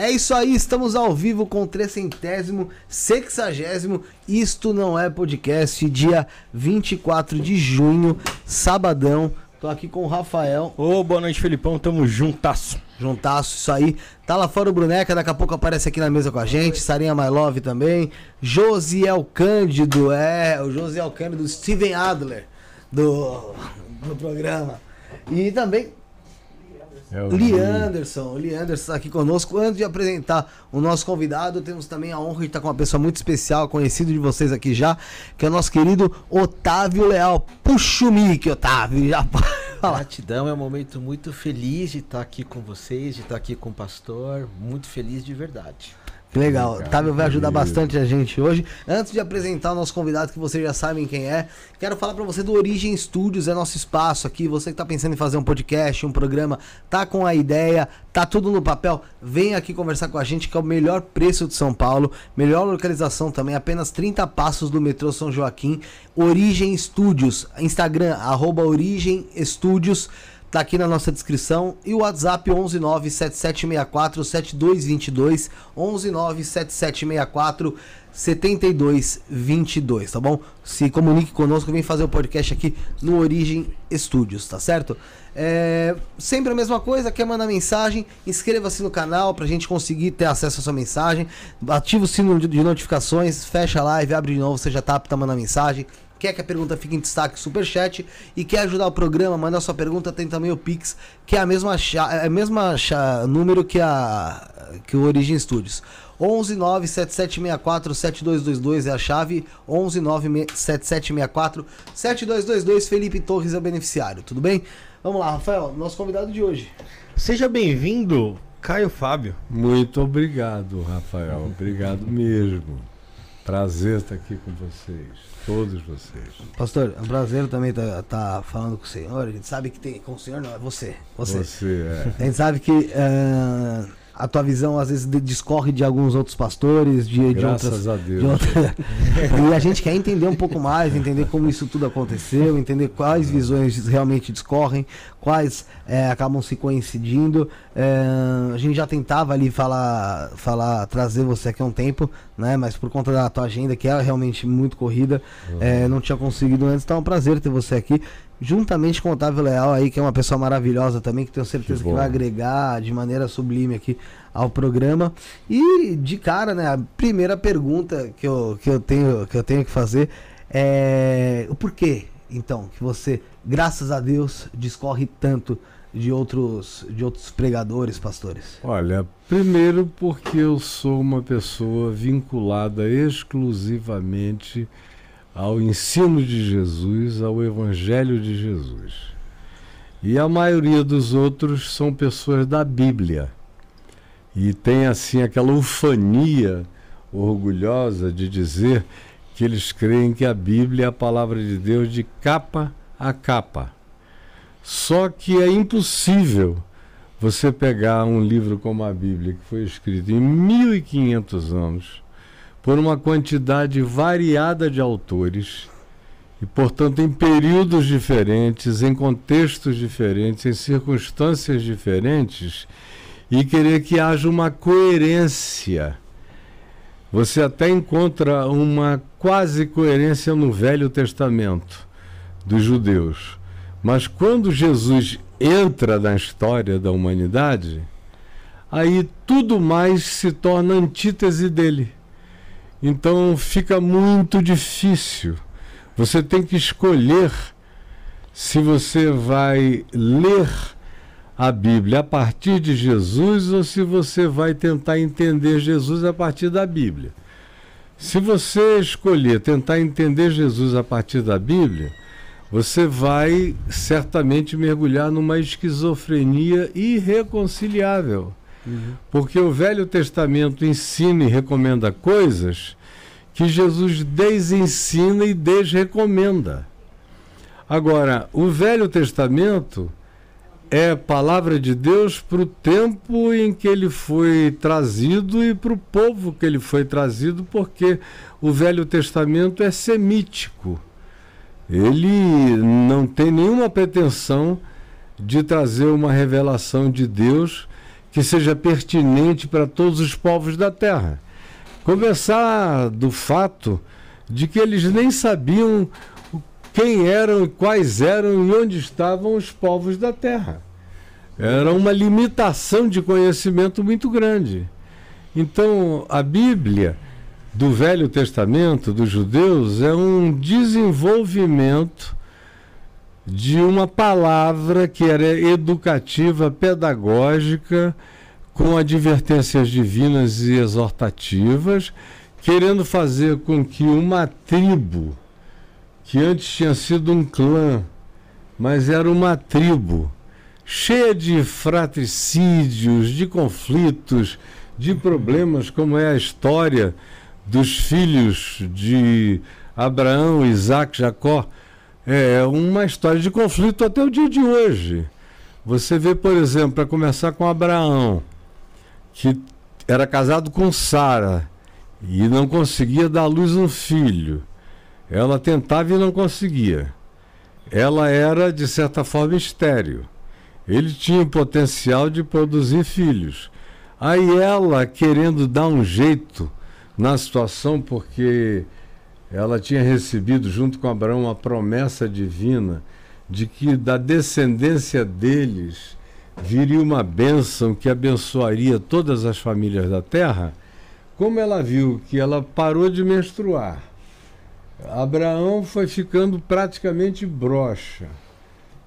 É isso aí, estamos ao vivo com o trecentésimo, sexagésimo. Isto não é podcast, dia 24 de junho, sabadão. Tô aqui com o Rafael. Ô, boa noite, Felipão. Tamo juntasso. Juntasso, isso aí. Tá lá fora o Bruneca, daqui a pouco aparece aqui na mesa com a gente. Sarinha My Love também. Josiel Cândido, é, o Josiel Cândido, Steven Adler do, do programa. E também é o Lee Anderson, o Lee Anderson aqui conosco. Antes de apresentar o nosso convidado, temos também a honra de estar com uma pessoa muito especial, conhecido de vocês aqui já, que é o nosso querido Otávio Leal. Puxa o mic, Otávio, já Gratidão, é um momento muito feliz de estar aqui com vocês, de estar aqui com o pastor, muito feliz de verdade. Que legal. Obrigado, Otávio vai ajudar bastante a gente hoje. Antes de apresentar o nosso convidado, que vocês já sabem quem é, quero falar para você do Origem Studios, é nosso espaço aqui. Você que tá pensando em fazer um podcast, um programa, tá com a ideia, tá tudo no papel, vem aqui conversar com a gente, que é o melhor preço de São Paulo, melhor localização também, apenas 30 passos do metrô São Joaquim. Origem Studios, Instagram, arroba Origem Studios tá aqui na nossa descrição. E o WhatsApp 11977647222, 11977647222, tá bom? Se comunique conosco, vem fazer o podcast aqui no Origem Studios, tá certo? É, sempre a mesma coisa, quer mandar mensagem, inscreva-se no canal pra gente conseguir ter acesso à sua mensagem. Ativa o sino de notificações, fecha a live, abre de novo, você já tá apto a mandar mensagem quer que a pergunta fique em destaque, superchat. E quer ajudar o programa, manda sua pergunta, tem também o Pix, que é a mesma, é a mesma número que, a, que o Origin Studios. 11 97764 7222 é a chave. 11 97764 7222. Felipe Torres é o beneficiário, tudo bem? Vamos lá, Rafael, nosso convidado de hoje. Seja bem-vindo, Caio Fábio. Muito obrigado, Rafael. Obrigado mesmo. Prazer estar aqui com vocês. Todos vocês. Pastor, é um prazer também estar tá, tá falando com o senhor. A gente sabe que tem. Com o senhor não, é você. Você. Você, é. A gente sabe que. Uh, a tua visão às vezes discorre de alguns outros pastores, de, Graças de outras. a Deus. De outra... e a gente quer entender um pouco mais, entender como isso tudo aconteceu, entender quais visões realmente discorrem, quais é, acabam se coincidindo. É, a gente já tentava ali falar, falar, trazer você aqui há um tempo, né? Mas por conta da tua agenda, que é realmente muito corrida, uhum. é, não tinha conseguido antes. Então é um prazer ter você aqui juntamente com o Otávio Leal aí, que é uma pessoa maravilhosa também, que tenho certeza que, que vai agregar de maneira sublime aqui ao programa. E de cara, né, a primeira pergunta que eu, que eu, tenho, que eu tenho que fazer é o porquê, então, que você, graças a Deus, discorre tanto de outros, de outros pregadores, pastores? Olha, primeiro porque eu sou uma pessoa vinculada exclusivamente ao ensino de Jesus, ao Evangelho de Jesus. E a maioria dos outros são pessoas da Bíblia. E tem assim aquela ufania orgulhosa de dizer que eles creem que a Bíblia é a palavra de Deus de capa a capa. Só que é impossível você pegar um livro como a Bíblia, que foi escrito em 1500 anos, por uma quantidade variada de autores e, portanto, em períodos diferentes, em contextos diferentes, em circunstâncias diferentes, e querer que haja uma coerência. Você até encontra uma quase coerência no Velho Testamento dos judeus. Mas quando Jesus entra na história da humanidade, aí tudo mais se torna antítese dele. Então fica muito difícil. Você tem que escolher se você vai ler a Bíblia a partir de Jesus ou se você vai tentar entender Jesus a partir da Bíblia. Se você escolher tentar entender Jesus a partir da Bíblia, você vai certamente mergulhar numa esquizofrenia irreconciliável. Porque o Velho Testamento ensina e recomenda coisas que Jesus desensina e desrecomenda. Agora, o Velho Testamento é palavra de Deus para o tempo em que ele foi trazido e para o povo que ele foi trazido, porque o Velho Testamento é semítico. Ele não tem nenhuma pretensão de trazer uma revelação de Deus que seja pertinente para todos os povos da terra. Começar do fato de que eles nem sabiam quem eram, quais eram e onde estavam os povos da terra. Era uma limitação de conhecimento muito grande. Então, a Bíblia do Velho Testamento, dos judeus, é um desenvolvimento de uma palavra que era educativa, pedagógica, com advertências divinas e exortativas, querendo fazer com que uma tribo, que antes tinha sido um clã, mas era uma tribo, cheia de fratricídios, de conflitos, de problemas, como é a história dos filhos de Abraão, Isaac, Jacó, é uma história de conflito até o dia de hoje. Você vê, por exemplo, para começar com Abraão, que era casado com Sara e não conseguia dar à luz um filho. Ela tentava e não conseguia. Ela era, de certa forma, estéreo. Ele tinha o potencial de produzir filhos. Aí ela, querendo dar um jeito na situação, porque ela tinha recebido, junto com Abraão, uma promessa divina de que da descendência deles viria uma bênção que abençoaria todas as famílias da terra. Como ela viu que ela parou de menstruar, Abraão foi ficando praticamente broxa.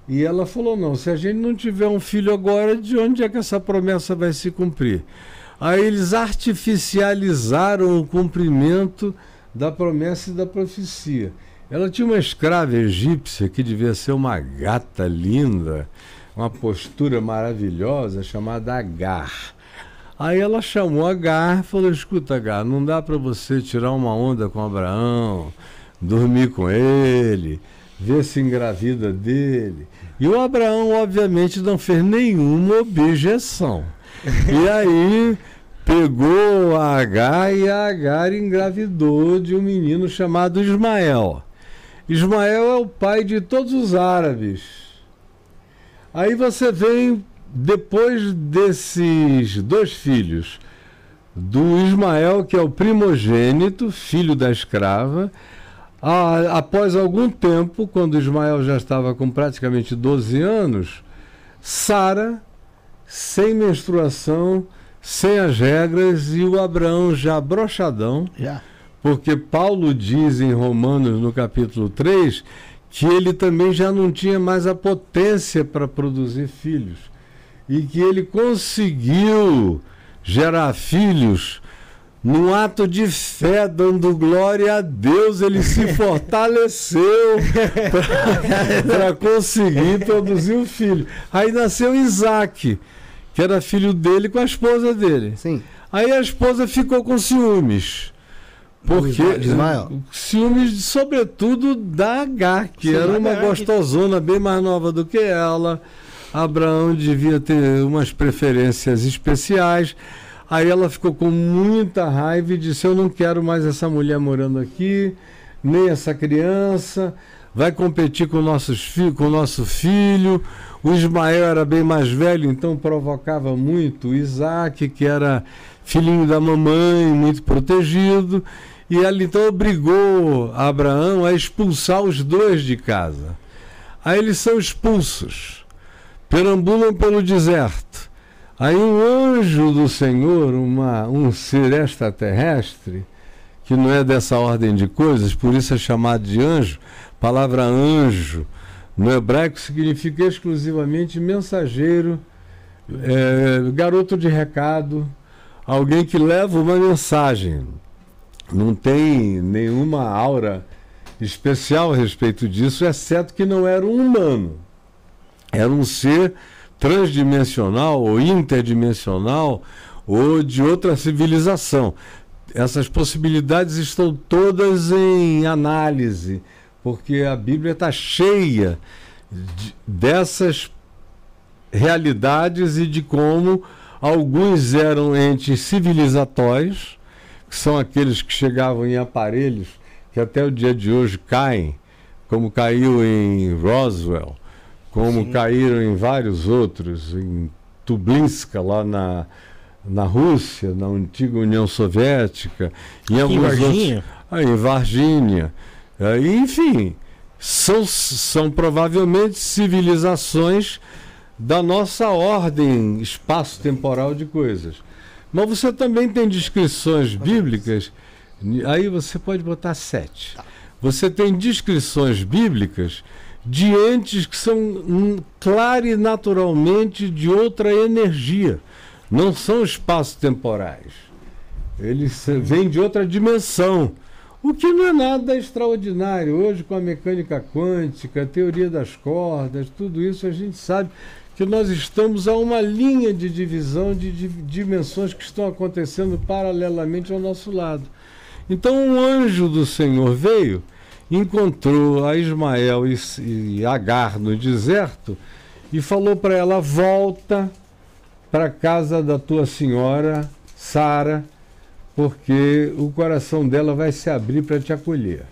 E ela falou: não, se a gente não tiver um filho agora, de onde é que essa promessa vai se cumprir? Aí eles artificializaram o cumprimento da promessa e da profecia. Ela tinha uma escrava egípcia que devia ser uma gata linda, uma postura maravilhosa, chamada Agar. Aí ela chamou Agar e falou: Escuta, Agar, não dá para você tirar uma onda com Abraão, dormir com ele, ver se engravida dele. E o Abraão, obviamente, não fez nenhuma objeção. E aí pegou a Agar e a Agar engravidou de um menino chamado Ismael. Ismael é o pai de todos os árabes. Aí você vem, depois desses dois filhos, do Ismael, que é o primogênito, filho da escrava, após algum tempo, quando Ismael já estava com praticamente 12 anos, Sara, sem menstruação, sem as regras, e o Abraão já brochadão. Já. Porque Paulo diz em Romanos, no capítulo 3, que ele também já não tinha mais a potência para produzir filhos. E que ele conseguiu gerar filhos num ato de fé, dando glória a Deus, ele se fortaleceu para conseguir produzir um filho. Aí nasceu Isaac que era filho dele com a esposa dele. Sim. Aí a esposa ficou com ciúmes. Porque De Ismael. ciúmes, sobretudo, da H, que Sim, era uma Agar. gostosona bem mais nova do que ela. Abraão devia ter umas preferências especiais. Aí ela ficou com muita raiva e disse: Eu não quero mais essa mulher morando aqui, nem essa criança. Vai competir com, nossos fi com o nosso filho. O Ismael era bem mais velho, então provocava muito. O Isaac, que era filhinho da mamãe, muito protegido. E ela então obrigou Abraão a expulsar os dois de casa. Aí eles são expulsos, perambulam pelo deserto. Aí um anjo do Senhor, uma, um ser extraterrestre, que não é dessa ordem de coisas, por isso é chamado de anjo, palavra anjo, no hebraico significa exclusivamente mensageiro, é, garoto de recado, alguém que leva uma mensagem. Não tem nenhuma aura especial a respeito disso, exceto que não era um humano. Era um ser transdimensional ou interdimensional ou de outra civilização. Essas possibilidades estão todas em análise, porque a Bíblia está cheia de- dessas realidades e de como alguns eram entes civilizatórios, que são aqueles que chegavam em aparelhos que até o dia de hoje caem, como caiu em Roswell, como Sim. caíram em vários outros, em Tublinska, lá na, na Rússia, na antiga União Soviética, em Em alguns outros Varginha. aí, em Varginha. É, enfim, são, são provavelmente civilizações da nossa ordem espaço-temporal de coisas. Mas você também tem descrições bíblicas, aí você pode botar sete. Você tem descrições bíblicas de entes que são hum, claro e naturalmente de outra energia. Não são espaço-temporais. Eles eh, vêm de outra dimensão. O que não é nada extraordinário. Hoje, com a mecânica quântica, a teoria das cordas, tudo isso, a gente sabe que nós estamos a uma linha de divisão de, di- dimensões que estão acontecendo paralelamente ao nosso lado. Então, um anjo do Senhor veio, encontrou a Ismael e Agar no deserto e falou para ela: volta para a casa da tua senhora, Sara, porque o coração dela vai se abrir para te acolher.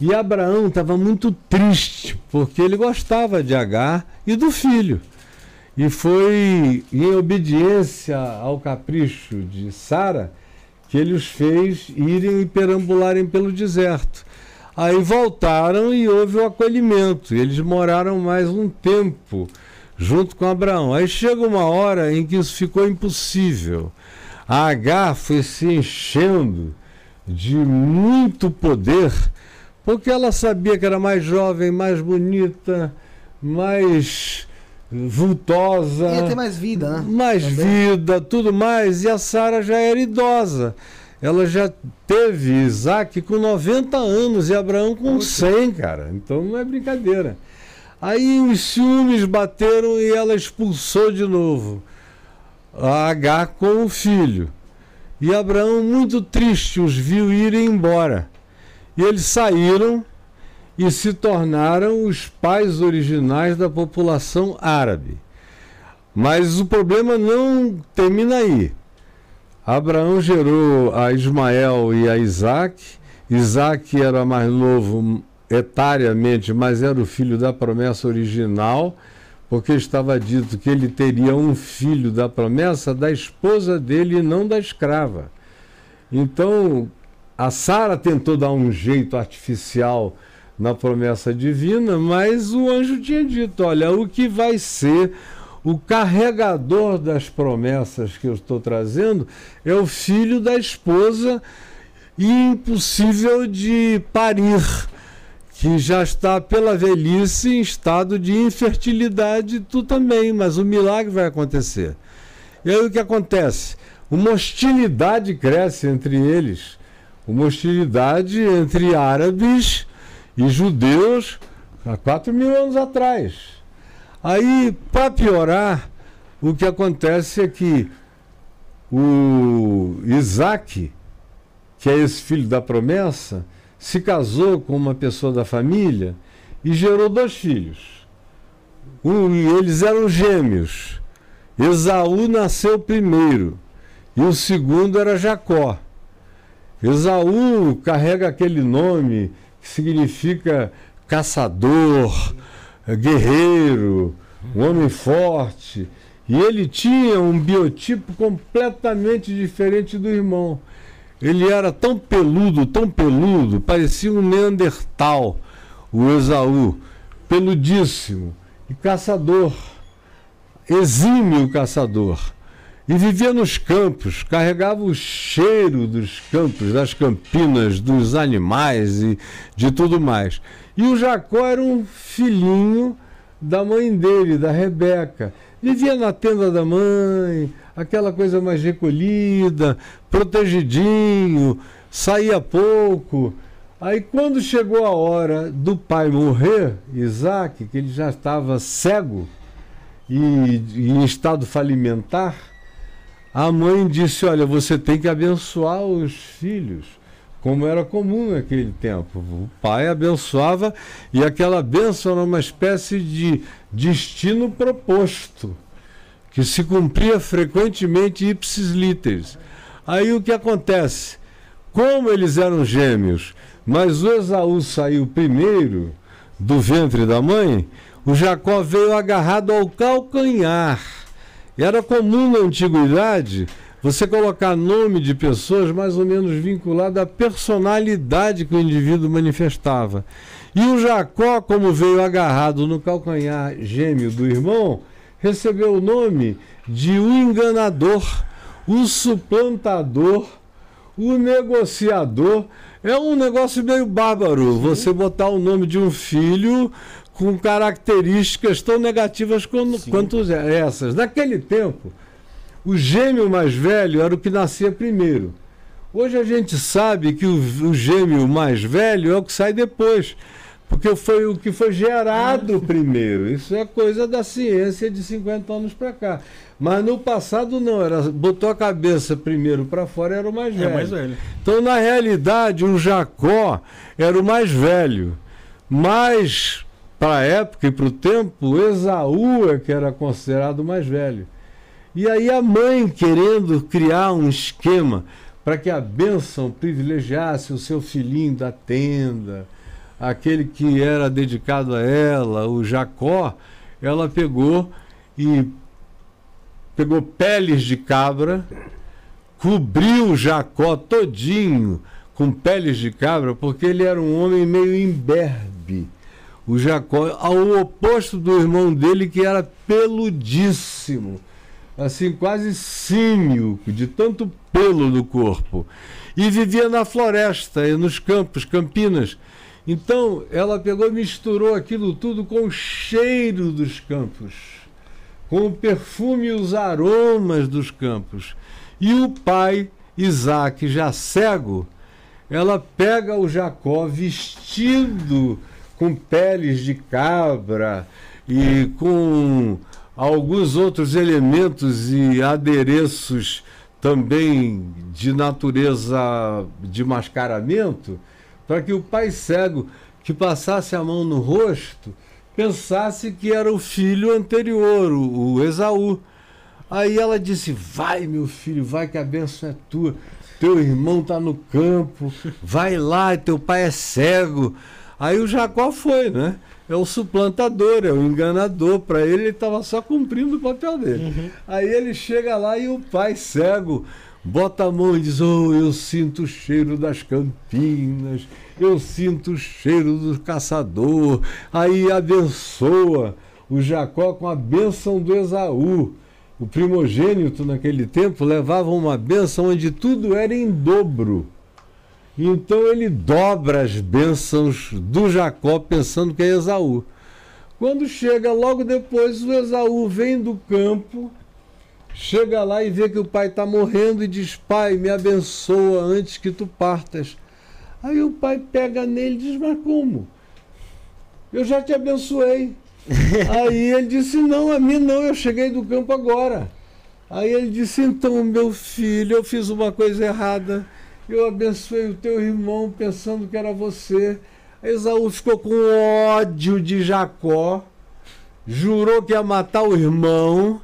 E Abraão estava muito triste, porque ele gostava de Agar e do filho. E foi em obediência ao capricho de Sara que ele os fez irem e perambularem pelo deserto. Aí voltaram e houve o acolhimento. Eles moraram mais um tempo junto com Abraão. Aí chega uma hora em que isso ficou impossível. A Agar foi se enchendo de muito poder, porque ela sabia que era mais jovem, mais bonita, mais vultosa, Ia ter mais vida, né? mais Também. vida, tudo mais, e a Sara já era idosa. Ela já teve Isaac com 90 anos e Abraão com 100, cara. Então não é brincadeira. Aí os ciúmes bateram e ela expulsou de novo a Agar com o filho. E Abraão, muito triste, os viu irem embora. E eles saíram e se tornaram os pais originais da população árabe. Mas o problema não termina aí. Abraão gerou a Ismael e a Isaac. Isaac era mais novo etariamente, mas era o filho da promessa original, porque estava dito que ele teria um filho da promessa da esposa dele e não da escrava. Então, a Sara tentou dar um jeito artificial na promessa divina, mas o anjo tinha dito: olha, o que vai ser o carregador das promessas que eu estou trazendo é o filho da esposa e impossível de parir, que já está pela velhice em estado de infertilidade, tu também, mas o milagre vai acontecer. E aí o que acontece? Uma hostilidade cresce entre eles, uma hostilidade entre árabes e judeus há quatro mil anos atrás. Aí, para piorar, o que acontece é que o Isaac, que é esse filho da promessa, se casou com uma pessoa da família e gerou dois filhos. Um, e eles eram gêmeos. Esaú nasceu primeiro e o segundo era Jacó. Esaú carrega aquele nome que significa caçador, guerreiro, um homem forte. E ele tinha um biotipo completamente diferente do irmão. Ele era tão peludo, tão peludo, parecia um Neandertal, o Esaú, peludíssimo e caçador, exímio caçador. E vivia nos campos, carregava o cheiro dos campos, das campinas, dos animais e de tudo mais. E o Jacó era um filhinho da mãe dele, da Rebeca. Vivia na tenda da mãe, aquela coisa mais recolhida, protegidinho, saía pouco. Aí quando chegou a hora do pai morrer, Isaac, que ele já estava cego e, e em estado falimentar, a mãe disse: Olha, você tem que abençoar os filhos, como era comum naquele tempo. O pai abençoava e aquela bênção era uma espécie de destino proposto, que se cumpria frequentemente ipsis literis. Aí o que acontece? Como eles eram gêmeos, mas o Esaú saiu primeiro do ventre da mãe, o Jacó veio agarrado ao calcanhar. Era comum na antiguidade você colocar nome de pessoas mais ou menos vinculado à personalidade que o indivíduo manifestava. E o Jacó, como veio agarrado no calcanhar gêmeo do irmão, recebeu o nome de o enganador, o suplantador, o negociador. É um negócio meio bárbaro você botar o nome de um filho com características tão negativas quanto, quanto essas. Naquele tempo, o gêmeo mais velho era o que nascia primeiro. Hoje a gente sabe que o, o gêmeo mais velho é o que sai depois, porque foi o que foi gerado primeiro. Isso é coisa da ciência de 50 anos para cá. Mas no passado não, era botou a cabeça primeiro para fora era o mais velho. É mais velho. Então na realidade o Jacó era o mais velho, mas para a época e para o tempo Esaú é que era considerado o mais velho. E aí a mãe querendo criar um esquema para que a bênção privilegiasse o seu filhinho da tenda, aquele que era dedicado a ela, o Jacó, ela pegou e pegou peles de cabra, cobriu Jacó todinho com peles de cabra, porque ele era um homem meio imberbe. O Jacó, ao oposto do irmão dele, que era peludíssimo assim, quase símio, de tanto pelo no corpo. E vivia na floresta e nos campos, Campinas. Então, ela pegou e misturou aquilo tudo com o cheiro dos campos, com o perfume e os aromas dos campos. E o pai, Isaac, já cego, ela pega o Jacó vestido com peles de cabra e com alguns outros elementos e adereços também de natureza de mascaramento, para que o pai cego que passasse a mão no rosto pensasse que era o filho anterior, o, Esaú. Aí ela disse: Vai, meu filho, vai que a bênção é tua. Teu irmão está no campo, vai lá, teu pai é cego. Aí o Jacó foi, né? É o suplantador, é o enganador. Para ele, ele estava só cumprindo o papel dele. Uhum. Aí ele chega lá e o pai cego bota a mão e diz: Oh, eu sinto o cheiro das campinas, eu sinto o cheiro do caçador. Aí abençoa o Jacó com a bênção do Esaú. O primogênito naquele tempo levava uma bênção onde tudo era em dobro. Então ele dobra as bênçãos do Jacó pensando que é Esaú. Quando chega logo depois, o Esaú vem do campo, chega lá e vê que o pai está morrendo e diz: Pai, me abençoa antes que tu partas. Aí o pai pega nele e diz: Mas como? Eu já te abençoei. Aí ele disse: Não, a mim não, eu cheguei do campo agora. Aí ele disse: Então, meu filho, eu fiz uma coisa errada eu abençoei o teu irmão pensando que era você. Esaú ficou com ódio de Jacó, jurou que ia matar o irmão,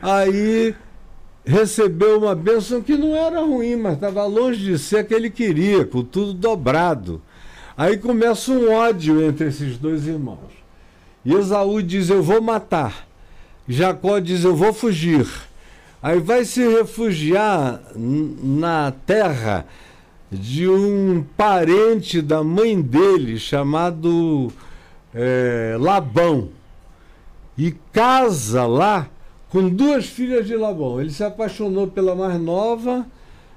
aí recebeu uma bênção que não era ruim, mas estava longe de ser a que ele queria, com tudo dobrado. Aí começa um ódio entre esses dois irmãos. E Esaú diz: Eu vou matar. Jacó diz: Eu vou fugir. Aí vai se refugiar na terra de um parente da mãe dele, chamado é, Labão. E casa lá com duas filhas de Labão. Ele se apaixonou pela mais nova,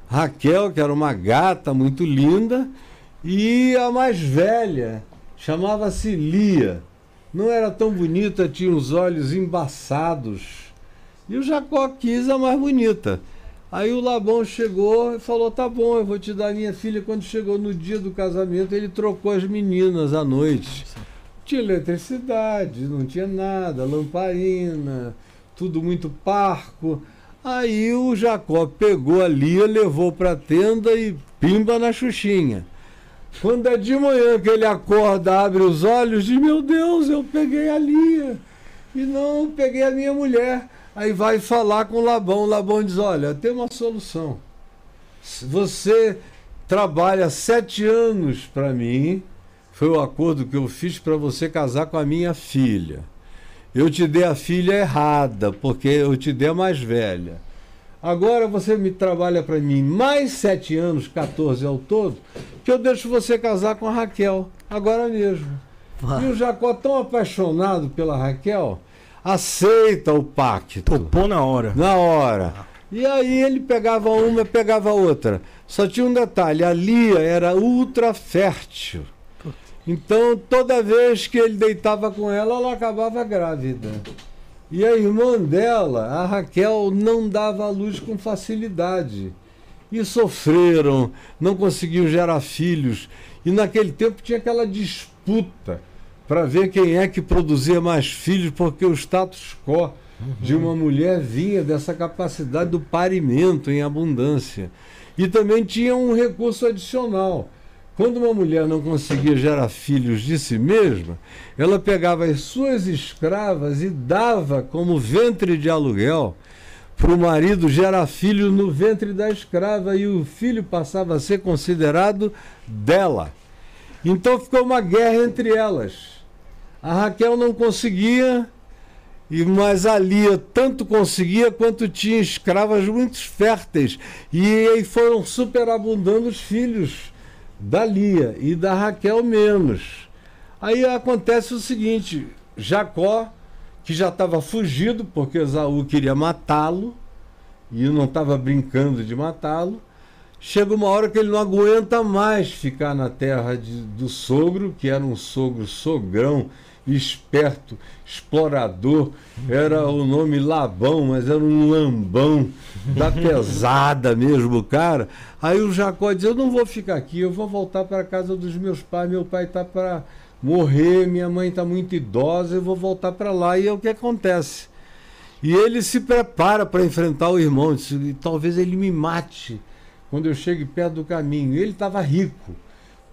Raquel, que era uma gata muito linda, e a mais velha chamava-se Lia. Não era tão bonita, tinha os olhos embaçados e o Jacó quis a mais bonita. Aí o Labão chegou e falou: Tá bom, eu vou te dar minha filha. Quando chegou no dia do casamento, ele trocou as meninas à noite. Tinha eletricidade, não tinha nada, lamparina, tudo muito parco. Aí o Jacó pegou a Lia, levou para a tenda e pimba na Xuxinha. Quando é de manhã que ele acorda, abre os olhos, diz: Meu Deus, eu peguei a Lia e não peguei a minha mulher. Aí vai falar com o Labão. O Labão diz: Olha, tem uma solução. Você trabalha sete anos para mim. Foi o acordo que eu fiz para você casar com a minha filha. eu te dei a filha errada, porque eu te dei a mais velha. Agora você me trabalha para mim mais sete anos, 14 ao todo, que eu deixo você casar com a Raquel, agora mesmo. E o Jacó, tão apaixonado pela Raquel, aceita o pacto. Topou na hora. Na hora. E aí ele pegava uma, pegava outra. Só tinha um detalhe: a Lia era ultra fértil. Então, toda vez que ele deitava com ela, ela acabava grávida. E a irmã dela, a Raquel, não dava à luz com facilidade. E sofreram, não conseguiam gerar filhos. E naquele tempo tinha aquela disputa para ver quem é que produzia mais filhos, porque o status quo de uma mulher vinha dessa capacidade do parimento em abundância. E também tinha um recurso adicional. Quando uma mulher não conseguia gerar filhos de si mesma, ela pegava as suas escravas e dava como ventre de aluguel para o marido gerar filho no ventre da escrava e o filho passava a ser considerado dela. Então ficou uma guerra entre elas. A Raquel não conseguia, e mas a Lia tanto conseguia quanto tinha escravas muito férteis. E aí foram superabundando os filhos da Lia e da Raquel menos. Aí acontece o seguinte: Jacó, que já estava fugido porque Esaú queria matá-lo e não estava brincando de matá-lo, chega uma hora que ele não aguenta mais ficar na terra de, do sogro, que era um sogro sogrão esperto, explorador, era o nome Labão, mas era um lambão da pesada mesmo, cara. Aí o Jacó diz: Eu não vou ficar aqui, eu vou voltar para a casa dos meus pais. Meu pai está para morrer, minha mãe está muito idosa, eu vou voltar para lá. E é o que acontece. E ele se prepara para enfrentar o irmão. Diz, Talvez ele me mate quando eu chegue perto do caminho. Ele estava rico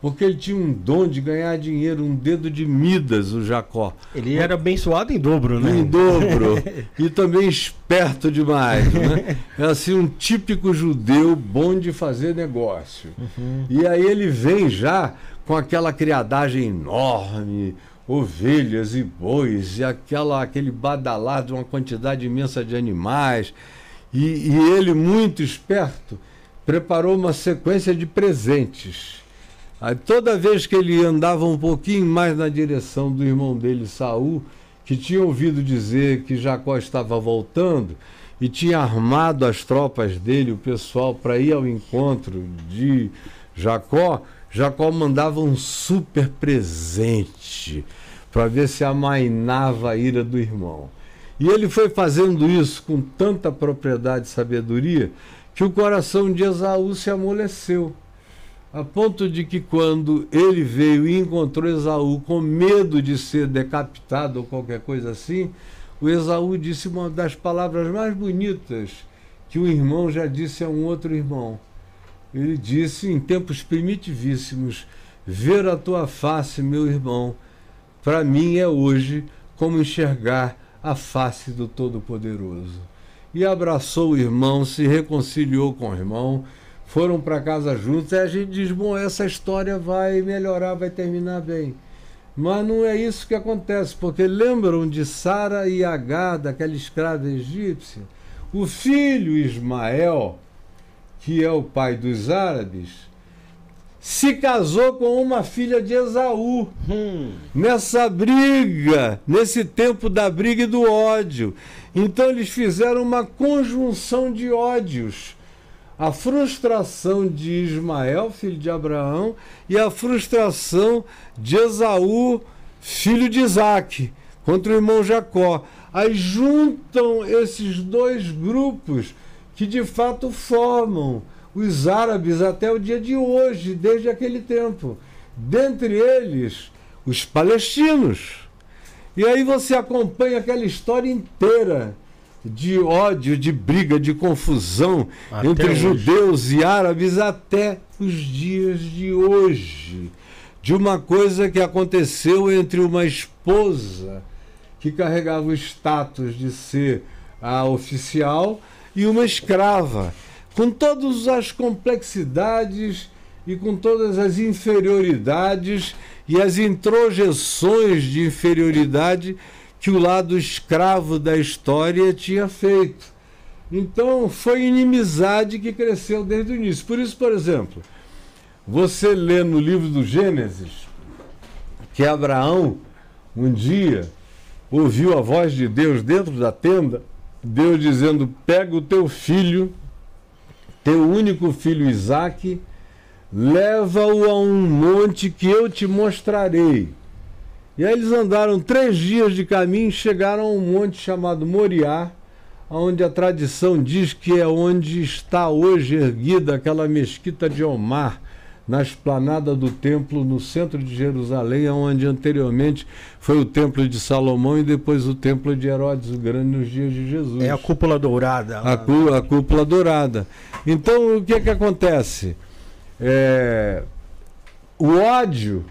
porque ele tinha um dom de ganhar dinheiro, um dedo de Midas, o Jacó. Ele era abençoado em dobro, né? Em dobro. e também esperto demais. Né? É assim, um típico judeu bom de fazer negócio. Uhum. E aí ele vem já com aquela criadagem enorme, ovelhas e bois, e aquela, aquele badalado, uma quantidade imensa de animais. E, e ele, muito esperto, preparou uma sequência de presentes Aí, toda vez que ele andava um pouquinho mais na direção do irmão dele, Saul, que tinha ouvido dizer que Jacó estava voltando e tinha armado as tropas dele, o pessoal, para ir ao encontro de Jacó, Jacó mandava um super presente para ver se amainava a ira do irmão. E ele foi fazendo isso com tanta propriedade e sabedoria que o coração de Esaú se amoleceu a ponto de que quando ele veio e encontrou Esaú com medo de ser decapitado ou qualquer coisa assim, o Esaú disse uma das palavras mais bonitas que um irmão já disse a um outro irmão. Ele disse em tempos primitivíssimos: Ver a tua face, meu irmão, para mim é hoje como enxergar a face do Todo-Poderoso. E abraçou o irmão, se reconciliou com o irmão foram para casa juntos, e a gente diz: bom, essa história vai melhorar, vai terminar bem. Mas não é isso que acontece, porque lembram de Sara e Agar, daquela escrava egípcia? O filho Ismael, que é o pai dos árabes, se casou com uma filha de Esaú. Hum. Nessa briga, nesse tempo da briga e do ódio. Então eles fizeram uma conjunção de ódios a frustração de Ismael, filho de Abraão, e a frustração de Esaú, filho de Isaac, contra o irmão Jacó. Aí juntam esses dois grupos que de fato formam os árabes até o dia de hoje, desde aquele tempo. Dentre eles, os palestinos. E aí você acompanha aquela história inteira de ódio, de briga, de confusão até entre hoje. judeus e árabes até os dias de hoje. De uma coisa que aconteceu entre uma esposa que carregava o status de ser a oficial e uma escrava, com todas as complexidades e com todas as inferioridades e as introjeções de inferioridade que o lado escravo da história tinha feito. Então foi inimizade que cresceu desde o início. Por isso, por exemplo, você lê no livro do Gênesis que Abraão um dia ouviu a voz de Deus dentro da tenda, Deus dizendo: pega o teu filho, teu único filho Isaque, leva-o a um monte que eu te mostrarei. E aí eles andaram três dias de caminho e chegaram a um monte chamado Moriá, onde a tradição diz que é onde está hoje erguida aquela mesquita de Omar, na esplanada do templo no centro de Jerusalém, onde anteriormente foi o templo de Salomão e depois o templo de Herodes o Grande nos dias de Jesus. É a cúpula dourada. A, cú- a cúpula dourada. Então o que que acontece? É, o ódio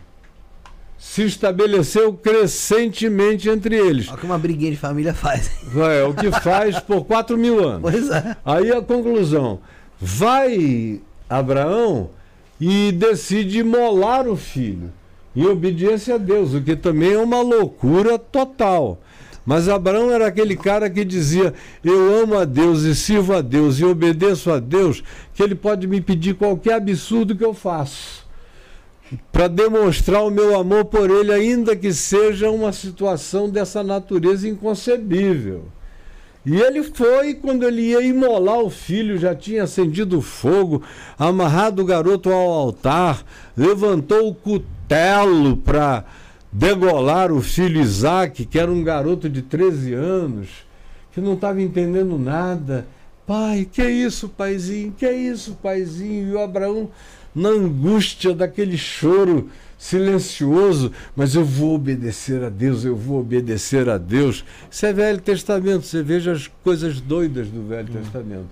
se estabeleceu crescentemente entre eles. Olha o que uma briguinha de família faz. É o que faz por 4 mil anos. Pois é. Aí a conclusão: vai Abraão e decide imolar o filho, em obediência a Deus, o que também é uma loucura total. Mas Abraão era aquele cara que dizia: Eu amo a Deus e sirvo a Deus e obedeço a Deus, que ele pode me pedir qualquer absurdo que eu faço, para demonstrar o meu amor por ele, ainda que seja uma situação dessa natureza inconcebível. E ele foi, quando ele ia imolar o filho, já tinha acendido fogo, amarrado o garoto ao altar, levantou o cutelo para degolar o filho Isaac, que era um garoto de 13 anos, que não estava entendendo nada. Pai, que é isso, paizinho? Que é isso, paizinho? E o Abraão, na angústia daquele choro silencioso, mas eu vou obedecer a Deus, eu vou obedecer a Deus. Isso é Velho Testamento, você veja as coisas doidas do Velho Testamento.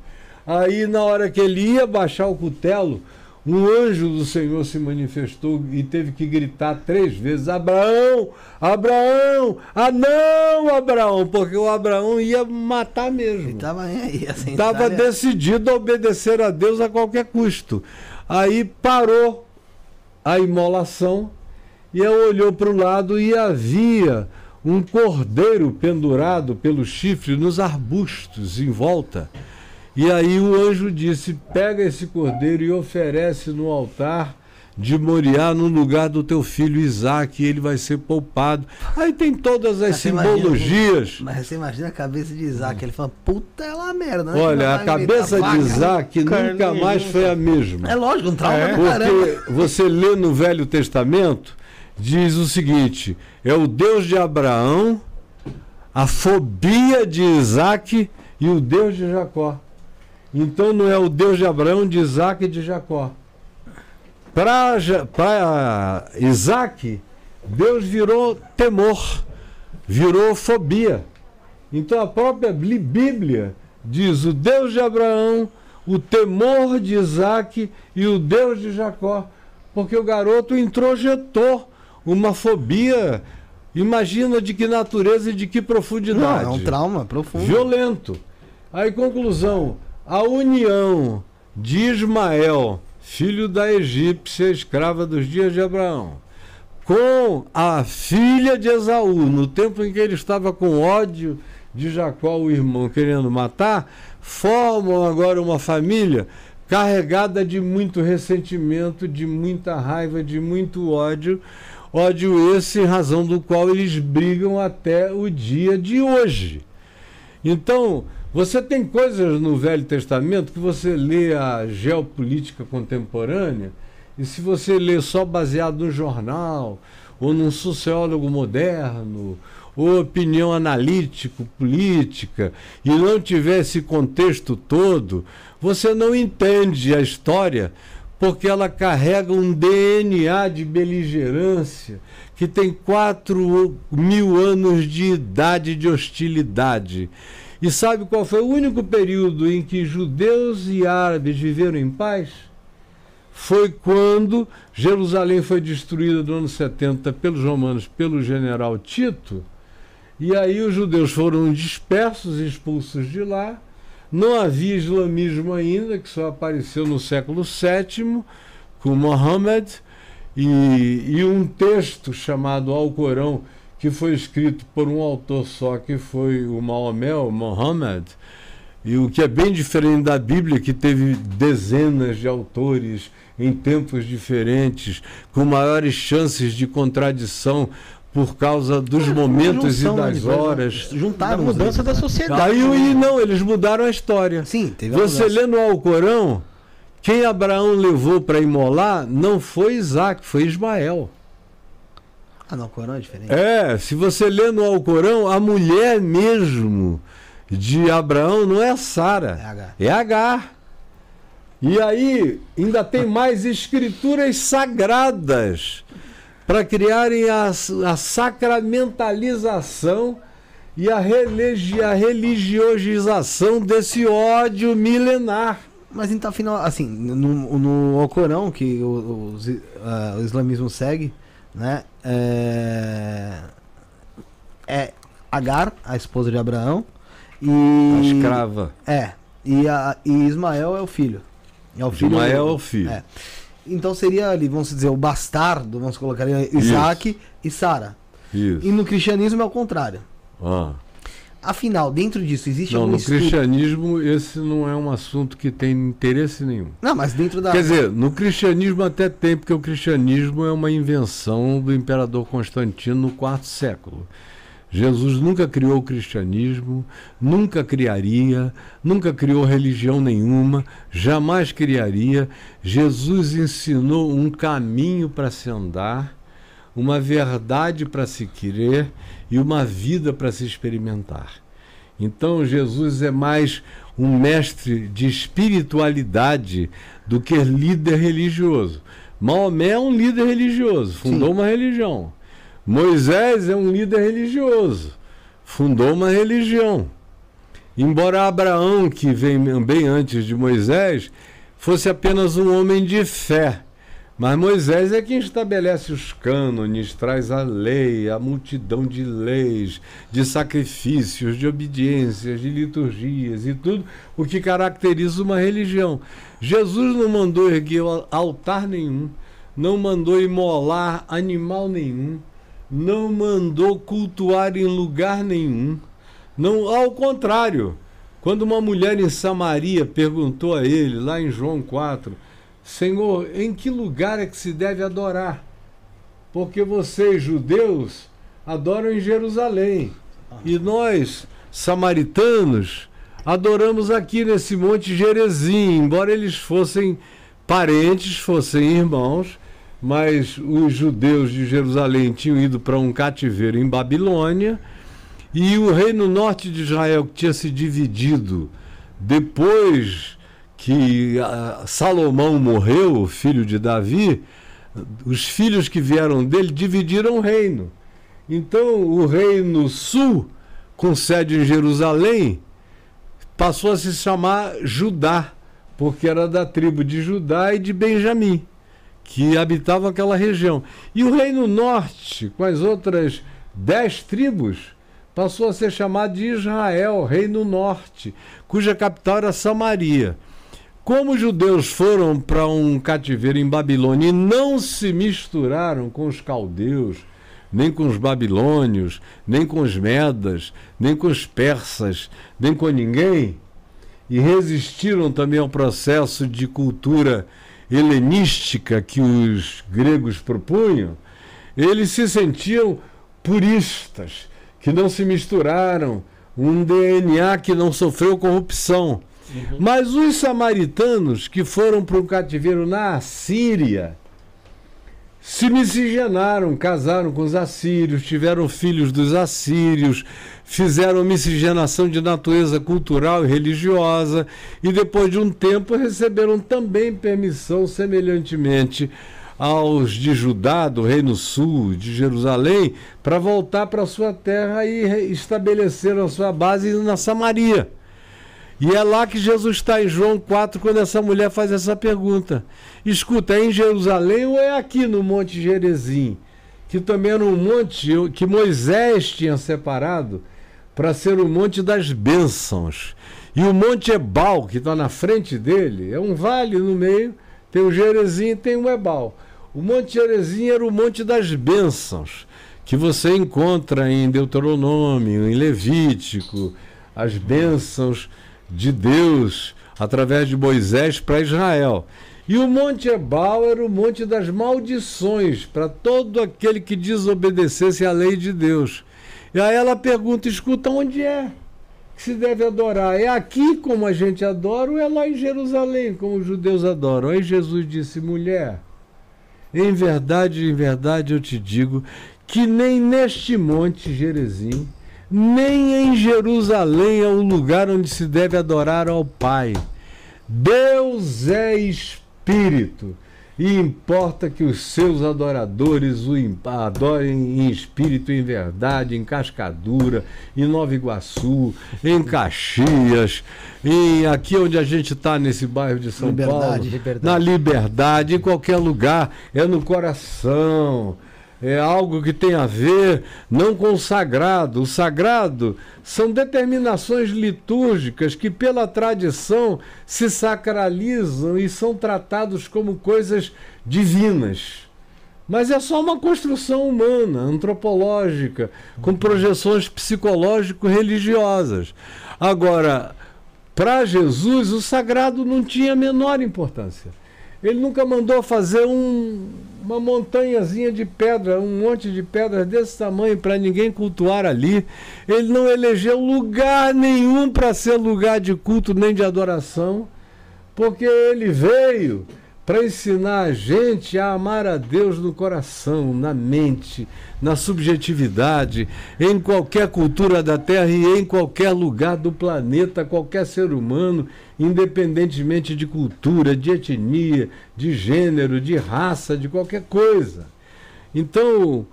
Aí, na hora que ele ia baixar o cutelo, um anjo do Senhor se manifestou e teve que gritar três vezes: Abraão, Abraão, ah não, Abraão, porque o Abraão ia matar mesmo. Assim. Estava sabe? decidido a obedecer a Deus a qualquer custo. Aí parou a imolação e ela olhou para o lado e havia um cordeiro pendurado pelo chifre nos arbustos em volta. E aí o anjo disse: Pega esse cordeiro e oferece no altar de Moriá no lugar do teu filho Isaac, e ele vai ser poupado. Aí tem todas as Mas você imagina- simbologias. Mas você imagina a cabeça de Isaac. Ele fala, puta é lá merda. né? Olha, a cabeça de vaca. Isaac nunca mais foi a mesma. É lógico, um trauma É, do caramba. Porque você lê no Velho Testamento, diz o seguinte: é o Deus de Abraão, a fobia de Isaac e o Deus de Jacó. Então não é o Deus de Abraão, de Isaac e de Jacó. Para Isaac, Deus virou temor, virou fobia. Então a própria Bí- Bíblia diz o Deus de Abraão, o temor de Isaac e o Deus de Jacó, porque o garoto introjetou uma fobia. Imagina de que natureza e de que Não, profundidade. é um trauma profundo. Violento. Aí, conclusão: a união de Ismael, filho da egípcia, escrava dos dias de Abraão, com a filha de Esaú, no tempo em que ele estava com ódio de Jacó, o irmão, querendo matar, formam agora uma família carregada de muito ressentimento, de muita raiva, de muito ódio. Ódio esse em razão do qual eles brigam até o dia de hoje. Então, você tem coisas no Velho Testamento que você lê a geopolítica contemporânea, e se você lê só baseado no jornal, ou num sociólogo moderno, ou opinião analítico, política, e não tiver esse contexto todo, você não entende a história, porque ela carrega um DNA de beligerância que tem 4 mil anos de idade de hostilidade. E sabe qual foi o único período em que judeus e árabes viveram em paz? Foi quando Jerusalém foi destruída no ano 70 pelos romanos, pelo general Tito, e aí os judeus foram dispersos, expulsos de lá. Não havia islamismo ainda, que só apareceu no século VII, com Mohammed, e, e um texto chamado Alcorão, que foi escrito por um autor só, que foi o Maomé, o Muhammad, e o que é bem diferente da Bíblia, que teve dezenas de autores em tempos diferentes, com maiores chances de contradição por causa dos momentos e junção, né, das horas. Juntaram Da os mudança da né? sociedade. Aí e não, eles mudaram a história. Sim, teve a Você mudança. lê no Alcorão, quem Abraão levou para imolar não foi Isaac, foi Ismael. Ah, não, o Corão é diferente. É, se você lê no Alcorão, a mulher mesmo de Abraão não é É Sara, H. é Agar. E aí ainda tem mais escrituras sagradas para criarem a, a sacramentalização e a, religi a religiosização desse ódio milenar. Mas então, afinal, assim, no, no Alcorão, que o, os- ah, o islamismo segue, né? É, é Agar, a esposa de Abraão, e. A escrava. É. E, a, e Ismael é o filho. É o filho Ismael é o filho. É. Então seria ali, vamos dizer, o bastardo, vamos colocar ali, Isaac e Sara. Isso. E no cristianismo é o contrário. Ah. Afinal, dentro disso, existe Não, algum no estudo? cristianismo esse não é um assunto que tem interesse nenhum. Não, mas dentro da. Quer dizer, no cristianismo até tem, porque o cristianismo é uma invenção do imperador Constantino no quarto século. Jesus nunca criou o cristianismo, nunca criaria, nunca criou religião nenhuma, jamais criaria. Jesus ensinou um caminho para se andar, uma verdade para se querer e uma vida para se experimentar. Então Jesus é mais um mestre de espiritualidade do que líder religioso. Maomé é um líder religioso, fundou Sim. uma religião. Moisés é um líder religioso, fundou uma religião. Embora Abraão, que vem bem antes de Moisés, fosse apenas um homem de fé. Mas Moisés é quem estabelece os cânones, traz a lei, a multidão de leis, de sacrifícios, de obediências, de liturgias e tudo o que caracteriza uma religião. Jesus não mandou erguer altar nenhum, não mandou imolar animal nenhum, não mandou cultuar em lugar nenhum. Não, ao contrário, quando uma mulher em Samaria perguntou a ele, lá em João 4, Senhor, em que lugar é que se deve adorar? Porque vocês, judeus, adoram em Jerusalém. E nós, samaritanos, adoramos aqui nesse Monte Gerezim, embora eles fossem parentes, fossem irmãos, mas os judeus de Jerusalém tinham ido para um cativeiro em Babilônia, e o reino norte de Israel, que tinha se dividido depois que ah, Salomão morreu, filho de Davi, os filhos que vieram dele dividiram o reino. Então, o reino sul, com sede em Jerusalém, passou a se chamar Judá, porque era da tribo de Judá e de Benjamim, que habitavam aquela região. E o reino norte, com as outras dez tribos, passou a ser chamado de Israel, Reino Norte, cuja capital era Samaria. Como os judeus foram para um cativeiro em Babilônia e não se misturaram com os caldeus, nem com os babilônios, nem com os medas, nem com os persas, nem com ninguém, e resistiram também ao processo de cultura helenística que os gregos propunham, eles se sentiam puristas, que não se misturaram, um DNA que não sofreu corrupção. Mas os samaritanos que foram para um cativeiro na Assíria se miscigenaram, casaram com os assírios, tiveram filhos dos assírios, fizeram miscigenação de natureza cultural e religiosa, e depois de um tempo receberam também permissão, semelhantemente aos de Judá, do Reino Sul, de Jerusalém, para voltar para sua terra e estabeleceram a sua base na Samaria. E é lá que Jesus está em João 4, quando essa mulher faz essa pergunta. Escuta, é em Jerusalém ou é aqui no Monte Gerezim? Que também era um monte que Moisés tinha separado para ser o Monte das Bênçãos. E o Monte Ebal, que está na frente dele, é um vale no meio, tem o Gerezim e tem o Ebal. O Monte Gerezim era o Monte das Bênçãos, que você encontra em Deuteronômio, em Levítico, as bênçãos de Deus através de Moisés para Israel. E o Monte Ebal era o monte das maldições para todo aquele que desobedecesse à lei de Deus. E aí ela pergunta: escuta, onde é que se deve adorar? É aqui como a gente adora ou é lá em Jerusalém como os judeus adoram? Aí Jesus disse: mulher, em verdade, em verdade eu te digo que nem neste monte Gerezim, nem em Jerusalém é o lugar onde se deve adorar ao Pai. Deus é Espírito e importa que os seus adoradores o adorem em espírito em verdade, em Cascadura, em Nova Iguaçu, em Caxias, em aqui onde a gente está nesse bairro de São Liberdade, Paulo, Liberdade. na Liberdade, em qualquer lugar, é no coração. É algo que tem a ver não com o sagrado. O sagrado são determinações litúrgicas que, pela tradição, se sacralizam e são tratados como coisas divinas. Mas é só uma construção humana, antropológica, com projeções psicológico-religiosas. Agora, para Jesus, o sagrado não tinha a menor importância. Ele nunca mandou fazer um, uma montanhazinha de pedra, um monte de pedras desse tamanho para ninguém cultuar ali. Ele não elegeu lugar nenhum para ser lugar de culto nem de adoração, porque ele veio para ensinar a gente a amar a Deus no coração, na mente, na subjetividade, em qualquer cultura da Terra e em qualquer lugar do planeta, qualquer ser humano, independentemente de cultura, de etnia, de gênero, de raça, de qualquer coisa. Então,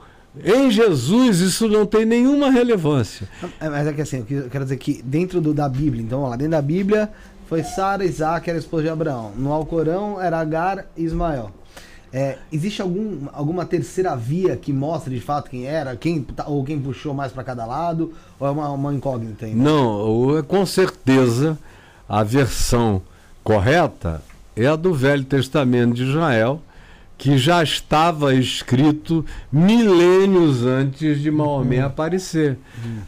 em Jesus isso não tem nenhuma relevância. É, Mas é que assim, eu quero dizer que dentro do, da Bíblia, então, lá, dentro da Bíblia foi Sara, Isaac, era a esposa de Abraão. No Alcorão era Agar e Ismael. É, existe algum, alguma terceira via que mostra de fato quem era, quem tá- ou quem puxou mais para cada lado, ou é uma, uma incógnita ainda? Não, o- com certeza a versão correta é a do Velho Testamento de Israel, que já estava escrito milênios antes de Maomé aparecer.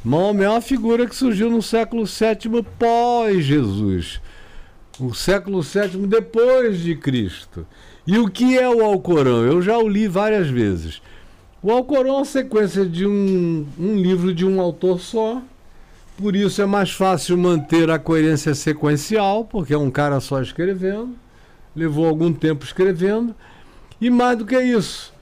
Maomé é uma figura que surgiu no século VII pós-Jesus, o século VII depois de Cristo. E o que é o Alcorão? Eu já o li várias vezes. O Alcorão é uma sequência de um, um livro de um autor só, por isso é mais fácil manter a coerência sequencial, porque é um cara só escrevendo, levou algum tempo escrevendo, e mais do que isso,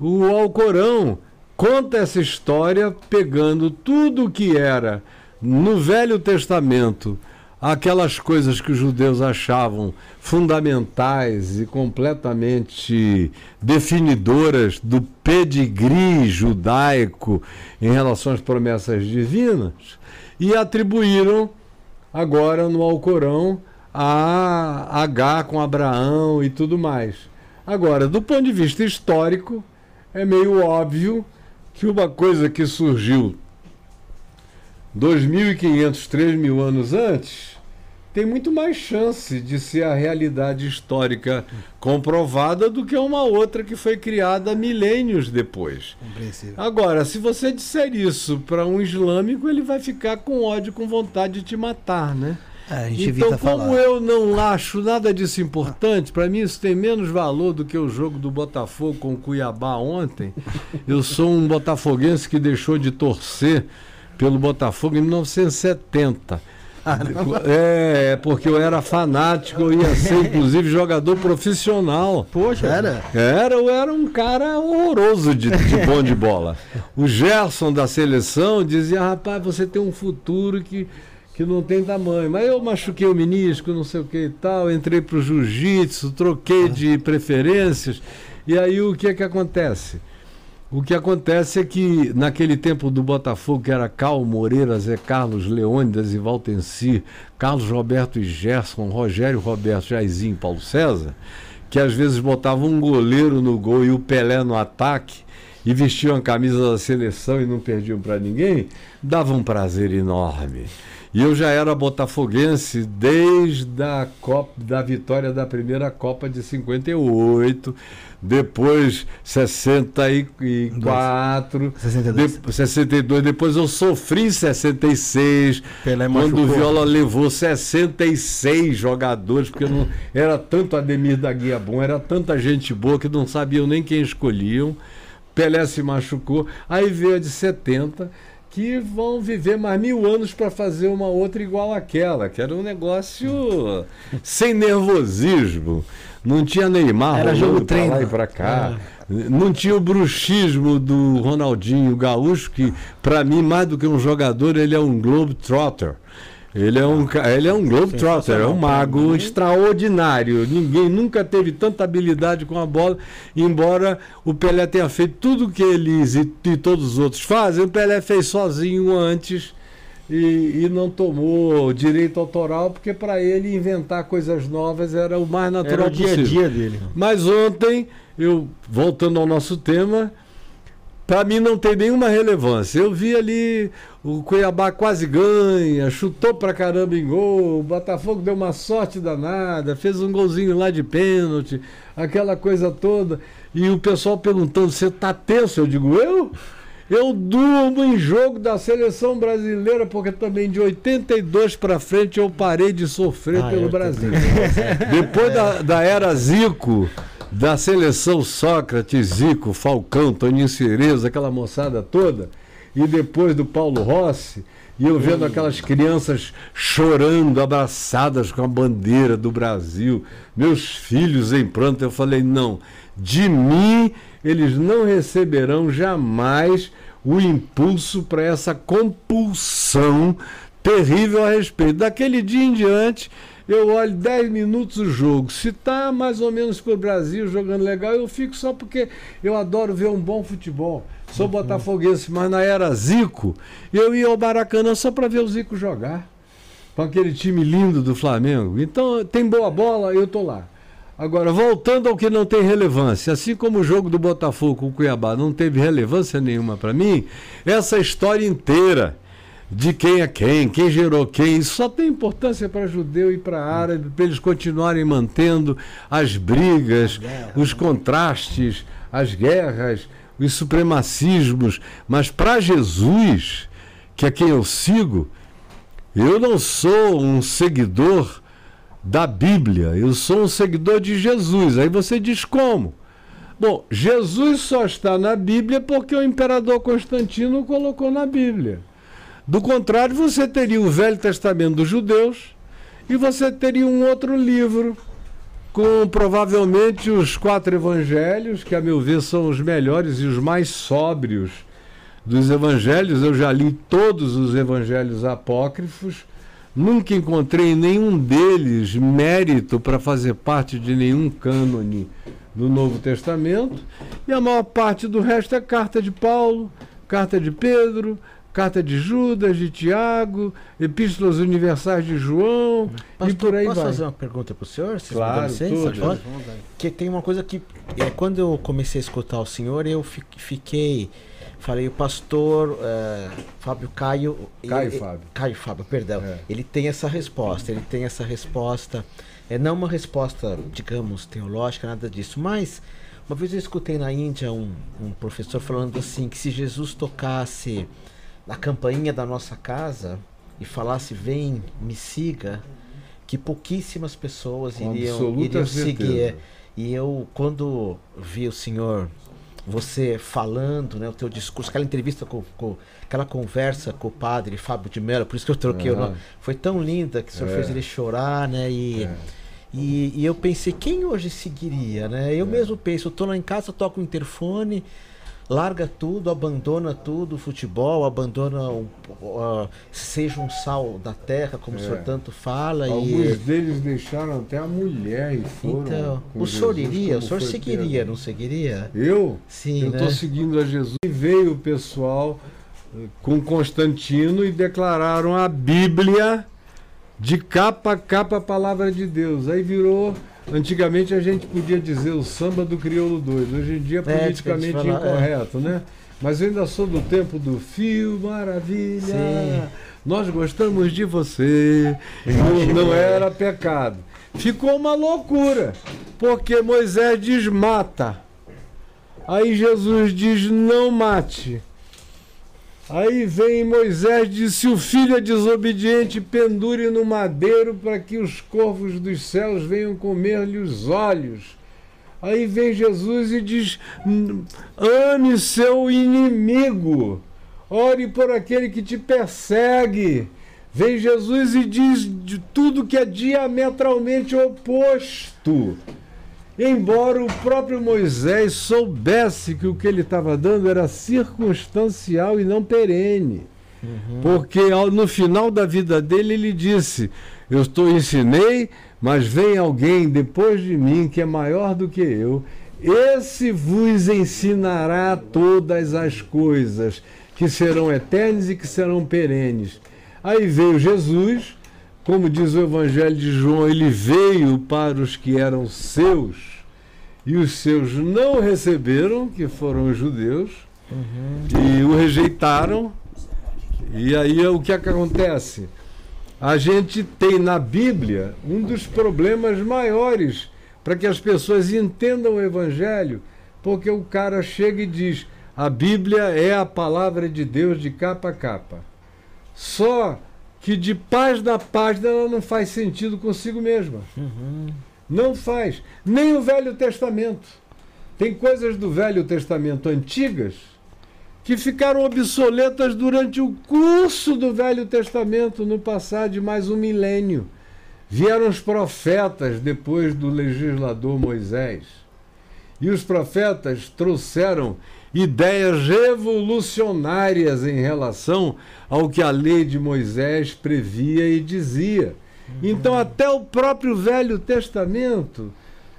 o Alcorão conta essa história pegando tudo o que era no Velho Testamento, aquelas coisas que os judeus achavam fundamentais e completamente definidoras do pedigree judaico em relação às promessas divinas e atribuíram agora no Alcorão a H com Abraão e tudo mais. Agora, do ponto de vista histórico, é meio óbvio que uma coisa que surgiu 2.500, 3.000 anos antes tem muito mais chance de ser a realidade histórica comprovada do que uma outra que foi criada milênios depois. Compreensível. Agora, se você disser isso para um islâmico, ele vai ficar com ódio, com vontade de te matar, né? É, Então, como falar. eu não acho nada disso importante, para mim isso tem menos valor do que o jogo do Botafogo com o Cuiabá ontem. Eu sou um botafoguense que deixou de torcer pelo Botafogo em 1970. É, porque eu era fanático, eu ia ser inclusive jogador profissional. Poxa, Era? Era, eu era um cara horroroso de, de bom de bola. O Gerson da seleção dizia, rapaz, você tem um futuro que, que não tem tamanho. Mas eu machuquei o menisco, não sei o que e tal, entrei pro jiu-jitsu, troquei de preferências. E aí o que é que acontece? O que acontece é que naquele tempo do Botafogo, que era Cal Moreira, Zé Carlos, Leônidas e Valtencir, Carlos Roberto e Gerson, Rogério Roberto, Jairzinho e Paulo César, que às vezes botavam um goleiro no gol e o Pelé no ataque e vestiam a camisa da seleção e não perdiam para ninguém, dava um prazer enorme. E eu já era botafoguense desde a Copa, da vitória da primeira Copa de 58, depois 64, 62. de, 62, depois eu sofri em 66, Pelé quando o. Viola levou 66 jogadores, porque não era tanto Ademir da Guia bom, era tanta gente boa que não sabiam nem quem escolhiam. Pelé se machucou, aí veio a de 70, que vão viver mais mil anos para fazer uma outra igual àquela, que era um negócio sem nervosismo. Não tinha Neymar Era jogo pra lá e para cá. Não tinha o bruxismo do Ronaldinho Gaúcho, que para mim, mais do que um jogador, ele é um globetrotter. Ele é um, ele é um globetrotter, é um mago extraordinário. Ninguém nunca teve tanta habilidade com a bola, embora o Pelé tenha feito tudo que eles e, e todos os outros fazem, o Pelé fez sozinho antes e, e não tomou direito autoral, porque para ele inventar coisas novas era o mais natural Era o dia a possível. dia dele. Mas ontem, eu voltando ao nosso tema, para mim não tem nenhuma relevância. Eu vi ali o Cuiabá quase ganha, chutou pra caramba em gol, o Botafogo deu uma sorte danada, fez um golzinho lá de pênalti, aquela coisa toda. E o pessoal perguntando: "Você tá tenso?" Eu digo: "Eu eu durmo em jogo da seleção brasileira, porque também de 82 para frente eu parei de sofrer Ah, pelo Brasil. Depois da, da era Zico, da seleção Sócrates, Zico, Falcão, Toninho Cereza, aquela moçada toda, e depois do Paulo Rossi, e eu vendo aquelas crianças chorando, abraçadas com a bandeira do Brasil, meus filhos em pranto, eu falei: não, de mim eles não receberão jamais o impulso para essa compulsão terrível a respeito. Daquele dia em diante, eu olho 10 minutos o jogo. Se tá mais ou menos pro Brasil jogando legal, eu fico só porque eu adoro ver um bom futebol. Sou botafoguense, mas na era Zico, eu ia ao Maracanã só para ver o Zico jogar. Com aquele time lindo do Flamengo. Então, tem boa bola, eu tô lá. Agora, voltando ao que não tem relevância, assim como o jogo do Botafogo com o Cuiabá não teve relevância nenhuma para mim, essa história inteira de quem é quem, quem gerou quem, isso só tem importância para judeu e para árabe, para eles continuarem mantendo as brigas, os contrastes, as guerras, os supremacismos. Mas para Jesus, que é quem eu sigo, eu não sou um seguidor da Bíblia, eu sou um seguidor de Jesus. Aí você diz como? Bom, Jesus só está na Bíblia porque o imperador Constantino colocou na Bíblia. Do contrário, você teria o Velho Testamento dos judeus e você teria um outro livro com provavelmente os quatro evangelhos, que a meu ver são os melhores e os mais sóbrios dos evangelhos. Eu já li todos os evangelhos apócrifos. Nunca encontrei nenhum deles mérito para fazer parte de nenhum cânone do Novo Testamento. E a maior parte do resto é carta de Paulo, carta de Pedro, carta de Judas, de Tiago, epístolas universais de João e Pastor, por aí posso vai. fazer uma pergunta para o senhor? Se Claro, licença, tudo. Que tem uma coisa que é, quando eu comecei a escutar o senhor, eu fi- fiquei, falei o pastor eh, Fábio Caio, Caio ele- Fábio. Caio Fábio, perdão. É. Ele tem essa resposta, ele tem essa resposta, é não uma resposta, digamos, teológica, nada disso, mas uma vez eu escutei na Índia um, um professor falando assim que se Jesus tocasse na campainha da nossa casa e falasse vem, me siga, que pouquíssimas pessoas Com iriam, iriam seguir. é. E eu, quando vi o senhor, você falando, né, o teu discurso, aquela entrevista com, com- aquela conversa com o padre Fábio de Mello, por isso que eu troquei o nome, foi tão linda que o senhor É. fez ele chorar, né, e, É. e, e eu pensei, quem hoje seguiria, né? Eu mesmo penso, eu tô lá em casa, toco o interfone, larga tudo, abandona tudo, o futebol, abandona, o, o- seja um sal da terra, como o É. senhor tanto fala, Alguns e... deles deixaram até a mulher e foram. Então, o senhor Jesus, iria, o senhor seguiria, Pedro. não seguiria? Eu? Sim, eu né? estou seguindo a Jesus. E veio o pessoal eh, com Constantino e declararam a Bíblia de capa a capa a palavra de Deus. Aí virou Antigamente a gente podia dizer o samba do crioulo doido. Hoje em dia é politicamente falar, é. incorreto, né? Mas eu ainda sou do tempo do Fio Maravilha. Sim. Nós gostamos de você. Não, não era pecado. Ficou uma loucura, porque Moisés diz mata. Aí Jesus diz não mate. Aí vem Moisés e diz: se o filho é desobediente, pendure no madeiro para que os corvos dos céus venham comer-lhe os olhos. Aí vem Jesus e diz: ame seu inimigo, ore por aquele que te persegue. Vem Jesus e diz de tudo que é diametralmente oposto. Embora o próprio Moisés soubesse que o que ele estava dando era circunstancial e não perene. Porque ao- no final da vida dele ele disse: Eu estou ensinei, mas vem alguém depois de mim que é maior do que eu. Esse vos ensinará todas as coisas que serão eternas e que serão perenes. Aí veio Jesus, como diz o Evangelho de João, ele veio para os que eram seus e os seus não receberam, que foram os judeus, e o rejeitaram. E aí é o que, é que acontece? A gente tem na Bíblia um dos problemas maiores para que as pessoas entendam o Evangelho, porque o cara chega e diz: a Bíblia é a palavra de Deus de capa a capa. Só que de página a página ela não faz sentido consigo mesma. Não faz. Nem o Velho Testamento. Tem coisas do Velho Testamento antigas que ficaram obsoletas durante o curso do Velho Testamento, no passar de mais um milênio. Vieram os profetas depois do legislador Moisés. E os profetas trouxeram ideias revolucionárias em relação ao que a lei de Moisés previa e dizia. Então, até o próprio Velho Testamento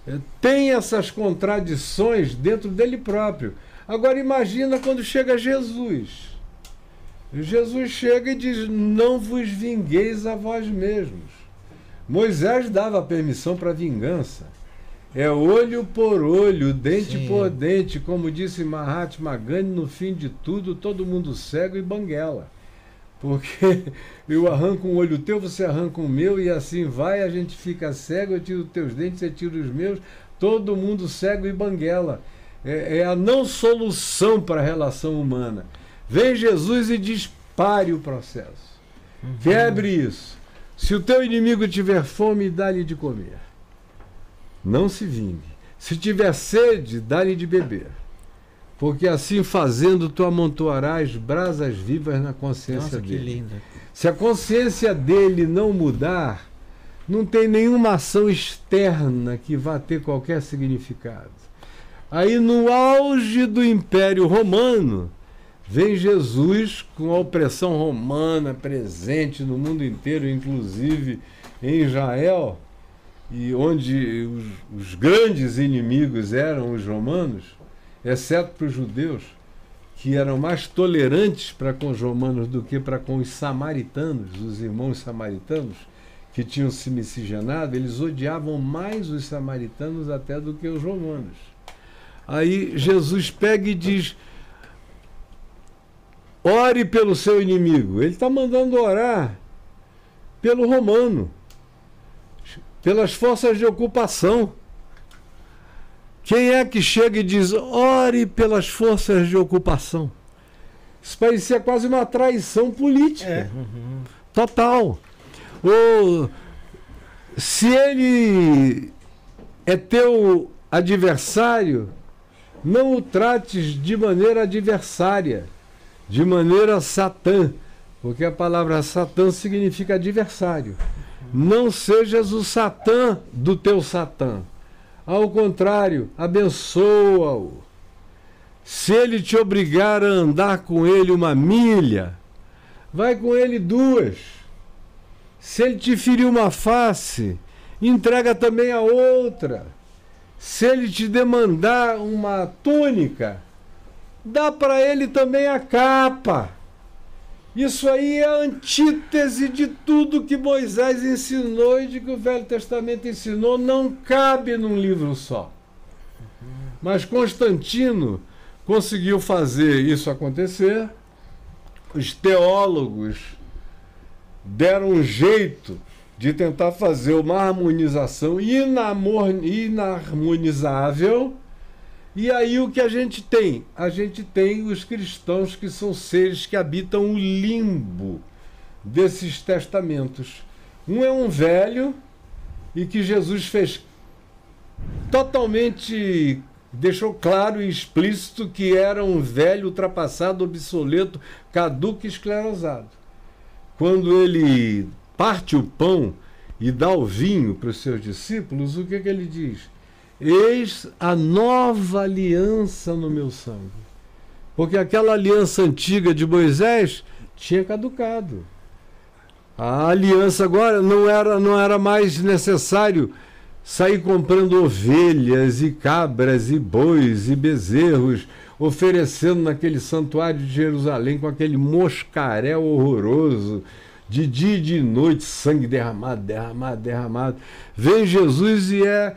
eh, tem essas contradições dentro dele próprio. Agora, imagina quando chega Jesus. Jesus chega e diz: Não vos vingueis a vós mesmos. Moisés dava permissão para vingança. É olho por olho, dente Sim. por dente, como disse Mahatma Gandhi, no fim de tudo, todo mundo cego e banguela. Porque eu arranco um olho teu, você arranca o meu, e assim vai, a gente fica cego, eu tiro os teus dentes, você tira os meus, todo mundo cego e banguela. É, é a não solução para a relação humana. Vem Jesus e dispare o processo. Quebre isso. Se o teu inimigo tiver fome, dá-lhe de comer. Não se vingue. Se tiver sede, dá-lhe de beber. Porque assim fazendo, tu amontoarás brasas vivas na consciência Nossa, que dele. linda. Se a consciência dele não mudar, não tem nenhuma ação externa que vá ter qualquer significado. Aí, no auge do Império Romano, vem Jesus com a opressão romana presente no mundo inteiro, inclusive em Israel, e onde os, os grandes inimigos eram os romanos, exceto para os judeus, que eram mais tolerantes para com os romanos do que para com os samaritanos, os irmãos samaritanos, que tinham se miscigenado, eles odiavam mais os samaritanos até do que os romanos. Aí Jesus pega e diz: ore pelo seu inimigo. Ele está mandando orar pelo romano, pelas forças de ocupação. Quem é que chega e diz: ore pelas forças de ocupação? Isso parecia quase uma traição política. É. Total. Ou, se ele é teu adversário, não o trates de maneira adversária, de maneira satã, porque a palavra satã significa adversário. Não sejas o satã do teu satã. Ao contrário, abençoa-o. Se ele te obrigar a andar com ele uma milha, vai com ele duas. Se ele te ferir uma face, entrega também a outra. Se ele te demandar uma túnica, dá para ele também a capa. Isso aí é a antítese de tudo que Moisés ensinou e de que o Velho Testamento ensinou, não cabe num livro só. Mas Constantino conseguiu fazer isso acontecer. Os teólogos deram um jeito de tentar fazer uma harmonização inarmonizável. E aí o que a gente tem? A gente tem os cristãos que são seres que habitam o limbo desses testamentos. Um é um velho e que Jesus fez totalmente deixou claro e explícito que era um velho ultrapassado, obsoleto, caduco e esclerosado. Quando ele parte o pão e dá o vinho para os seus discípulos, o que, que ele diz? Eis a nova aliança no meu sangue. Porque aquela aliança antiga de Moisés tinha caducado. A aliança agora não era, não era mais necessário sair comprando ovelhas e cabras e bois e bezerros, oferecendo naquele santuário de Jerusalém com aquele moscaréu horroroso de dia e de noite, sangue derramado, derramado, derramado. Vem Jesus e é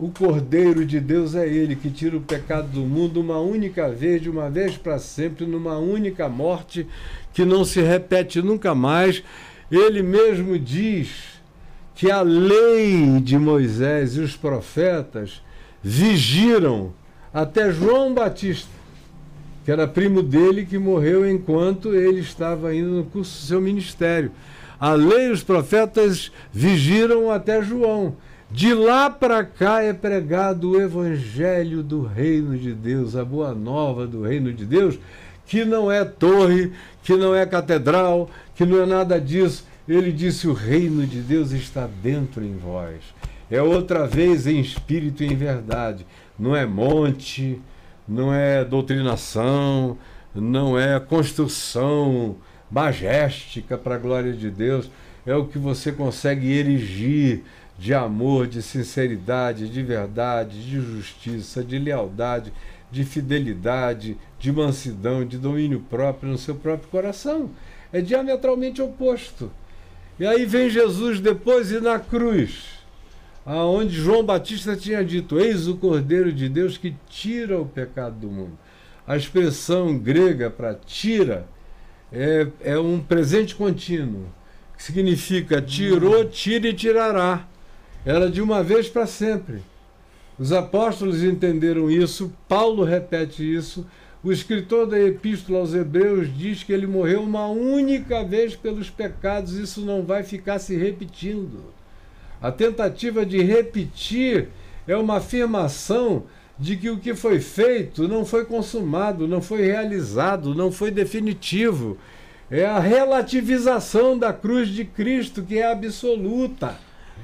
o Cordeiro de Deus, é Ele que tira o pecado do mundo uma única vez, de uma vez para sempre, numa única morte que não se repete nunca mais. Ele mesmo diz que a lei de Moisés e os profetas vigiram até João Batista que era primo dele, que morreu enquanto ele estava indo no curso do seu ministério. A lei e os profetas vigiram até João. De lá para cá é pregado o evangelho do reino de Deus, a boa nova do reino de Deus, que não é torre, que não é catedral, que não é nada disso. Ele disse: O reino de Deus está dentro em vós. É outra vez em espírito e em verdade. Não é monte, não é doutrinação, não é construção magéstica para a glória de Deus, é o que você consegue erigir de amor, de sinceridade, de verdade, de justiça, de lealdade, de fidelidade, de mansidão, de domínio próprio no seu próprio coração. É diametralmente oposto. E aí vem Jesus depois e na cruz aonde João Batista tinha dito: Eis o Cordeiro de Deus que tira o pecado do mundo. A expressão grega para tira é, é um presente contínuo, que significa tirou, tira e tirará. Era de uma vez para sempre. Os apóstolos entenderam isso, Paulo repete isso. O escritor da Epístola aos Hebreus diz que ele morreu uma única vez pelos pecados, isso não vai ficar se repetindo. A tentativa de repetir é uma afirmação de que o que foi feito não foi consumado, não foi realizado, não foi definitivo. É a relativização da cruz de Cristo que é absoluta.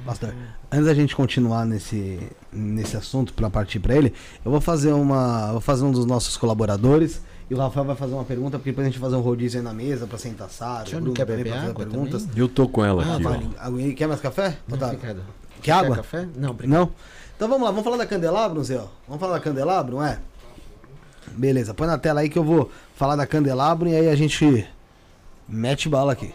Pastor, antes da gente continuar nesse, nesse assunto para partir para ele, eu vou fazer uma, vou fazer um dos nossos colaboradores e o Rafael vai fazer uma pergunta, porque depois a gente vai fazer um rodízio aí na mesa pra sentar Sara. O não quer beber água perguntas. Também? Eu tô com ela ah, aqui. Vale. Quer mais café? Não, tá. Quer, quer água? Quer café? Não, obrigado. Não? Então vamos lá, vamos falar da Candelabro, Zé? Vamos falar da Candelabro, não é? Beleza, põe na tela aí que eu vou falar da Candelabro e aí a gente mete bala aqui.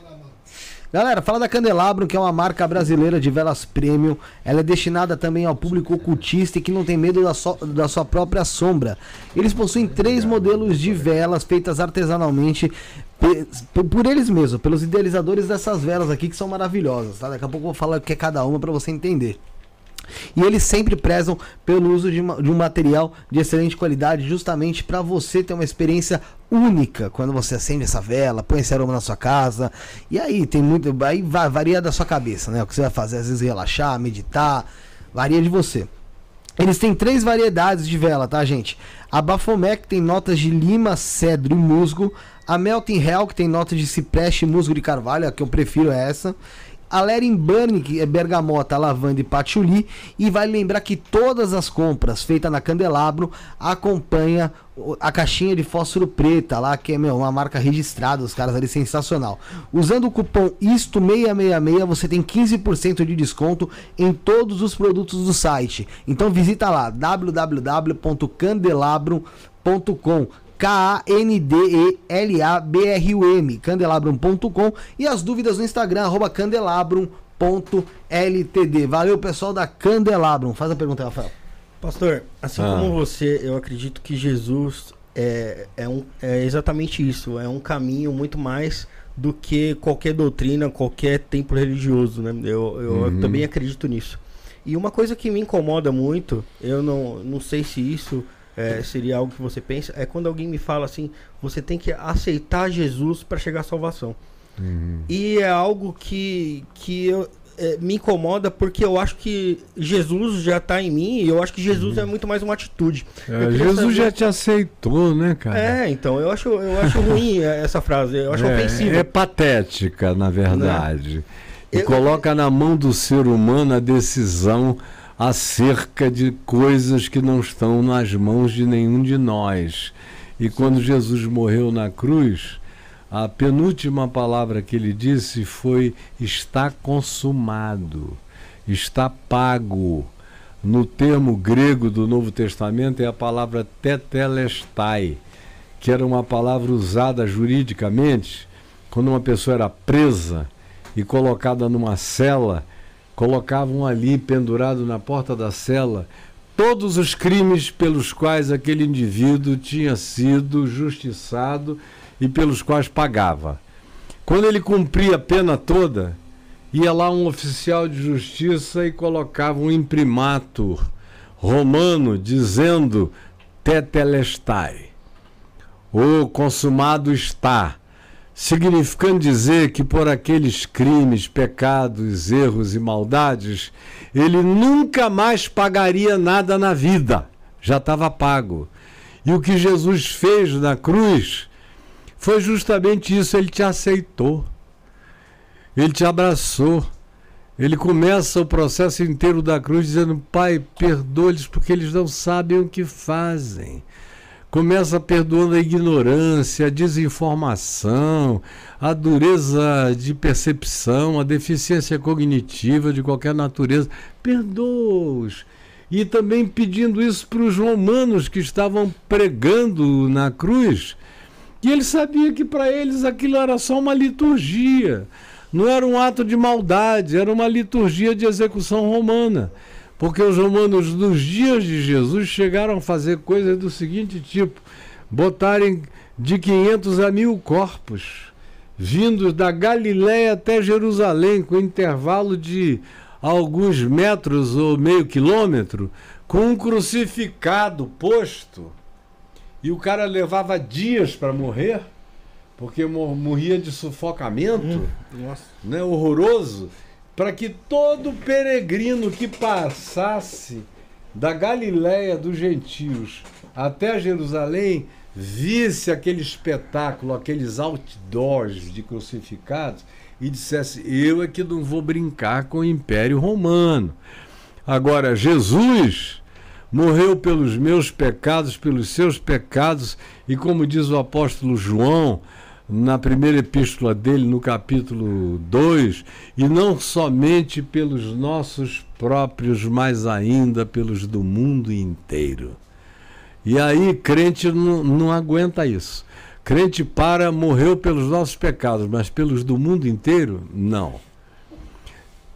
Galera, fala da Candelabro, que é uma marca brasileira de velas premium. Ela é destinada também ao público ocultista e que não tem medo da, so, da sua própria sombra. Eles possuem três modelos de velas feitas artesanalmente por eles mesmos, pelos idealizadores dessas velas aqui que são maravilhosas, tá? Daqui a pouco eu vou falar o que é cada uma para você entender. E eles sempre prezam pelo uso de, uma, de um material de excelente qualidade, justamente para você ter uma experiência única quando você acende essa vela, põe esse aroma na sua casa. E aí tem muito. Aí varia da sua cabeça, né? O que você vai fazer, às vezes relaxar, meditar, varia de você. Eles têm três variedades de vela, tá, gente? A Bafomé, que tem notas de lima, cedro e musgo. A Melting Hell, que tem notas de cipreste, musgo de carvalho, a que eu prefiro é essa a Lerin Burn, que é bergamota, lavanda e patchouli. E vai lembrar que todas as compras feitas na Candelabro acompanha a caixinha de fósforo preta lá, que é meu, uma marca registrada, os caras ali sensacional. Usando o cupom ISTO666 você tem 15% de desconto em todos os produtos do site. Então visita lá www.candelabro.com K-A-N-D-E-L-A-B-R-U-M, candelabrum.com e as dúvidas no Instagram, arroba candelabrum.ltd. Valeu, pessoal da Candelabrum. Faz a pergunta, Rafael. Pastor, assim Ah. como você, eu acredito que Jesus é, é, um, é exatamente isso. É um caminho muito mais do que qualquer doutrina, qualquer templo religioso, né? Eu, eu Uhum. também acredito nisso. E uma coisa que me incomoda muito, eu não, não sei se isso é, seria algo que você pensa, é quando alguém me fala assim, você tem que aceitar Jesus para chegar à salvação. Uhum. E é algo que, que eu, é, me incomoda porque eu acho que Jesus já está em mim e eu acho que Jesus é muito mais uma atitude. É, Jesus saber- já te aceitou, né, cara? É, então, eu acho, eu acho ruim essa frase, eu acho é, ofensiva. é patética, na verdade. E Eu- coloca na mão do ser humano a decisão acerca de coisas que não estão nas mãos de nenhum de nós. E quando Jesus morreu na cruz, a penúltima palavra que ele disse foi: está consumado, está pago. No termo grego do Novo Testamento é a palavra tetelestai, que era uma palavra usada juridicamente quando uma pessoa era presa e colocada numa cela, colocavam ali pendurado na porta da cela todos os crimes pelos quais aquele indivíduo tinha sido justiçado e pelos quais pagava. Quando ele cumpria a pena toda, ia lá um oficial de justiça e colocava um imprimatur romano dizendo tetelestai, o consumado está, significando dizer que por aqueles crimes, pecados, erros e maldades, ele nunca mais pagaria nada na vida, já estava pago. E o que Jesus fez na cruz foi justamente isso, ele te aceitou. Ele te abraçou. Ele começa o processo inteiro da cruz dizendo: Pai, perdoa-lhes porque eles não sabem o que fazem. Começa perdoando a ignorância, a desinformação, a dureza de percepção, a deficiência cognitiva de qualquer natureza. Perdoa-os. E também pedindo isso para os romanos que estavam pregando na cruz. E ele sabia que para eles aquilo era só uma liturgia. Não era um ato de maldade, era uma liturgia de execução romana. Porque os romanos, nos dias de Jesus, chegaram a fazer coisas do seguinte tipo: botarem de 500 a mil corpos, vindos da Galiléia até Jerusalém, com intervalo de alguns metros ou meio quilômetro, com um crucificado posto. E o cara levava dias para morrer, porque mor- morria de sufocamento Nossa. né, horroroso, para que todo peregrino que passasse da Galiléia dos gentios até Jerusalém visse aquele espetáculo, aqueles outdoors de crucificados e dissesse: Eu é que não vou brincar com o Império Romano. Agora, Jesus morreu pelos meus pecados, pelos seus pecados, e como diz o apóstolo João, na primeira epístola dele, no capítulo 2, e não somente pelos nossos próprios, mas ainda pelos do mundo inteiro. E aí, crente não, não aguenta isso. Crente para, morreu pelos nossos pecados, mas pelos do mundo inteiro, não.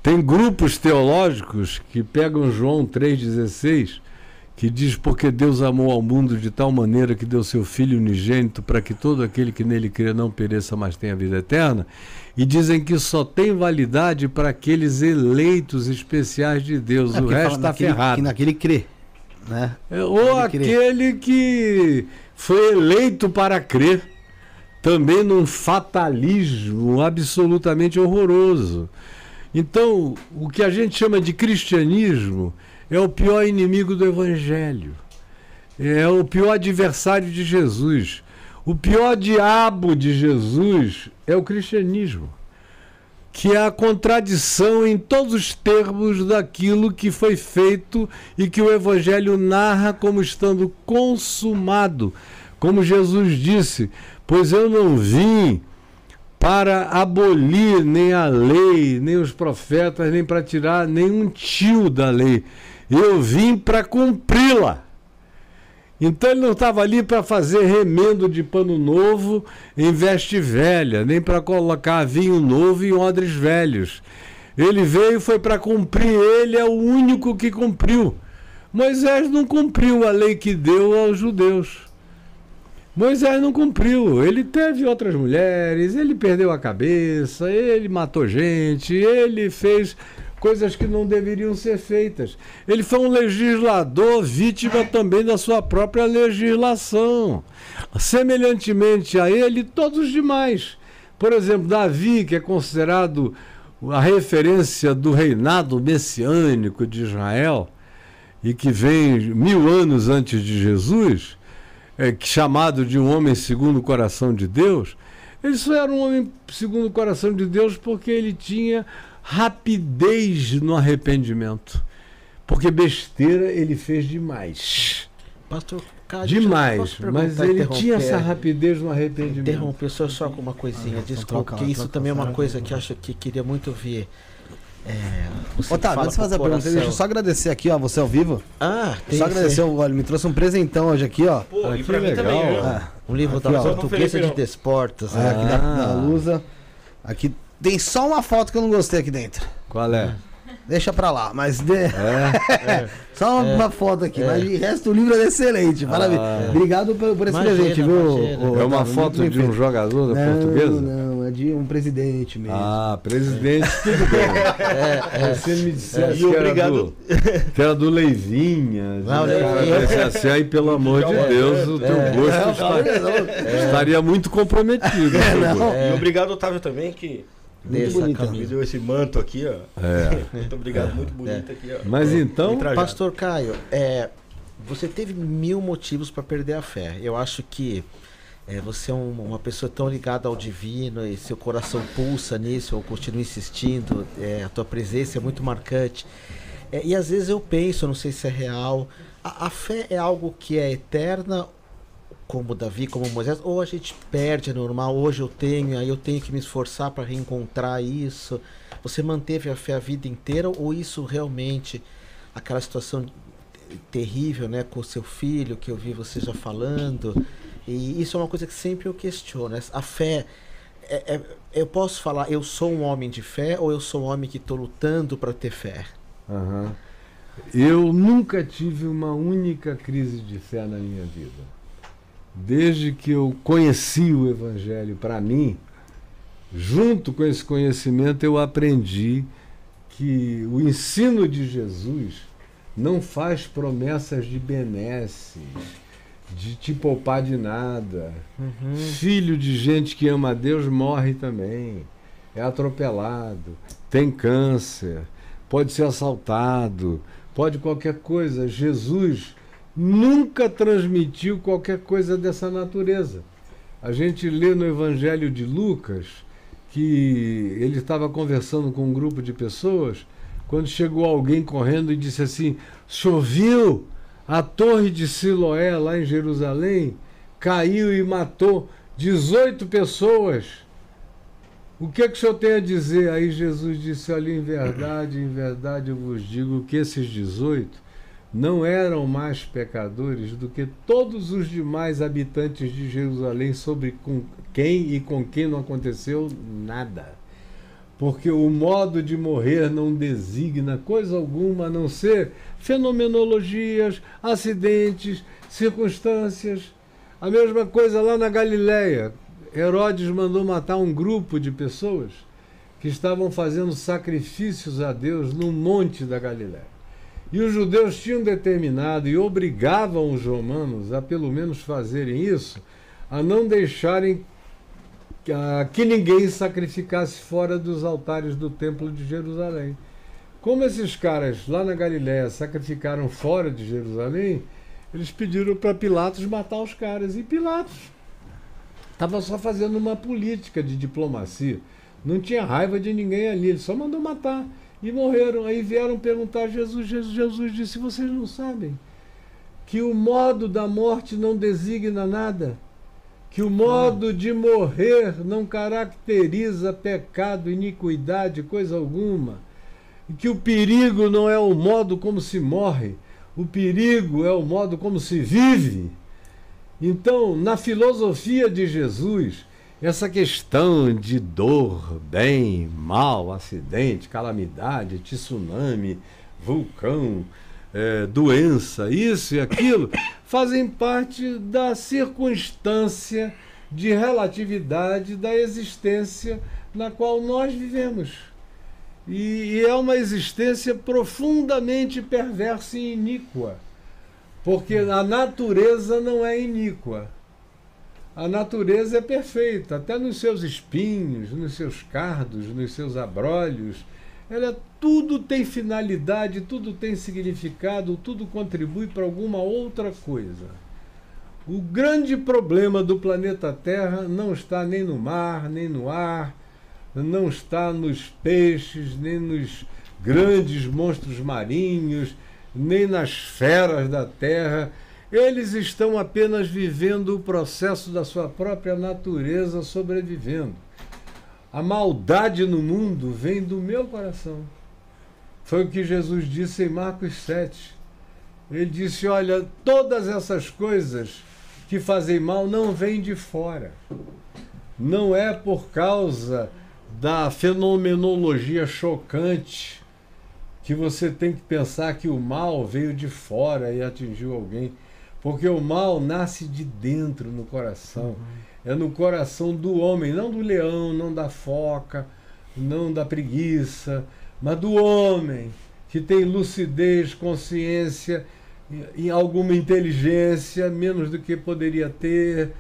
Tem grupos teológicos que pegam João 3,16, que diz: Porque Deus amou ao mundo de tal maneira que deu seu Filho unigênito para que todo aquele que nele crê não pereça, mas tenha vida eterna. E dizem que só tem validade para aqueles eleitos especiais de Deus. É, o resto está ferrado. Que naquele crê, né? É, Ou crer. aquele que foi eleito para crer, também num fatalismo absolutamente horroroso. Então, o que a gente chama de cristianismo é o pior inimigo do Evangelho, é o pior adversário de Jesus. O pior diabo de Jesus é o cristianismo que é a contradição em todos os termos daquilo que foi feito e que o Evangelho narra como estando consumado. Como Jesus disse: Pois eu não vim para abolir nem a lei, nem os profetas, nem para tirar nenhum tio da lei. Eu vim para cumpri-la. Então ele não estava ali para fazer remendo de pano novo em veste velha, nem para colocar vinho novo em odres velhos. Ele veio foi para cumprir, ele é o único que cumpriu. Moisés não cumpriu a lei que deu aos judeus. Moisés não cumpriu. Ele teve outras mulheres, ele perdeu a cabeça, ele matou gente, ele fez coisas que não deveriam ser feitas. Ele foi um legislador vítima também da sua própria legislação. Semelhantemente a ele, todos os demais. Por exemplo, Davi, que é considerado a referência do reinado messiânico de Israel e que vem mil anos antes de Jesus, é, chamado de um homem segundo o coração de Deus, ele só era um homem segundo o coração de Deus porque ele tinha rapidez no arrependimento. Porque besteira ele fez demais. Pastor Cádio, demais. Mas ele tinha essa rapidez no arrependimento. Interromper só, só com uma coisinha. Ah, Desculpa, que isso também é uma coisa que acho que queria muito ver. É, Otávio, antes de fazer a pergunta, deixa eu só agradecer aqui, ó, você ao vivo. Ah, tem Só agradecer, olha, me trouxe um presentão hoje aqui, ó. Pô, ah, e pra mim legal. também, é. Um livro aqui, da portuguesa de Desportos. É, aqui da, da ah. Lusa. Aqui tem só uma foto que eu não gostei aqui dentro. Qual é? Deixa pra lá, mas. De... É, é, só uma, é, foto aqui, mas o resto do livro é excelente. Parabéns. Ah, Obrigado por, por esse imagina, presente, viu? é uma foto de um jogador da não, portuguesa? Não, é de um presidente mesmo. Ah, presidente, tudo bem. É, Você me dissesse que, era do, que era do Leivinha. Não, Leivinha. Assim, aí, pelo amor de Deus, o teu gosto está, estaria muito comprometido. E obrigado, Otávio, também, que dessa bonita. Me deu esse manto aqui, ó. É. muito obrigado, é. muito bonito é. aqui, ó. Mas então, Pastor Caio, é, você teve mil motivos para perder a fé. Eu acho que é, você é um, uma pessoa tão ligada ao divino e seu coração pulsa nisso, eu continuo insistindo, é, a tua presença é muito marcante. É, e às vezes eu penso, não sei se é real, a, a fé é algo que é eterna como Davi, como Moisés, ou a gente perde, é normal, hoje eu tenho, aí eu tenho que me esforçar para reencontrar isso. Você manteve a fé a vida inteira ou isso realmente, aquela situação terrível, né, com o seu filho, que eu vi você já falando, e isso é uma coisa que sempre eu questiono. A fé, é, é, eu posso falar, eu sou um homem de fé ou eu sou um homem que estou lutando para ter fé? Uhum. Eu nunca tive uma única crise de fé na minha vida desde que eu conheci o Evangelho para mim, junto com esse conhecimento eu aprendi que o ensino de Jesus não faz promessas de benesses, de te poupar de nada. Uhum. Filho de gente que ama a Deus morre também, é atropelado, tem câncer, pode ser assaltado, pode qualquer coisa. Jesus nunca transmitiu qualquer coisa dessa natureza. A gente lê no Evangelho de Lucas que ele estava conversando com um grupo de pessoas quando chegou alguém correndo e disse assim: choveu a torre de Siloé lá em Jerusalém caiu e matou 18 pessoas. O que, é que o senhor tem a dizer? Aí Jesus disse: Olha, em verdade, em verdade eu vos digo que esses 18 não eram mais pecadores do que todos os demais habitantes de Jerusalém, sobre com quem e com quem não aconteceu nada. Porque o modo de morrer não designa coisa alguma a não ser fenomenologias, acidentes, circunstâncias. A mesma coisa lá na Galileia. Herodes mandou matar um grupo de pessoas que estavam fazendo sacrifícios a Deus no monte da Galileia. E os judeus tinham determinado e obrigavam os romanos a pelo menos fazerem isso, a não deixarem que ninguém sacrificasse fora dos altares do templo de Jerusalém. Como esses caras lá na Galiléia sacrificaram fora de Jerusalém, eles pediram para Pilatos matar os caras. E Pilatos estava só fazendo uma política de diplomacia. Não tinha raiva de ninguém ali, ele só mandou matar e morreram. Aí vieram perguntar a Jesus. Jesus, Jesus disse: Vocês não sabem que o modo da morte não designa nada, que o modo de morrer não caracteriza pecado, iniquidade, coisa alguma, que o perigo não é o modo como se morre. o perigo é o modo como se vive. Então, na filosofia de Jesus, essa questão de dor, bem, mal, acidente, calamidade, tsunami, vulcão, é, doença, isso e aquilo, fazem parte da circunstância de relatividade da existência na qual nós vivemos. E, e é uma existência profundamente perversa e iníqua, porque a natureza não é iníqua. A natureza é perfeita, até nos seus espinhos, nos seus cardos, nos seus abrolhos. Ela tudo tem finalidade, tudo tem significado, tudo contribui para alguma outra coisa. O grande problema do planeta Terra não está nem no mar, nem no ar, não está nos peixes, nem nos grandes monstros marinhos, nem nas feras da terra. Eles estão apenas vivendo o processo da sua própria natureza sobrevivendo. A maldade no mundo vem do meu coração. Foi o que Jesus disse em Marcos 7. Ele disse: Olha, todas essas coisas que fazem mal não vêm de fora. Não é por causa da fenomenologia chocante que você tem que pensar que o mal veio de fora e atingiu alguém. Porque o mal nasce de dentro no coração. Uhum. É no coração do homem, não do leão, não da foca, não da preguiça, mas do homem que tem lucidez, consciência em alguma inteligência, menos do que poderia ter,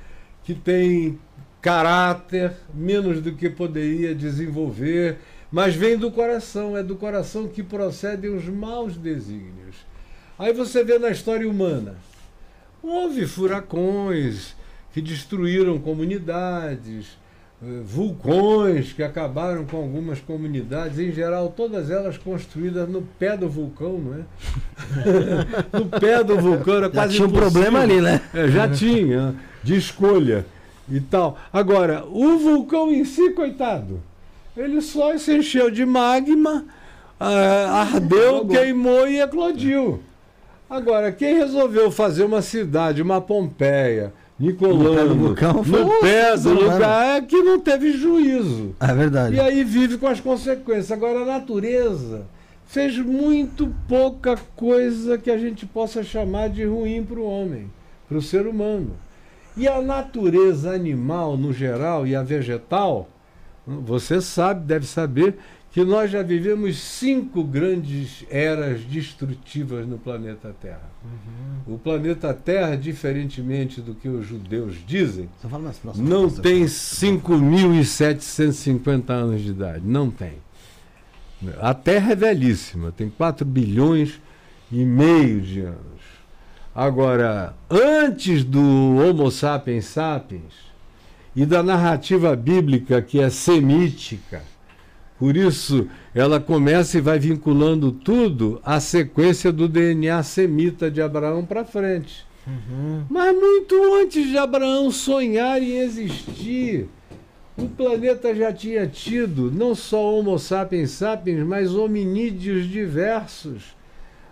que tem caráter, menos do que poderia desenvolver, mas vem do coração, é do coração que procedem os maus desígnios. Aí você vê na história humana, houve furacões que destruíram comunidades, eh, vulcões que acabaram com algumas comunidades, em geral todas elas construídas no pé do vulcão, não é? no pé do vulcão era quase já tinha um problema ali, né? É, já tinha, de escolha e tal. Agora, o vulcão em si, coitado, ele só se encheu de magma, uh, ardeu, queimou e eclodiu. Agora, quem resolveu fazer uma cidade, uma Pompeia, Nicolano, no pé do, no pé do lugar é que não teve juízo. É verdade. E aí vive com as consequências. Agora, a natureza fez muito pouca coisa que a gente possa chamar de ruim para o homem, para o ser humano. E a natureza animal, no geral, e a vegetal, você sabe, deve saber, que nós já vivemos cinco grandes eras destrutivas no planeta Terra. Uhum. O planeta Terra, diferentemente do que os judeus dizem, não tem 5.750 anos de idade. Não tem. A Terra é velhíssima, tem 4 bilhões e meio de anos. Agora, antes do Homo sapiens sapiens e da narrativa bíblica que é semítica, por isso, ela começa e vai vinculando tudo à sequência do DNA semita de Abraão para frente. Uhum. Mas muito antes de Abraão sonhar em existir, o planeta já tinha tido não só Homo sapiens sapiens, mas hominídeos diversos.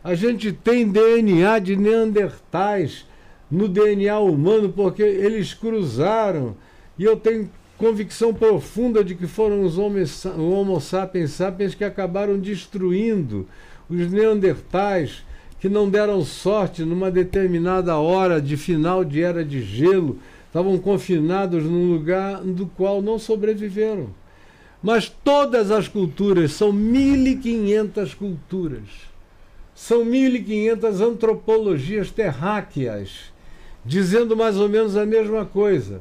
A gente tem DNA de neandertais no DNA humano porque eles cruzaram. E eu tenho convicção profunda de que foram os Homo sapiens sapiens que acabaram destruindo os neandertais, que não deram sorte numa determinada hora de final de era de gelo, estavam confinados num lugar do qual não sobreviveram. Mas todas as culturas são 1500 culturas. São 1500 antropologias terráqueas, dizendo mais ou menos a mesma coisa,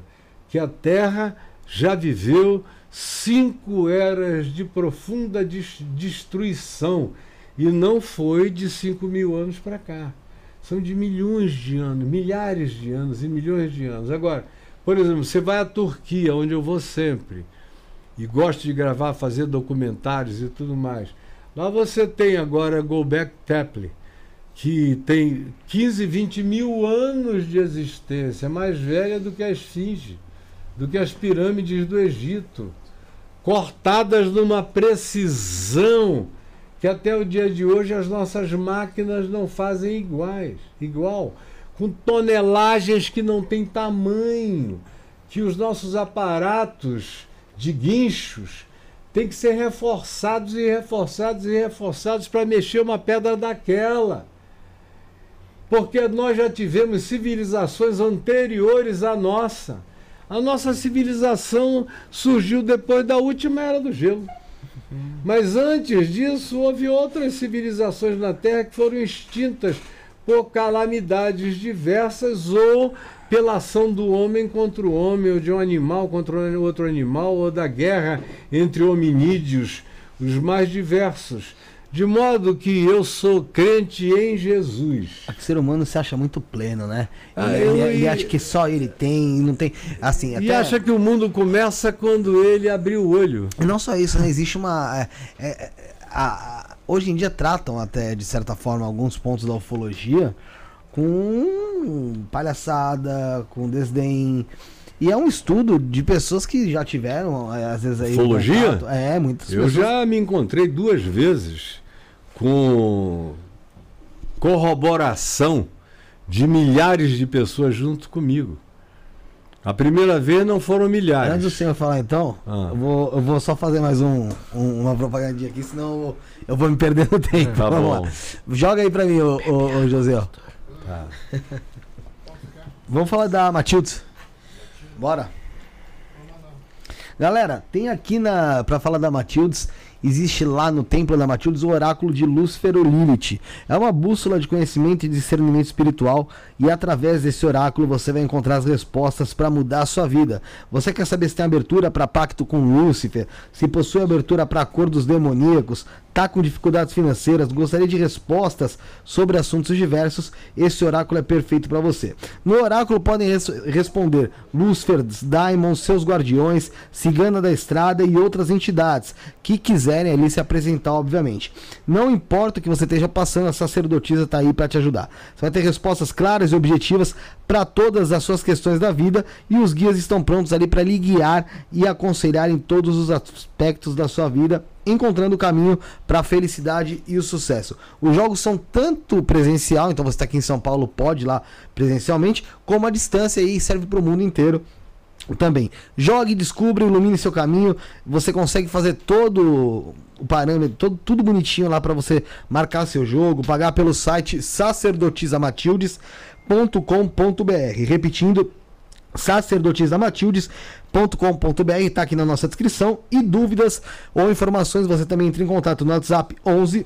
que a Terra já viveu cinco eras de profunda destruição e não foi de cinco mil anos para cá. São de milhões de anos, milhares de anos e milhões de anos. Agora, por exemplo, você vai à Turquia, onde eu vou sempre, e gosto de gravar, fazer documentários e tudo mais. Lá você tem agora Gobek Tepe, que tem 15, 20 mil anos de existência, mais velha do que a Esfinge do que as pirâmides do Egito, cortadas numa precisão que até o dia de hoje as nossas máquinas não fazem iguais, igual, com tonelagens que não têm tamanho, que os nossos aparatos de guinchos têm que ser reforçados e reforçados e reforçados para mexer uma pedra daquela. Porque nós já tivemos civilizações anteriores à nossa. A nossa civilização surgiu depois da última era do gelo. Mas antes disso, houve outras civilizações na Terra que foram extintas por calamidades diversas ou pela ação do homem contra o homem, ou de um animal contra outro animal, ou da guerra entre hominídeos, os mais diversos. De modo que eu sou crente em Jesus. O ser humano se acha muito pleno, né? Ah, ele, ele- ele acha que só ele tem, não tem. Assim, E até. acha que o mundo começa quando ele abrir o olho. E não só isso, né? Existe uma. é, é, é, a- a- hoje em dia tratam até, de certa forma, alguns pontos da ufologia com palhaçada, com desdém. E é um estudo de pessoas que já tiveram, é, às vezes aí. Ufologia? contato. É, muitas Eu pessoas. já me encontrei duas vezes com corroboração de milhares de pessoas junto comigo. A primeira vez não foram Antes do milhares. senhor falar então, Ah. eu, vou, eu vou só fazer mais um, um- uma propagandinha aqui, senão eu vou, eu vou me perder no tempo. Tá Vamos bom. lá. Joga aí pra mim, ô, ô, ô José. Tá. Vamos falar da Matilde. Bora. Galera, tem aqui na para falar da Matildes, existe lá no templo da Matildes o oráculo de Lúcifer Lilith. É uma bússola de conhecimento e discernimento espiritual e através desse oráculo você vai encontrar as respostas para mudar a sua vida. Você quer saber se tem abertura para pacto com Lúcifer, se possui abertura para acordos demoníacos, tá com dificuldades financeiras, gostaria de respostas sobre assuntos diversos, esse oráculo é perfeito para você. No oráculo podem res- responder Lúcifer, Daimon, seus guardiões, Cigana da Estrada e outras entidades que quiserem ali se apresentar, obviamente. Não importa o que você esteja passando, a sacerdotisa está aí para te ajudar. Você vai ter respostas claras e objetivas para todas as suas questões da vida e os guias estão prontos ali para lhe guiar e aconselhar em todos os aspectos da sua vida encontrando o caminho para a felicidade e o sucesso. Os jogos são tanto presencial, então você está aqui em São Paulo, pode ir lá presencialmente, como a distância e serve para o mundo inteiro também. Jogue, descubra, ilumine seu caminho. Você consegue fazer todo o parâmetro, todo, tudo bonitinho lá para você marcar seu jogo, pagar pelo site sacerdotisamatildes.com.br. Repetindo, sacerdotisamatildes.com.br está aqui na nossa descrição e dúvidas ou informações você também entra em contato no WhatsApp 11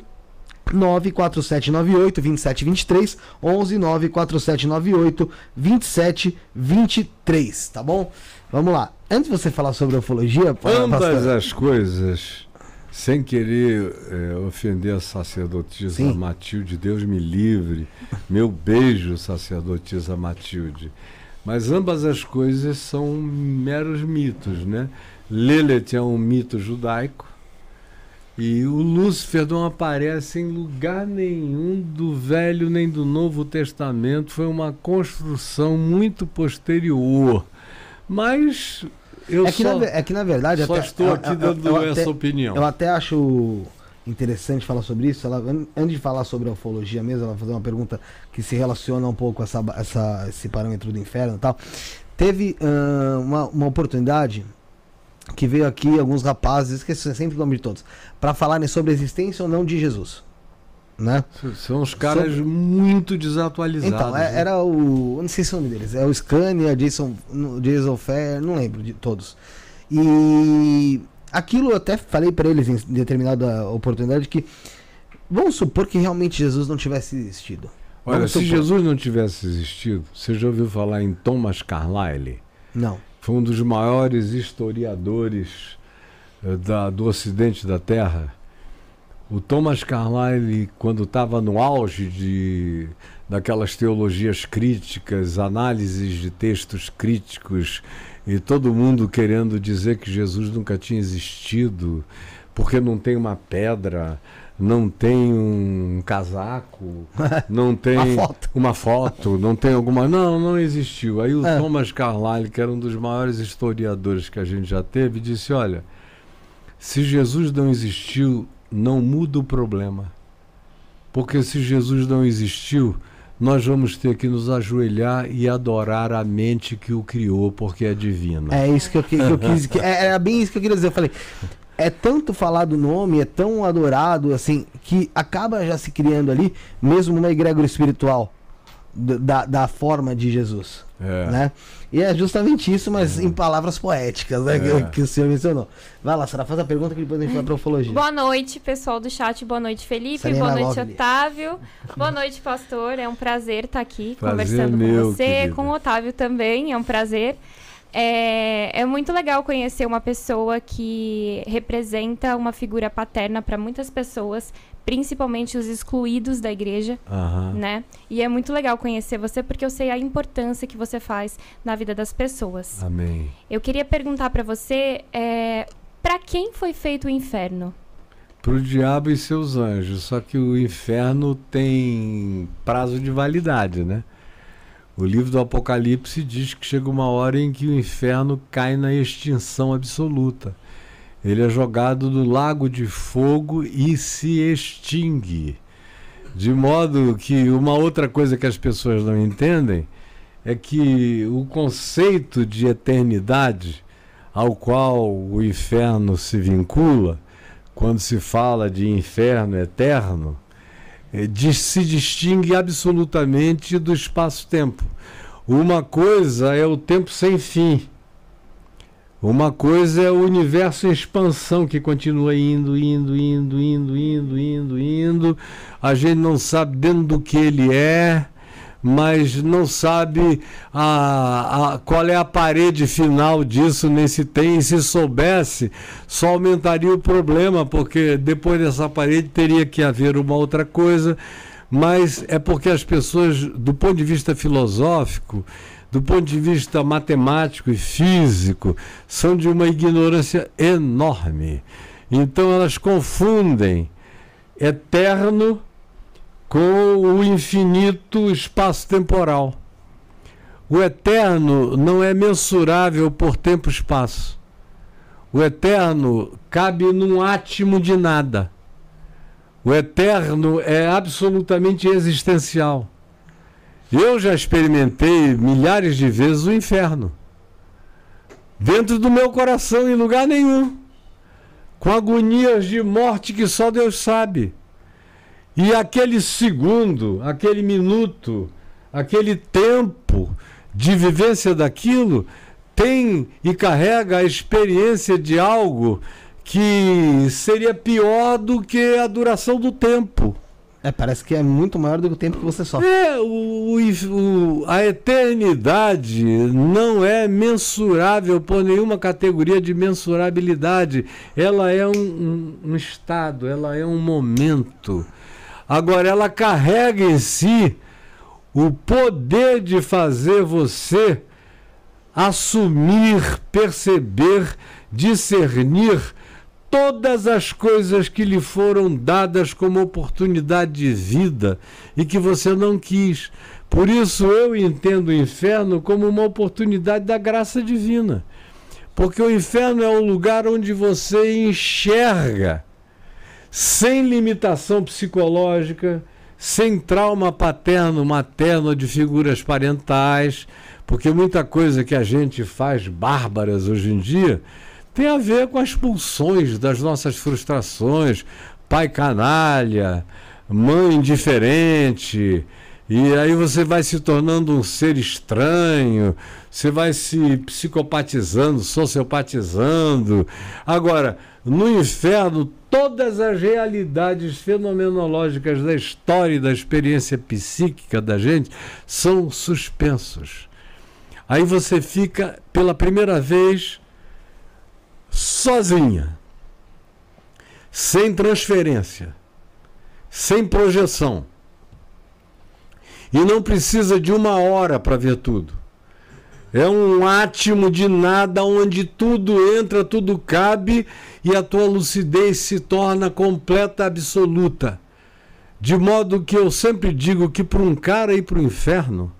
94798 2723 11 94798 2723, tá bom? Vamos lá. Antes de você falar sobre ufologia, Ambas pastor, as coisas, sem querer eh, ofender a sacerdotisa Sim. Matilde, Deus me livre, meu beijo, sacerdotisa Matilde. Mas ambas as coisas são meros mitos, né? Lilith é um mito judaico e o Lúcifer não aparece em lugar nenhum do Velho nem do Novo Testamento. Foi uma construção muito posterior. Mas eu é que, só... na, é que na verdade Só até- estou eu- aqui eu- eu- dando eu essa até- opinião. Eu até acho interessante falar sobre isso. Ela, an- antes de falar sobre a ufologia mesmo, ela vai fazer uma pergunta que se relaciona um pouco a essa, essa- esse parâmetro do inferno e tal. Teve ahn, uma, uma oportunidade que veio aqui alguns rapazes, esqueci sempre o nome de todos, para falarem sobre a existência ou não de Jesus. Né? São os caras muito desatualizados. Então, é- né? era o. Não sei se é o nome deles. É o Scania, Jason, Jason Fair, não lembro de todos. E aquilo eu até falei para eles em determinada oportunidade que. Vamos supor que realmente Jesus não tivesse existido. Olha, Vamos se supor. Jesus não tivesse existido, você já ouviu falar em Thomas Carlyle? Não. Foi um dos maiores historiadores eh, da- do ocidente da Terra. O Thomas Carlyle, quando estava no auge de, daquelas teologias críticas, análises de textos críticos, e todo mundo querendo dizer que Jesus nunca tinha existido, porque não tem uma pedra, não tem um casaco, não tem Uma foto. uma foto, não tem alguma. Não, não existiu. Aí o É. Thomas Carlyle, que era um dos maiores historiadores que a gente já teve, disse: olha, se Jesus não existiu, não muda o problema. Porque se Jesus não existiu, nós vamos ter que nos ajoelhar e adorar a mente que o criou, porque é divina. É isso que eu, que eu quis. Que, é, era bem isso que eu queria dizer. Eu falei. É tanto falar do nome, é tão adorado, assim, que acaba já se criando ali, mesmo uma egrégora espiritual da, da forma de Jesus. É. Né? E é justamente isso, mas em palavras poéticas, né? É. Que, que o senhor mencionou. Vai lá, Sara, faz a pergunta que depois a gente vai pra ufologia. Boa noite, pessoal do chat. Boa noite, Felipe. Serena Boa noite, Lovely. Otávio. Boa noite, pastor. É um prazer estar aqui Prazer conversando meu, com você, querida. com o Otávio também. É um prazer. É, é muito legal conhecer uma pessoa que representa uma figura paterna para muitas pessoas, principalmente os excluídos da igreja, Aham. né? E é muito legal conhecer você porque eu sei a importância que você faz na vida das pessoas. Amém. Eu queria perguntar para você, é, para quem foi feito o inferno? Para o diabo e seus anjos. Só que o inferno tem prazo de validade, né? O livro do Apocalipse diz que chega uma hora em que o inferno cai na extinção absoluta. Ele é jogado no lago de fogo e se extingue. De modo que uma outra coisa que as pessoas não entendem é que o conceito de eternidade ao qual o inferno se vincula, quando se fala de inferno eterno, se distingue absolutamente do espaço-tempo. Uma coisa é o tempo sem fim. Uma coisa é o universo em expansão que continua indo, indo, indo, indo, indo, indo, indo. A gente não sabe dentro do que ele é, mas não sabe a, a- qual é a parede final disso, nem se tem. E se soubesse, só aumentaria o problema, porque depois dessa parede teria que haver uma outra coisa. Mas é porque as pessoas, do ponto de vista filosófico, do ponto de vista matemático e físico, são de uma ignorância enorme. Então elas confundem eterno com o infinito espaço-temporal. O eterno não é mensurável por tempo e espaço. O eterno cabe num átimo de nada. O eterno é absolutamente existencial. Eu já experimentei milhares de vezes o inferno. Dentro do meu coração, em lugar nenhum. Com agonias de morte que só Deus sabe. E aquele segundo, aquele minuto, aquele tempo de vivência daquilo tem e carrega a experiência de algo que seria pior do que a duração do tempo. É, parece que é muito maior do que o tempo que você sofre. É, o, o- a eternidade não é mensurável por nenhuma categoria de mensurabilidade. Ela é um, um- um estado, ela é um momento. Agora, ela carrega em si o poder de fazer você assumir, perceber, discernir todas as coisas que lhe foram dadas como oportunidade de vida e que você não quis. Por isso eu entendo o inferno como uma oportunidade da graça divina. Porque o inferno é o lugar onde você enxerga sem limitação psicológica, sem trauma paterno, materno de figuras parentais, porque muita coisa que a gente faz bárbaras hoje em dia tem a ver com as pulsões das nossas frustrações, pai canalha, mãe indiferente, e aí você vai se tornando um ser estranho, você vai se psicopatizando, sociopatizando. Agora, no inferno, todas as realidades fenomenológicas da história e da experiência psíquica da gente são suspensos. Aí você fica, pela primeira vez, sozinha, sem transferência, sem projeção. E não precisa de uma hora para ver tudo. É um átimo de nada onde tudo entra, tudo cabe e a tua lucidez se torna completa, absoluta. De modo que eu sempre digo que para um cara ir para o inferno,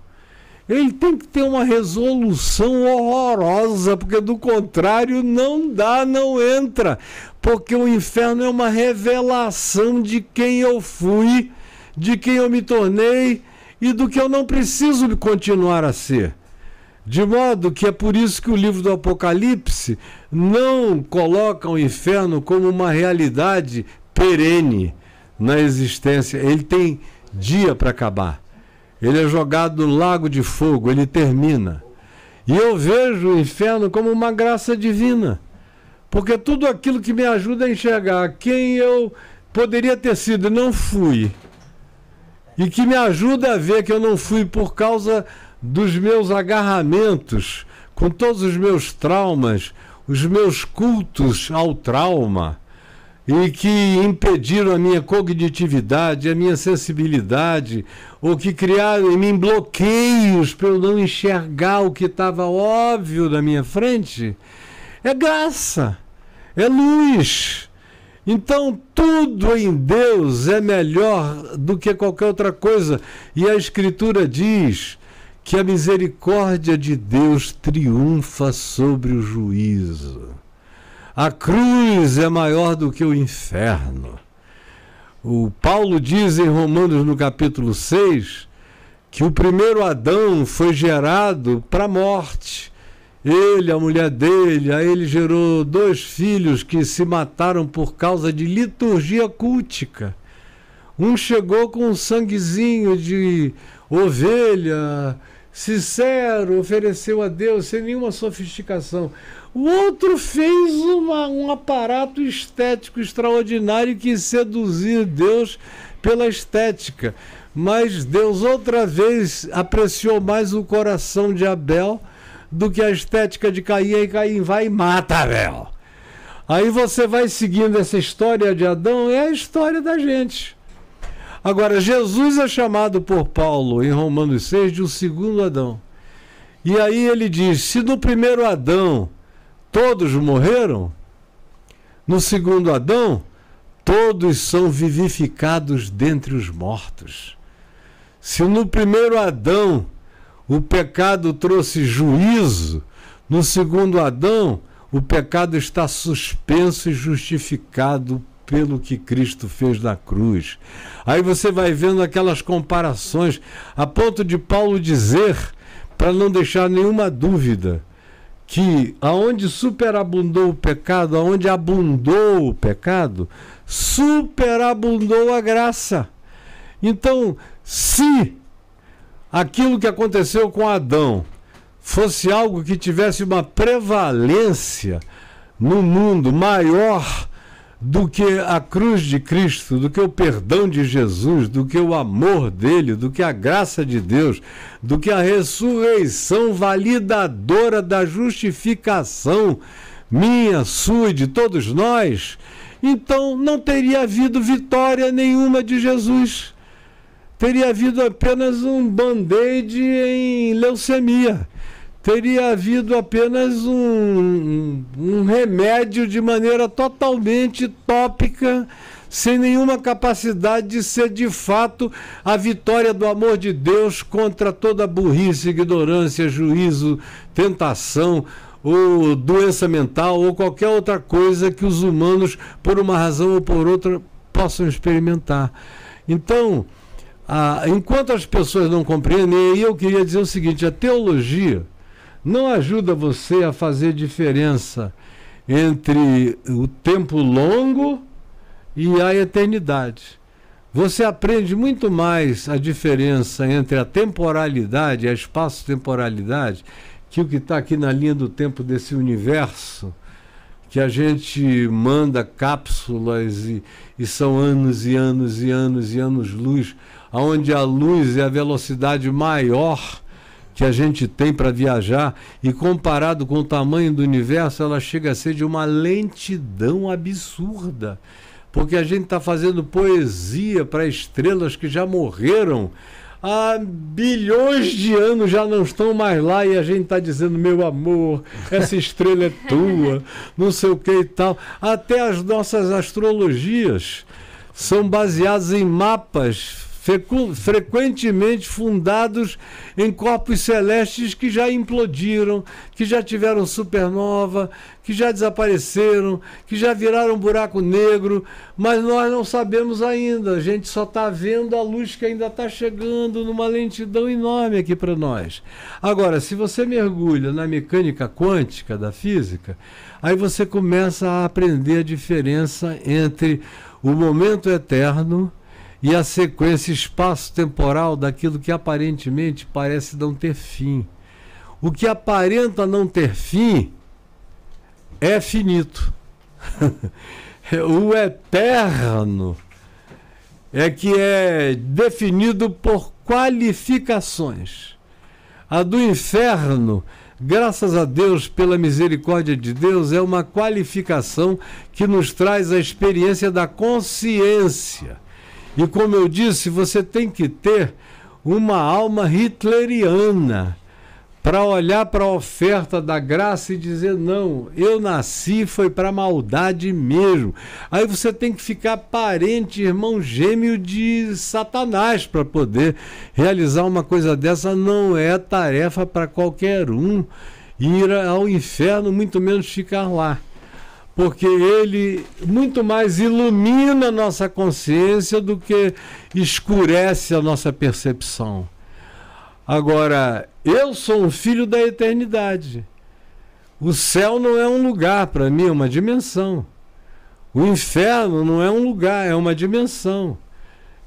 ele tem que ter uma resolução horrorosa, porque do contrário não dá, não entra. Porque o inferno é uma revelação de quem eu fui, de quem eu me tornei e do que eu não preciso continuar a ser. De modo que é por isso que o livro do Apocalipse não coloca o inferno como uma realidade perene na existência. Ele tem dia para acabar. Ele é jogado no lago de fogo, ele termina. E eu vejo o inferno como uma graça divina. Porque tudo aquilo que me ajuda a enxergar quem eu poderia ter sido e não fui, e que me ajuda a ver que eu não fui por causa dos meus agarramentos, com todos os meus traumas, os meus cultos ao trauma, e que impediram a minha cognitividade, a minha sensibilidade, ou que criaram em mim bloqueios para eu não enxergar o que estava óbvio na minha frente, é graça, é luz. Então, tudo em Deus é melhor do que qualquer outra coisa. E a Escritura diz que a misericórdia de Deus triunfa sobre o juízo. A cruz é maior do que o inferno. O Paulo diz em Romanos no capítulo 6 que o primeiro Adão foi gerado para a morte. Ele, a mulher dele, aí ele gerou dois filhos que se mataram por causa de liturgia cultica. Um chegou com um sanguezinho de ovelha, sincero, ofereceu a Deus sem nenhuma sofisticação. O outro fez uma, um aparato estético extraordinário que seduzir Deus pela estética. Mas Deus outra vez apreciou mais o coração de Abel do que a estética de Caim, e Caim vai e mata Abel. Aí você vai seguindo essa história de Adão, é a história da gente. Agora, Jesus é chamado por Paulo em Romanos 6 de o um segundo Adão. E aí ele diz: se no primeiro Adão todos morreram, no segundo Adão, todos são vivificados dentre os mortos. Se no primeiro Adão o pecado trouxe juízo, no segundo Adão o pecado está suspenso e justificado pelo que Cristo fez na cruz. Aí você vai vendo aquelas comparações, a ponto de Paulo dizer, para não deixar nenhuma dúvida, que aonde superabundou o pecado, aonde abundou o pecado, superabundou a graça. Então, se aquilo que aconteceu com Adão fosse algo que tivesse uma prevalência no mundo maior do que a cruz de Cristo, do que o perdão de Jesus, do que o amor dele, do que a graça de Deus, do que a ressurreição validadora da justificação minha, sua e de todos nós, então não teria havido vitória nenhuma de Jesus. Teria havido apenas um band-aid em leucemia teria havido apenas um, um, remédio de maneira totalmente tópica, sem nenhuma capacidade de ser de fato a vitória do amor de Deus contra toda burrice, ignorância, juízo, tentação ou doença mental ou qualquer outra coisa que os humanos, por uma razão ou por outra, possam experimentar. Então, ah, enquanto as pessoas não compreendem, eu queria dizer o seguinte: a teologia não ajuda você a fazer diferença entre o tempo longo e a eternidade. Você aprende muito mais a diferença entre a temporalidade a espaço-temporalidade que o que está aqui na linha do tempo desse universo, que a gente manda cápsulas e, e são anos e anos e anos e anos-luz, onde a luz é a velocidade maior que a gente tem para viajar e comparado com o tamanho do universo, ela chega a ser de uma lentidão absurda. Porque a gente está fazendo poesia para estrelas que já morreram há bilhões de anos já não estão mais lá e a gente está dizendo, meu amor, essa estrela é tua, não sei o que e tal. Até as nossas astrologias são baseadas em mapas frequentemente fundados em corpos celestes que já implodiram, que já tiveram supernova, que já desapareceram, que já viraram buraco negro, mas nós não sabemos ainda. A gente só está vendo a luz que ainda está chegando numa lentidão enorme aqui para nós. Agora, se você mergulha na mecânica quântica da física, aí você começa a aprender a diferença entre o momento eterno e a sequência espaço-temporal daquilo que aparentemente parece não ter fim. O que aparenta não ter fim é finito. o eterno é que é definido por qualificações. A do inferno, graças a Deus, pela misericórdia de Deus, é uma qualificação que nos traz a experiência da consciência. E como eu disse, você tem que ter uma alma hitleriana para olhar para a oferta da graça e dizer: não, eu nasci foi para maldade mesmo. Aí você tem que ficar parente, irmão gêmeo de Satanás para poder realizar uma coisa dessa. Não é tarefa para qualquer um ir ao inferno, muito menos ficar lá. Porque ele muito mais ilumina a nossa consciência do que escurece a nossa percepção. Agora, eu sou um filho da eternidade. O céu não é um lugar para mim, é uma dimensão. O inferno não é um lugar, é uma dimensão.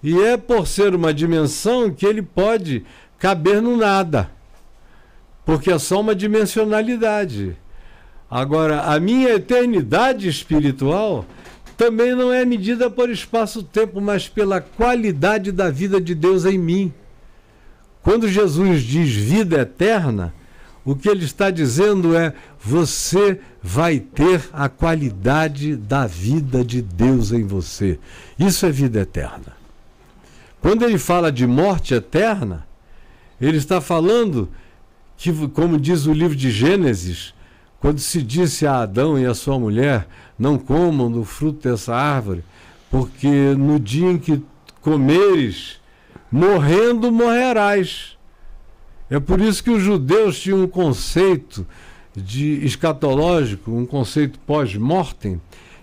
E é por ser uma dimensão que ele pode caber no nada. Porque é só uma dimensionalidade. Agora, a minha eternidade espiritual também não é medida por espaço-tempo, mas pela qualidade da vida de Deus em mim. Quando Jesus diz vida eterna, o que ele está dizendo é: você vai ter a qualidade da vida de Deus em você. Isso é vida eterna. Quando ele fala de morte eterna, ele está falando que, como diz o livro de Gênesis, quando se disse a Adão e a sua mulher: não comam do fruto dessa árvore, porque no dia em que comeres, morrendo morrerás. É por isso que os judeus tinham um conceito de escatológico, um conceito pós-mortem,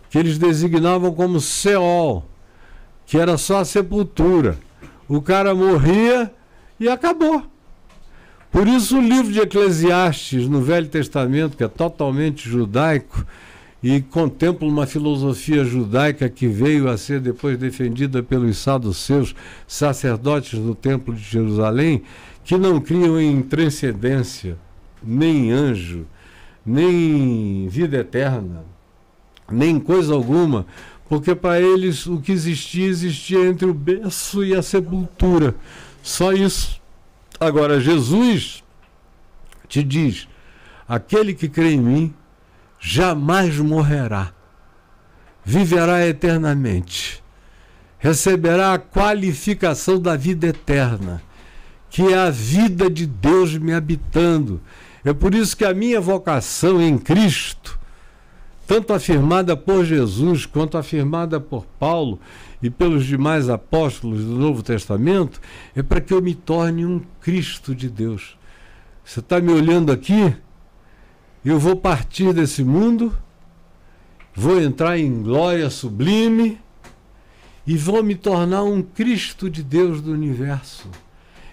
que eles designavam como Seol, que era só a sepultura. O cara morria e acabou. Por isso o livro de Eclesiastes no Velho Testamento, que é totalmente judaico, e contempla uma filosofia judaica que veio a ser depois defendida pelos saduceus, sacerdotes do Templo de Jerusalém, que não criam em transcendência, nem anjo, nem vida eterna, nem coisa alguma, porque para eles o que existia, existia entre o berço e a sepultura. Só isso. Agora, Jesus te diz: aquele que crê em mim, jamais morrerá, viverá eternamente, receberá a qualificação da vida eterna, que é a vida de Deus me habitando. É por isso que a minha vocação em Cristo, tanto afirmada por Jesus quanto afirmada por Paulo e pelos demais apóstolos do Novo Testamento, é para que eu me torne um Cristo de Deus. Você está me olhando aqui? eu vou partir desse mundo, vou entrar em glória sublime e vou me tornar um Cristo de Deus do universo.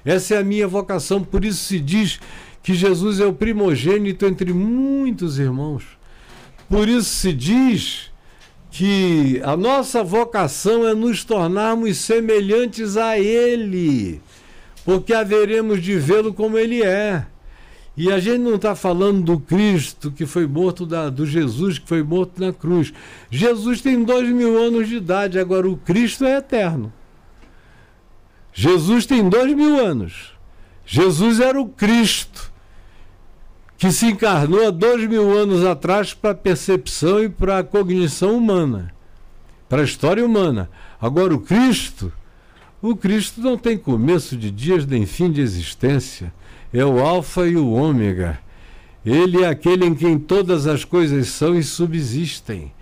Essa é a minha vocação, por isso se diz que Jesus é o primogênito entre muitos irmãos. Por isso se diz que a nossa vocação é nos tornarmos semelhantes a Ele, porque haveremos de vê-lo como Ele é. E a gente não está falando do Cristo que foi morto, da, do Jesus que foi morto na cruz. Jesus tem dois mil anos de idade, agora o Cristo é eterno. Jesus tem dois mil anos. Jesus era o Cristo que se encarnou há dois mil anos atrás para a percepção e para a cognição humana, para a história humana. Agora o Cristo, o Cristo não tem começo de dias nem fim de existência é o Alfa e o Ômega. Ele é aquele em quem todas as coisas são e subsistem.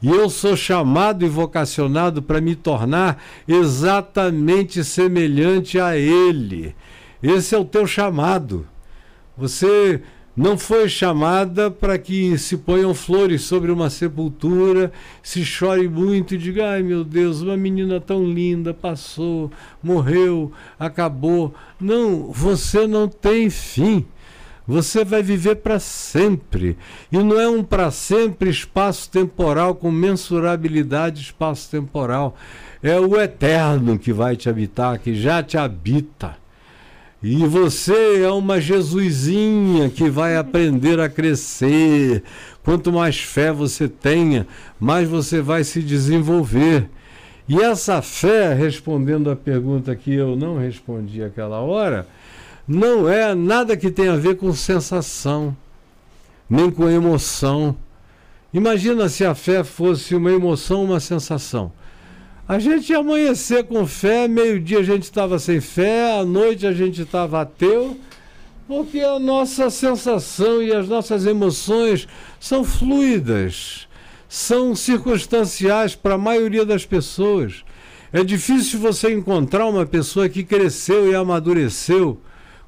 E eu sou chamado e vocacionado para me tornar exatamente semelhante a Ele. Esse é o teu chamado. Você não foi chamada para que se ponham flores sobre uma sepultura, se chore muito e diga: ai meu Deus, uma menina tão linda passou, morreu, acabou. Não, você não tem fim. Você vai viver para sempre. E não é um para sempre espaço-temporal com mensurabilidade espaço-temporal. É o eterno que vai te habitar, que já te habita. E você é uma Jesusinha que vai aprender a crescer. Quanto mais fé você tenha, mais você vai se desenvolver. E essa fé, respondendo a pergunta que eu não respondi aquela hora, não é nada que tenha a ver com sensação, nem com emoção. Imagina se a fé fosse uma emoção, uma sensação. A gente ia amanhecer com fé, meio-dia a gente estava sem fé, à noite a gente estava ateu, porque a nossa sensação e as nossas emoções são fluidas, são circunstanciais para a maioria das pessoas. É difícil você encontrar uma pessoa que cresceu e amadureceu,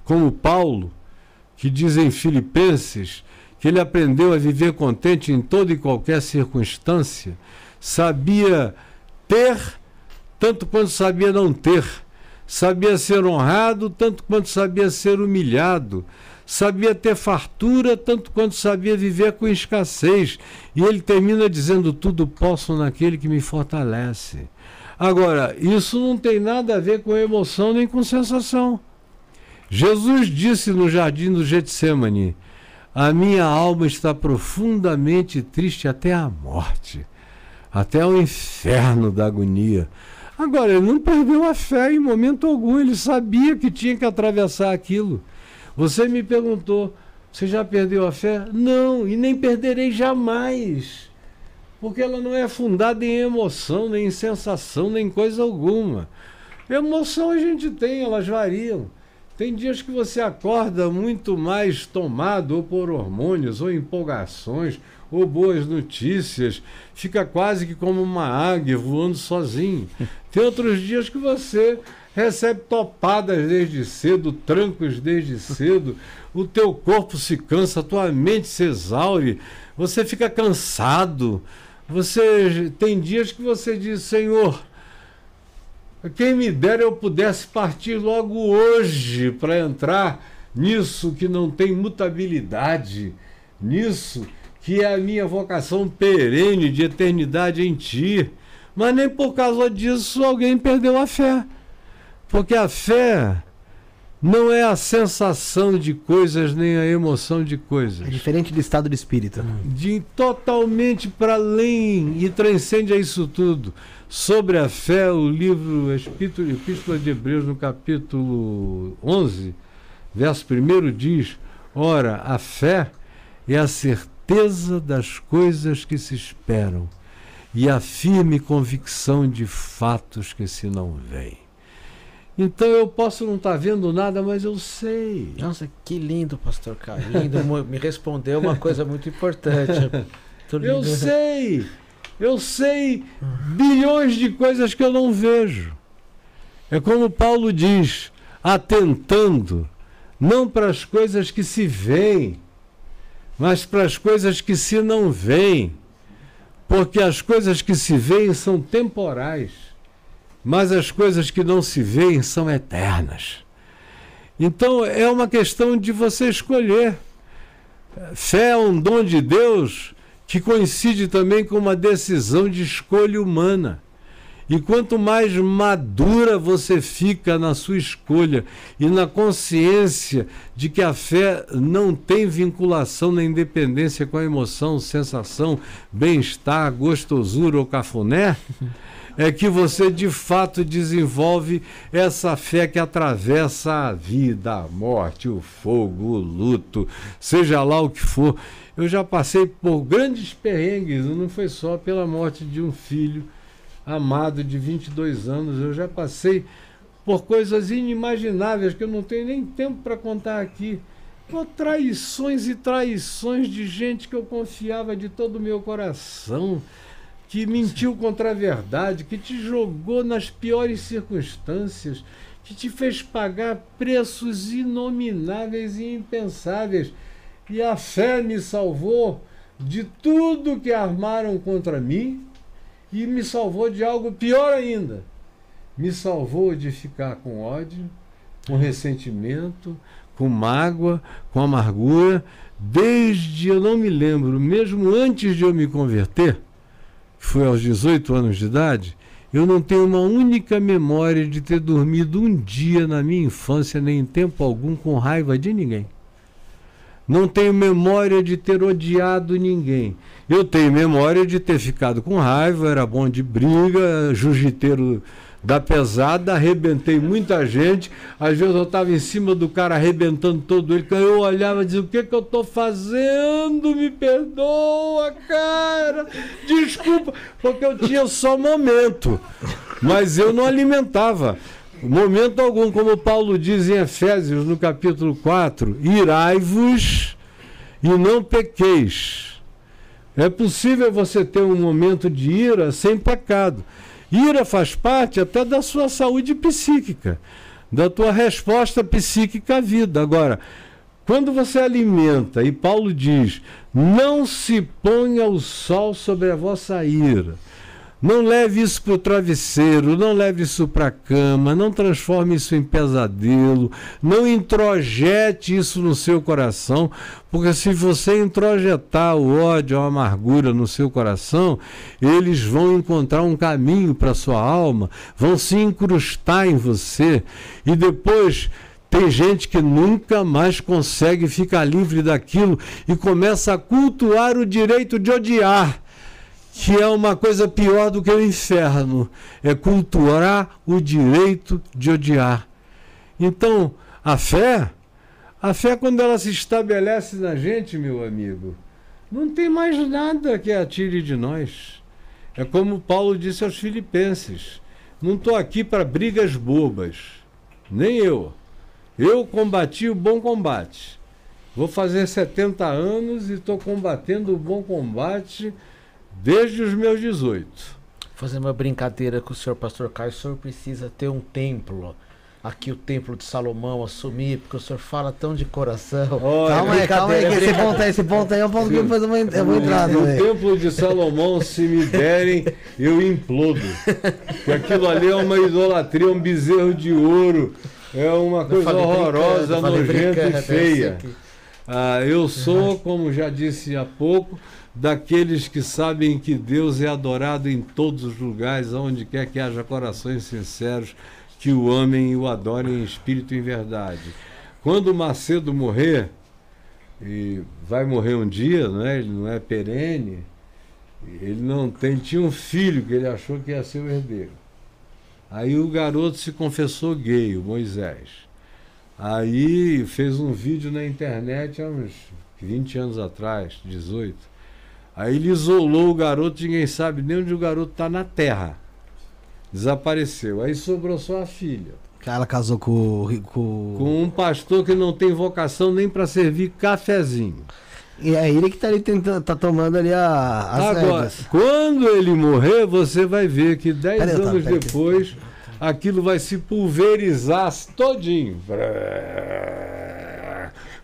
como Paulo, que diz em Filipenses que ele aprendeu a viver contente em toda e qualquer circunstância, sabia ter tanto quanto sabia não ter, sabia ser honrado tanto quanto sabia ser humilhado, sabia ter fartura tanto quanto sabia viver com escassez. E ele termina dizendo: Tudo posso naquele que me fortalece. Agora, isso não tem nada a ver com emoção nem com sensação. Jesus disse no jardim do Getsemane: A minha alma está profundamente triste até a morte até o inferno da agonia. Agora, ele não perdeu a fé em momento algum, ele sabia que tinha que atravessar aquilo. Você me perguntou, você já perdeu a fé? Não, e nem perderei jamais. Porque ela não é fundada em emoção, nem em sensação, nem coisa alguma. Emoção a gente tem, elas variam. Tem dias que você acorda muito mais tomado ou por hormônios ou empolgações ou boas notícias, fica quase que como uma águia voando sozinho. Tem outros dias que você recebe topadas desde cedo, trancos desde cedo, o teu corpo se cansa, a tua mente se exaure, você fica cansado. Você tem dias que você diz, Senhor, quem me dera eu pudesse partir logo hoje para entrar nisso que não tem mutabilidade, nisso que é a minha vocação perene de eternidade em ti. Mas nem por causa disso alguém perdeu a fé. Porque a fé não é a sensação de coisas nem a emoção de coisas. É diferente do estado de espírito. De totalmente para além e transcende a isso tudo. Sobre a fé, o livro Epístola de Hebreus, no capítulo 11, verso 1, diz: Ora, a fé é a certeza certeza das coisas que se esperam e a firme convicção de fatos que se não veem. Então eu posso não estar tá vendo nada, mas eu sei. Nossa, que lindo, pastor Caio. Lindo, me respondeu uma coisa muito importante. eu sei. Eu sei bilhões de coisas que eu não vejo. É como Paulo diz, atentando não para as coisas que se veem, mas para as coisas que se não veem, porque as coisas que se veem são temporais, mas as coisas que não se veem são eternas. Então é uma questão de você escolher. Fé é um dom de Deus que coincide também com uma decisão de escolha humana. E quanto mais madura você fica na sua escolha e na consciência de que a fé não tem vinculação na independência com a emoção, sensação, bem-estar, gostosura ou cafuné, é que você de fato desenvolve essa fé que atravessa a vida, a morte, o fogo, o luto, seja lá o que for. Eu já passei por grandes perrengues, não foi só pela morte de um filho amado de 22 anos. Eu já passei por coisas inimagináveis que eu não tenho nem tempo para contar aqui. Por traições e traições de gente que eu confiava de todo o meu coração. que mentiu contra a verdade, que te jogou nas piores circunstâncias, que te fez pagar preços inomináveis e impensáveis. E a fé me salvou de tudo que armaram contra mim e me salvou de algo pior ainda. Me salvou de ficar com ódio, com ressentimento, com mágoa, com amargura, desde eu não me lembro, mesmo antes de eu me converter, foi aos 18 anos de idade, eu não tenho uma única memória de ter dormido um dia na minha infância, nem em tempo algum, com raiva de ninguém. Não tenho memória de ter odiado ninguém. Eu tenho memória de ter ficado com raiva, era bom de briga, jiu-jiteiro da pesada, arrebentei muita gente. Às vezes eu estava em cima do cara arrebentando todo ele. Eu olhava e dizia: O que, que eu estou fazendo? Me perdoa, cara. Desculpa, porque eu tinha só momento. Mas eu não alimentava. Momento algum, como Paulo diz em Efésios, no capítulo 4, irai-vos e não pequeis. É possível você ter um momento de ira sem pecado. Ira faz parte até da sua saúde psíquica, da tua resposta psíquica à vida. Agora, quando você alimenta, e Paulo diz: não se ponha o sol sobre a vossa ira. Não leve isso para o travesseiro, não leve isso para a cama, não transforme isso em pesadelo, não introjete isso no seu coração, porque se você introjetar o ódio, a amargura no seu coração, eles vão encontrar um caminho para sua alma, vão se incrustar em você e depois tem gente que nunca mais consegue ficar livre daquilo e começa a cultuar o direito de odiar que é uma coisa pior do que o inferno, é cultuar o direito de odiar. Então, a fé, a fé quando ela se estabelece na gente, meu amigo, não tem mais nada que atire de nós. É como Paulo disse aos filipenses: não estou aqui para brigas bobas, nem eu. Eu combati o bom combate. Vou fazer 70 anos e estou combatendo o bom combate desde os meus 18. Fazer uma brincadeira com o senhor pastor Caio, o senhor precisa ter um templo. Aqui o templo de Salomão assumir, porque o senhor fala tão de coração. Olha, calma aí, calma aí, que esse ponto, aí, esse ponto aí é um ponto que eu vou, eu vou entrar. O templo de Salomão, se me derem, eu implodo. Porque aquilo ali é uma idolatria, um bezerro de ouro. É uma coisa horrorosa, nojenta e feia. Ah, eu sou, como já disse há pouco, daqueles que sabem que Deus é adorado em todos os lugares, onde quer que haja corações sinceros que o amem e o adorem em espírito e em verdade. Quando Macedo morrer, e vai morrer um dia, né? ele não é perene, ele não tem, tinha um filho que ele achou que ia ser o herdeiro. Aí o garoto se confessou gay, o Moisés. Aí fez um vídeo na internet há uns 20 anos atrás, 18 Aí ele isolou o garoto, ninguém sabe nem onde o garoto está na terra. Desapareceu. Aí sobrou só a filha. Ela casou com, com... com um pastor que não tem vocação nem para servir cafezinho. E é ele que está ali tentando, tá tomando ali a, as Agora, regras. quando ele morrer, você vai ver que dez anos depois aquilo vai se pulverizar todinho.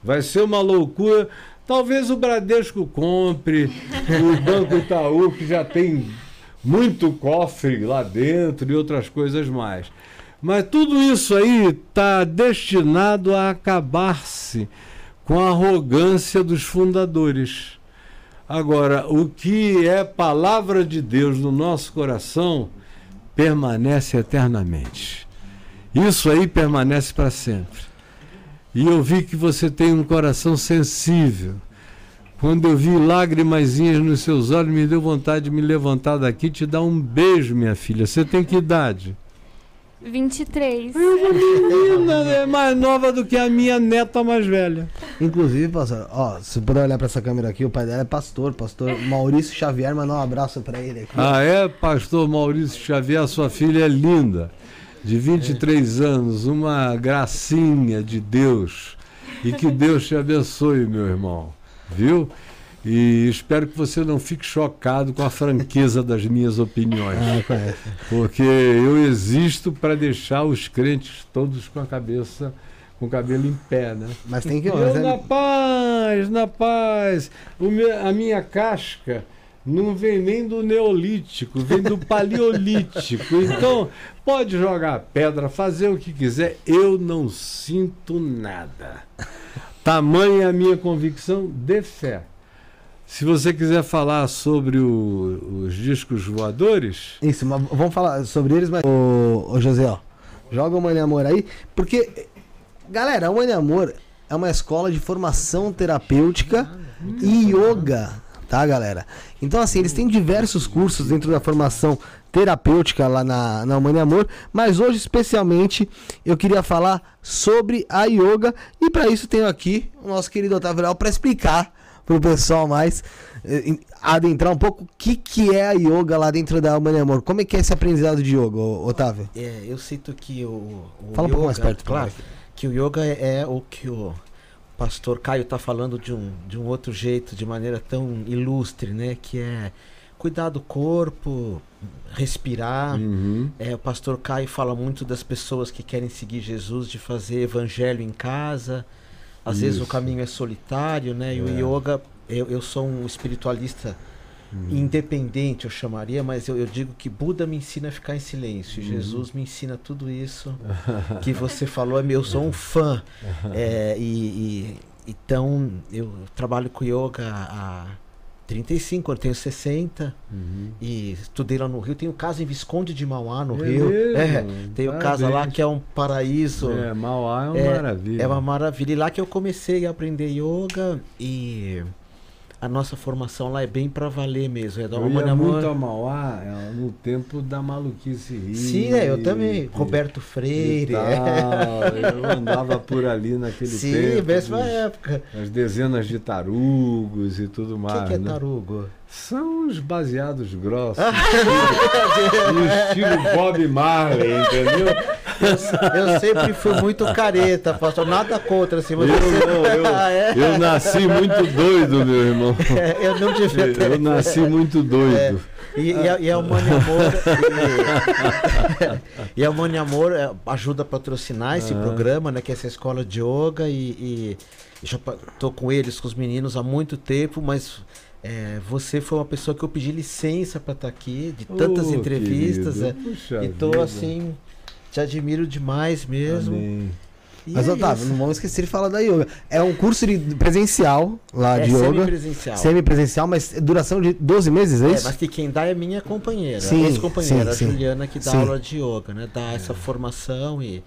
Vai ser uma loucura. Talvez o Bradesco compre, o Banco Itaú, que já tem muito cofre lá dentro e outras coisas mais. Mas tudo isso aí está destinado a acabar-se com a arrogância dos fundadores. Agora, o que é palavra de Deus no nosso coração permanece eternamente. Isso aí permanece para sempre. E eu vi que você tem um coração sensível. Quando eu vi lágrimazinhas nos seus olhos, me deu vontade de me levantar daqui e te dar um beijo, minha filha. Você tem que idade? 23. É menina, é mais nova do que a minha neta mais velha. Inclusive, pastor, ó, se puder olhar para essa câmera aqui, o pai dela é pastor, pastor Maurício Xavier, mandar um abraço para ele aqui. Ah, é? Pastor Maurício Xavier, a sua filha é linda de 23 anos, uma gracinha de Deus. E que Deus te abençoe, meu irmão. Viu? E espero que você não fique chocado com a franqueza das minhas opiniões. Ah. Porque eu existo para deixar os crentes todos com a cabeça, com o cabelo em pé, né? Mas tem que. Eu mas é- na paz, na paz. Meu- a minha casca não vem nem do neolítico, vem do paleolítico. Então, pode jogar pedra, fazer o que quiser, eu não sinto nada. Tamanha a minha convicção de fé. Se você quiser falar sobre o- os discos voadores, Isso, mas vamos falar sobre eles, mas. Ô, ô José, ó. Joga o Mãe Amor aí, porque. Galera, a Mãe Amor é uma escola de formação terapêutica e yoga, tá, galera? Então, assim, eles têm diversos cursos dentro da formação terapêutica lá na, na Mãe Amor, mas hoje, especialmente, eu queria falar sobre a yoga e para isso tenho aqui o nosso querido Otávio Leal para explicar pro pessoal mais eh, adentrar um pouco o que, que é a yoga lá dentro da Mãe Amor. Como é que é esse aprendizado de yoga, Otávio? É, eu cito que o, o Fala um pouco mais yoga- perto, claro, claro. que o yoga é, é o que o pastor Caio está falando de um, de um outro jeito, de maneira tão ilustre, né? Que é cuidar do corpo, respirar. uhum, É, o pastor Caio fala muito das pessoas que querem seguir Jesus, de fazer evangelho em casa. Às vezes o Isso. caminho é solitário, né? E o É. yoga, eu, eu sou um espiritualista uhum. independente, eu chamaria, mas eu, eu digo que Buda me ensina a ficar em silêncio. Uhum. Jesus me ensina tudo isso que você falou. é meu- Eu sou um fã. É, e, e- então, eu trabalho com yoga há 35, eu tenho 60. Uhum. E estudei lá no Rio. Tenho casa em Visconde de Mauá, no É Rio. É, tenho casa lá que é um paraíso. É, Mauá é uma É, maravilha. É uma maravilha. E lá que eu comecei a aprender yoga e a nossa formação lá é bem pra valer mesmo. É da Eu uma ia muito a Mauá é, no tempo da maluquice hippie Sim, é, eu também. e- Roberto Freire. tal. Eu andava por ali naquele Sim, tempo. mesma dos- época. As dezenas de tarugos e tudo O mais. que, que é né? tarugo? São os baseados grossos. no estilo Bob Marley, entendeu? Eu, eu sempre fui muito careta, pastor. Nada contra, assim, mas Eu, você- não, eu, é? eu nasci muito doido, meu irmão. É, eu não devia ter. Eu nasci muito doido. E, e, a, e a Mãe Amor. E, e a Mãe Amor é, ajuda a patrocinar esse Ah. programa, né? Que é essa escola de yoga. E, e já tô com eles, com os meninos há muito tempo, mas. é, você foi uma pessoa que eu pedi licença para estar aqui, de tantas Ô, entrevistas. é, e tô vida. assim, te admiro demais mesmo. Amém. E Mas, é Otávio, isso. não vamos esquecer de falar da yoga. É um curso de presencial lá é de yoga. semipresencial. Semipresencial, mas duração de 12 meses, é É, isso? mas que quem dá é minha companheira, Sim, ex-companheira, sim, a. Juliana, que dá Sim. aula de yoga, né? Dá essa formação e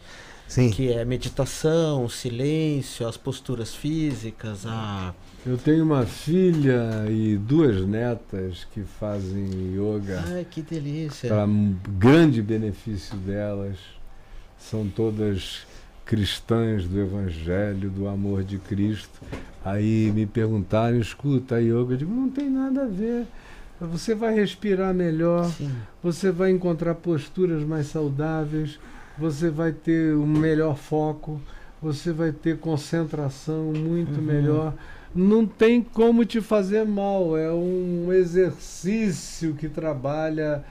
Sim. que é meditação, silêncio, as posturas físicas, a Eu tenho uma filha e duas netas que fazem yoga ai que delícia. para grande benefício delas. São todas cristãs do Evangelho, do amor de Cristo. Aí me perguntaram, escuta, a yoga, eu digo, não tem nada a ver. Você vai respirar melhor, Sim. você vai encontrar posturas mais saudáveis, você vai ter um melhor foco, você vai ter concentração muito Uhum. melhor. Não tem como te fazer mal, é um exercício que trabalha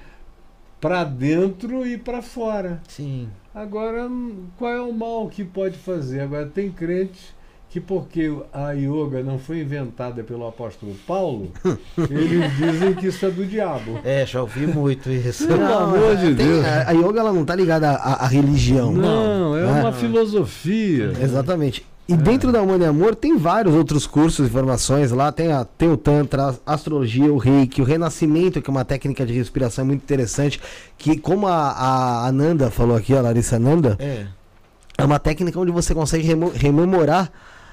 para dentro e para fora. Sim. Agora, qual é o mal que pode fazer? Agora, tem crentes que, porque a yoga não foi inventada pelo apóstolo Paulo, eles dizem que isso é do diabo. É, já ouvi muito isso. Pelo amor de Tem- Deus. a, a yoga ela não tá ligada à, à religião. Não, é né? uma filosofia. Exatamente. E É. dentro da Humana e Amor tem vários outros cursos e formações lá. Tem, a, tem o Tantra, a Astrologia, o Reiki, o Renascimento, que é uma técnica de respiração muito interessante. Que, como a, a Ananda falou aqui, a Larissa Ananda, É. é uma técnica onde você consegue remo- rememorar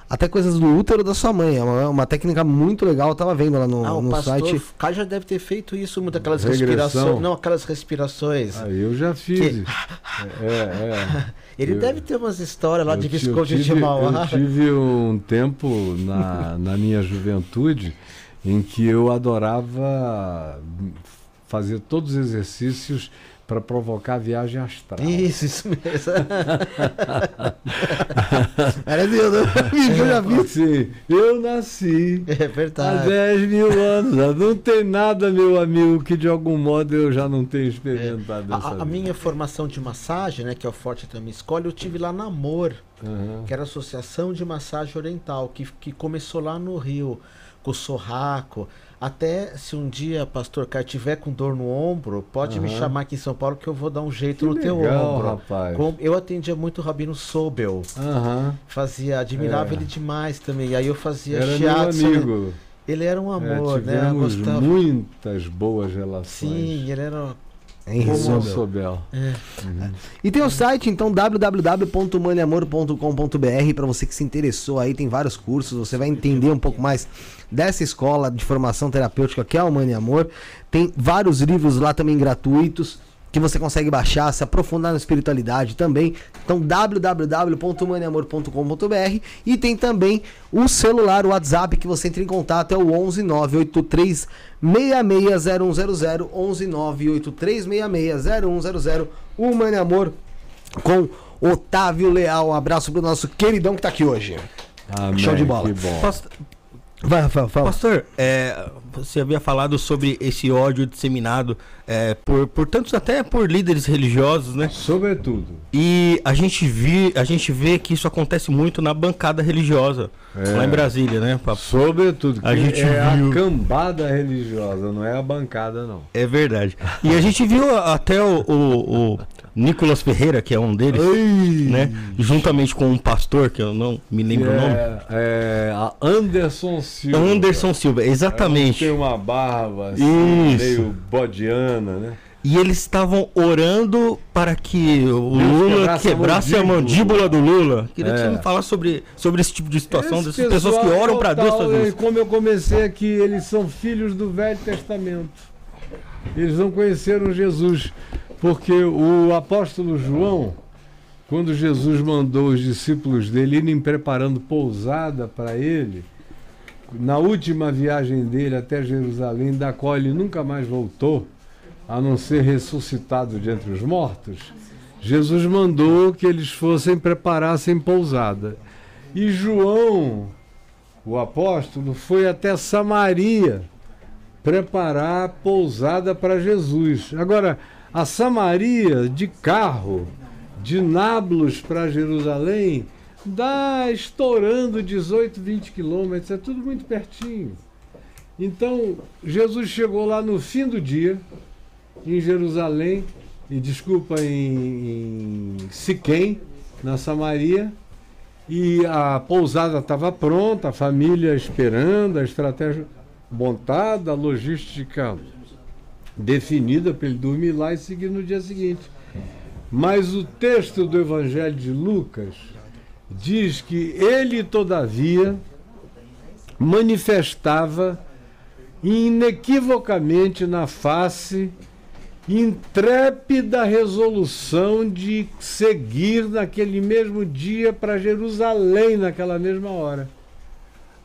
até coisas do útero da sua mãe. É uma, uma técnica muito legal. Eu tava vendo lá no, Ah, o no pastor site. Caio já deve ter feito isso, muito aquelas Regressão. respirações. Não, aquelas respirações. Ah, eu já fiz. É, é. Ele eu- deve ter umas histórias lá de Visconde de Mauá. Eu tive um tempo na, na minha juventude em que eu adorava fazer todos os exercícios para provocar viagem astral. Isso, isso mesmo. Era Deus, né? eu já vi. Assim, eu nasci É há verdade. 10 mil anos. Não tem nada, meu amigo, que de algum modo eu já não tenho experimentado A- dessa A, a minha formação de massagem, né, que é o Forte também escolhe, eu tive lá na Amor, Aham. que era a Associação de Massagem Oriental, que, que começou lá no Rio, com o Sorraco. Até se um dia, pastor Caio, tiver com dor no ombro, pode me Aham. chamar aqui em São Paulo que eu vou dar um jeito Que no teu legal, ombro. rapaz. Com- eu atendia muito o Rabino Sobel. Aham. Fazia, admirava É. ele demais também. Aí eu fazia Era meu shiatsu. amigo. Ele era um É, amor, né? Eu tivemos gostava. muitas boas relações. Sim, ele era. Em resumo. o Sobel. É. E tem o site, então, www.maniamor.com.br, para você que se interessou aí, tem vários cursos, você vai entender um pouco mais dessa escola de formação terapêutica que é o Mani Amor. Tem vários livros lá também gratuitos que você consegue baixar, se aprofundar na espiritualidade também. Então, www.maniamor.com.br e tem também o celular, o WhatsApp que você entra em contato é o 11 983 660100 11 983 660100 o Mani Amor com Otávio Leal. Um abraço pro nosso queridão que tá aqui hoje. Amém, Show de bola. Que bom. Pastor, Vai, Rafael, fala. pastor, é, você havia falado sobre esse ódio disseminado é, por, por tantos, até por líderes religiosos, né? Sobretudo. E a gente, vi, a gente vê que isso acontece muito na bancada religiosa, É. lá em Brasília, né? papo? Sobretudo. A gente é viu- a cambada religiosa, não é a bancada, não. É verdade. E a gente viu até o, o, o Nicolas Ferreira, que é um deles, né? Juntamente com um pastor, que eu não me lembro o nome. É, é a Anderson Silva. Anderson Silva, Tem exatamente. uma barba assim, Isso. meio bodiana, né? E eles estavam orando para que o Deus Lula quebrasse a mandíbula. do Lula. Queria que É. você me falasse sobre, sobre esse tipo de situação, Esse dessas pessoas que oram é para Deus fazer e isso. Como eu comecei aqui, eles são filhos do Velho Testamento. Eles não conheceram Jesus, porque o apóstolo João, quando Jesus mandou os discípulos dele irem preparando pousada para ele, na última viagem dele até Jerusalém, da qual ele nunca mais voltou, a não ser ressuscitado de entre os mortos, Jesus mandou que eles fossem preparassem pousada. E João, o apóstolo, foi até Samaria preparar pousada para Jesus. Agora, a Samaria de carro, de Nablus para Jerusalém, dá estourando 18, 20 quilômetros, é tudo muito pertinho. Então, Jesus chegou lá no fim do dia, em Jerusalém, e desculpa, em, em Siquém, na Samaria, e a pousada estava pronta, a família esperando, a estratégia montada, a logística definida para ele dormir lá e seguir no dia seguinte. Mas o texto do Evangelho de Lucas diz que ele, todavia, manifestava inequivocamente na face intrépida resolução de seguir naquele mesmo dia para Jerusalém naquela mesma hora.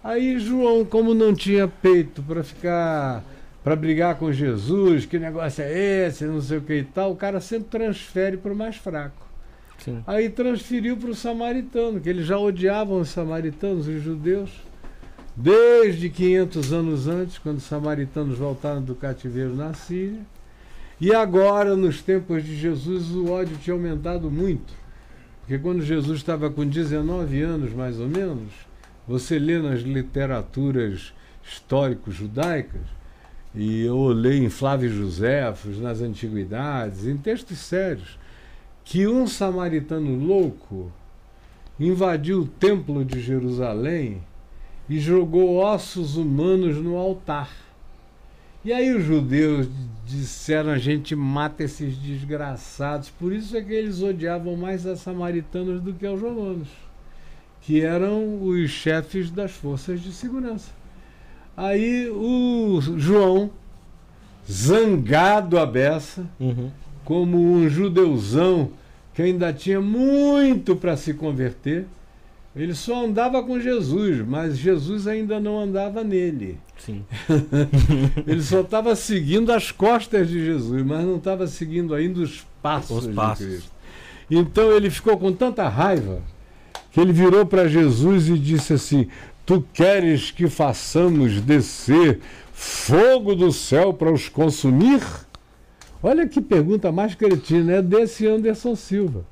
Aí João, como não tinha peito para ficar para brigar com Jesus, que negócio é esse, não sei o que e tal, o cara sempre transfere para o mais fraco. Sim. Aí transferiu para o samaritano, que eles já odiavam os samaritanos, os judeus, desde 500 anos antes, quando os samaritanos voltaram do cativeiro na Síria. E agora, nos tempos de Jesus, o ódio tinha aumentado muito. Porque quando Jesus estava com 19 anos, mais ou menos, você lê nas literaturas históricos judaicas, e eu olhei em Flávio Joséfos, nas antiguidades, em textos sérios, que um samaritano louco invadiu o templo de Jerusalém e jogou ossos humanos no altar. E aí os judeus disseram: a gente mata esses desgraçados. Por isso é que eles odiavam mais os samaritanos do que os romanos, que eram os chefes das forças de segurança. Aí o João, zangado à beça, Uhum. como um judeuzão que ainda tinha muito para se converter, Ele só andava com Jesus, mas Jesus ainda não andava nele. Sim. Ele só estava seguindo as costas de Jesus, mas não estava seguindo ainda os passos, Os passos. de Cristo. Então ele ficou com tanta raiva que ele virou para Jesus e disse assim: Tu queres que façamos descer fogo do céu para os consumir? Olha que pergunta mais cretina, é desse Anderson Silva.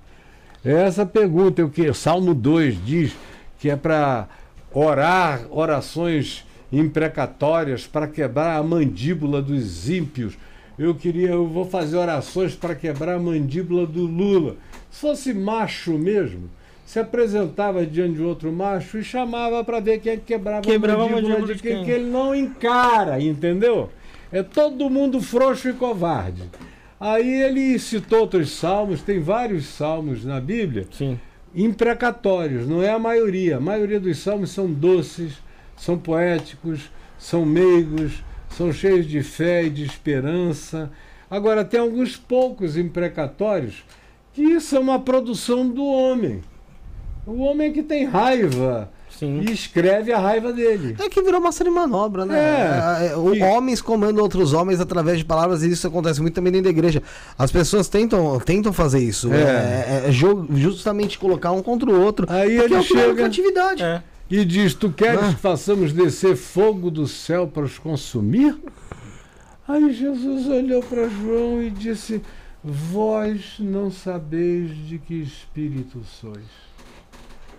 É essa pergunta, o que Salmo 2 diz que é para orar orações imprecatórias para quebrar a mandíbula dos ímpios. Eu queria, eu vou fazer orações para quebrar a mandíbula do Lula. Se fosse macho mesmo, se apresentava diante de outro macho e chamava para ver quem é que quebrava, Quebrava a a mandíbula, mandíbula de de quem, quem? que ele não encara, entendeu? É todo mundo frouxo e covarde. Aí ele citou outros salmos, tem vários salmos na Bíblia, Sim. imprecatórios, não é a maioria. A maioria dos salmos são doces, são poéticos, são meigos, são cheios de fé e de esperança. Agora, tem alguns poucos imprecatórios que são uma produção do homem. O homem que tem raiva Sim. e escreve a raiva dele. É que virou massa de manobra, né? É. É, o- E- Homens comandam outros homens através de palavras, e isso acontece muito também dentro da igreja. As pessoas tentam, tentam fazer isso. É. É, é jo- justamente colocar um contra o outro. Aí porque ele é o que chega- criatividade. É. E diz: Tu queres Ah. que façamos descer fogo do céu para os consumir? Aí Jesus olhou para João e disse: Vós não sabeis de que espírito sois.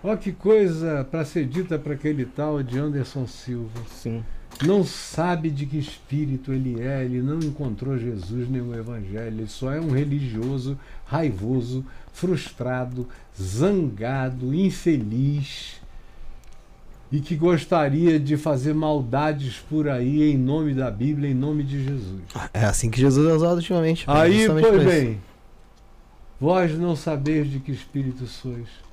Ó, que coisa para ser dita para aquele tal de Anderson Silva. Sim. Não sabe de que espírito ele é, ele não encontrou Jesus nem o Evangelho, ele só é um religioso raivoso, frustrado, zangado, infeliz e que gostaria de fazer maldades por aí em nome da Bíblia, em nome de Jesus. É assim que Jesus é usado ultimamente. Aí, pois bem, vós não sabeis de que espírito sois.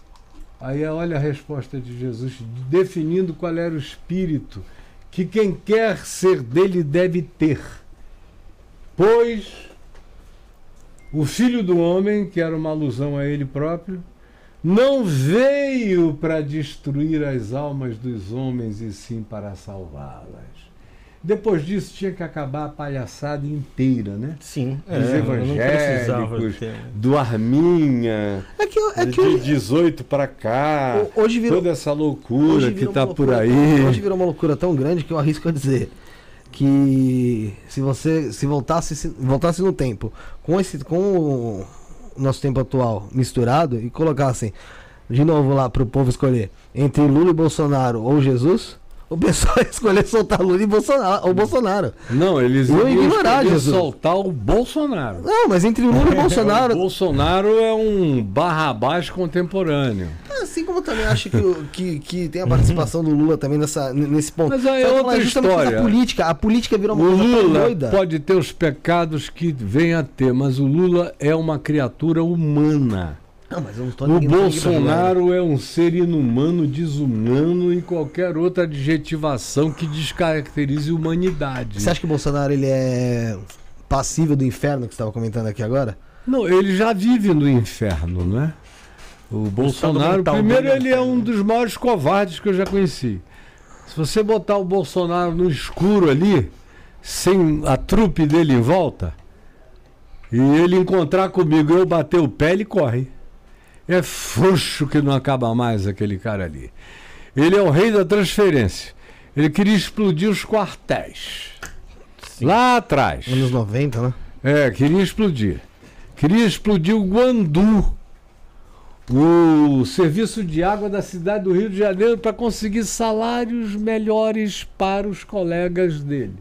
Aí olha a resposta de Jesus, definindo qual era o espírito que quem quer ser dele deve ter. Pois o filho do homem, que era uma alusão a ele próprio, não veio para destruir as almas dos homens e sim para salvá-las. Depois disso tinha que acabar a palhaçada inteira, né? Sim. Dos eu não precisava evangélicos, ter- do Arminha, É que, é que de hoje, 18 para cá, hoje virou, toda essa loucura hoje que está por aí. Hoje virou uma loucura tão grande que eu arrisco a dizer que se você se voltasse, se voltasse no tempo com esse com o nosso tempo atual misturado e colocassem de novo lá pro povo escolher entre Lula e Bolsonaro ou Jesus, o pessoal escolher soltar Lula e Bolsonaro, ou Bolsonaro. Não, eles iriam ignorar Jesus. soltar o Bolsonaro. Não, mas entre Lula e O Bolsonaro, Bolsonaro é um barrabás contemporâneo. assim como eu também acho que, que, que tem a participação do Lula também nessa, nesse ponto. Mas aí é outra história. A política, a política virou uma O coisa Lula doida. pode ter os pecados que vem a ter, mas o Lula é uma criatura humana. Não, mas eu não tô O Bolsonaro é um ser inumano, desumano e qualquer outra adjetivação que descaracterize humanidade. Você acha que o Bolsonaro ele é passível do inferno que você estava comentando aqui agora? Não, ele já vive no inferno, né? O Bolsonaro, mental primeiro, ele é um inferno. dos maiores covardes que eu já conheci. Se você botar o Bolsonaro no escuro ali, sem a trupe dele em volta, e ele encontrar comigo eu bater o pé, ele corre. É frouxo que não acaba mais aquele cara ali. Ele é o rei da transferência. Ele queria explodir os quartéis. Lá atrás. Anos 90, né? É, queria explodir. Queria explodir o Guandu, o serviço de água da cidade do Rio de Janeiro, para conseguir salários melhores para os colegas dele.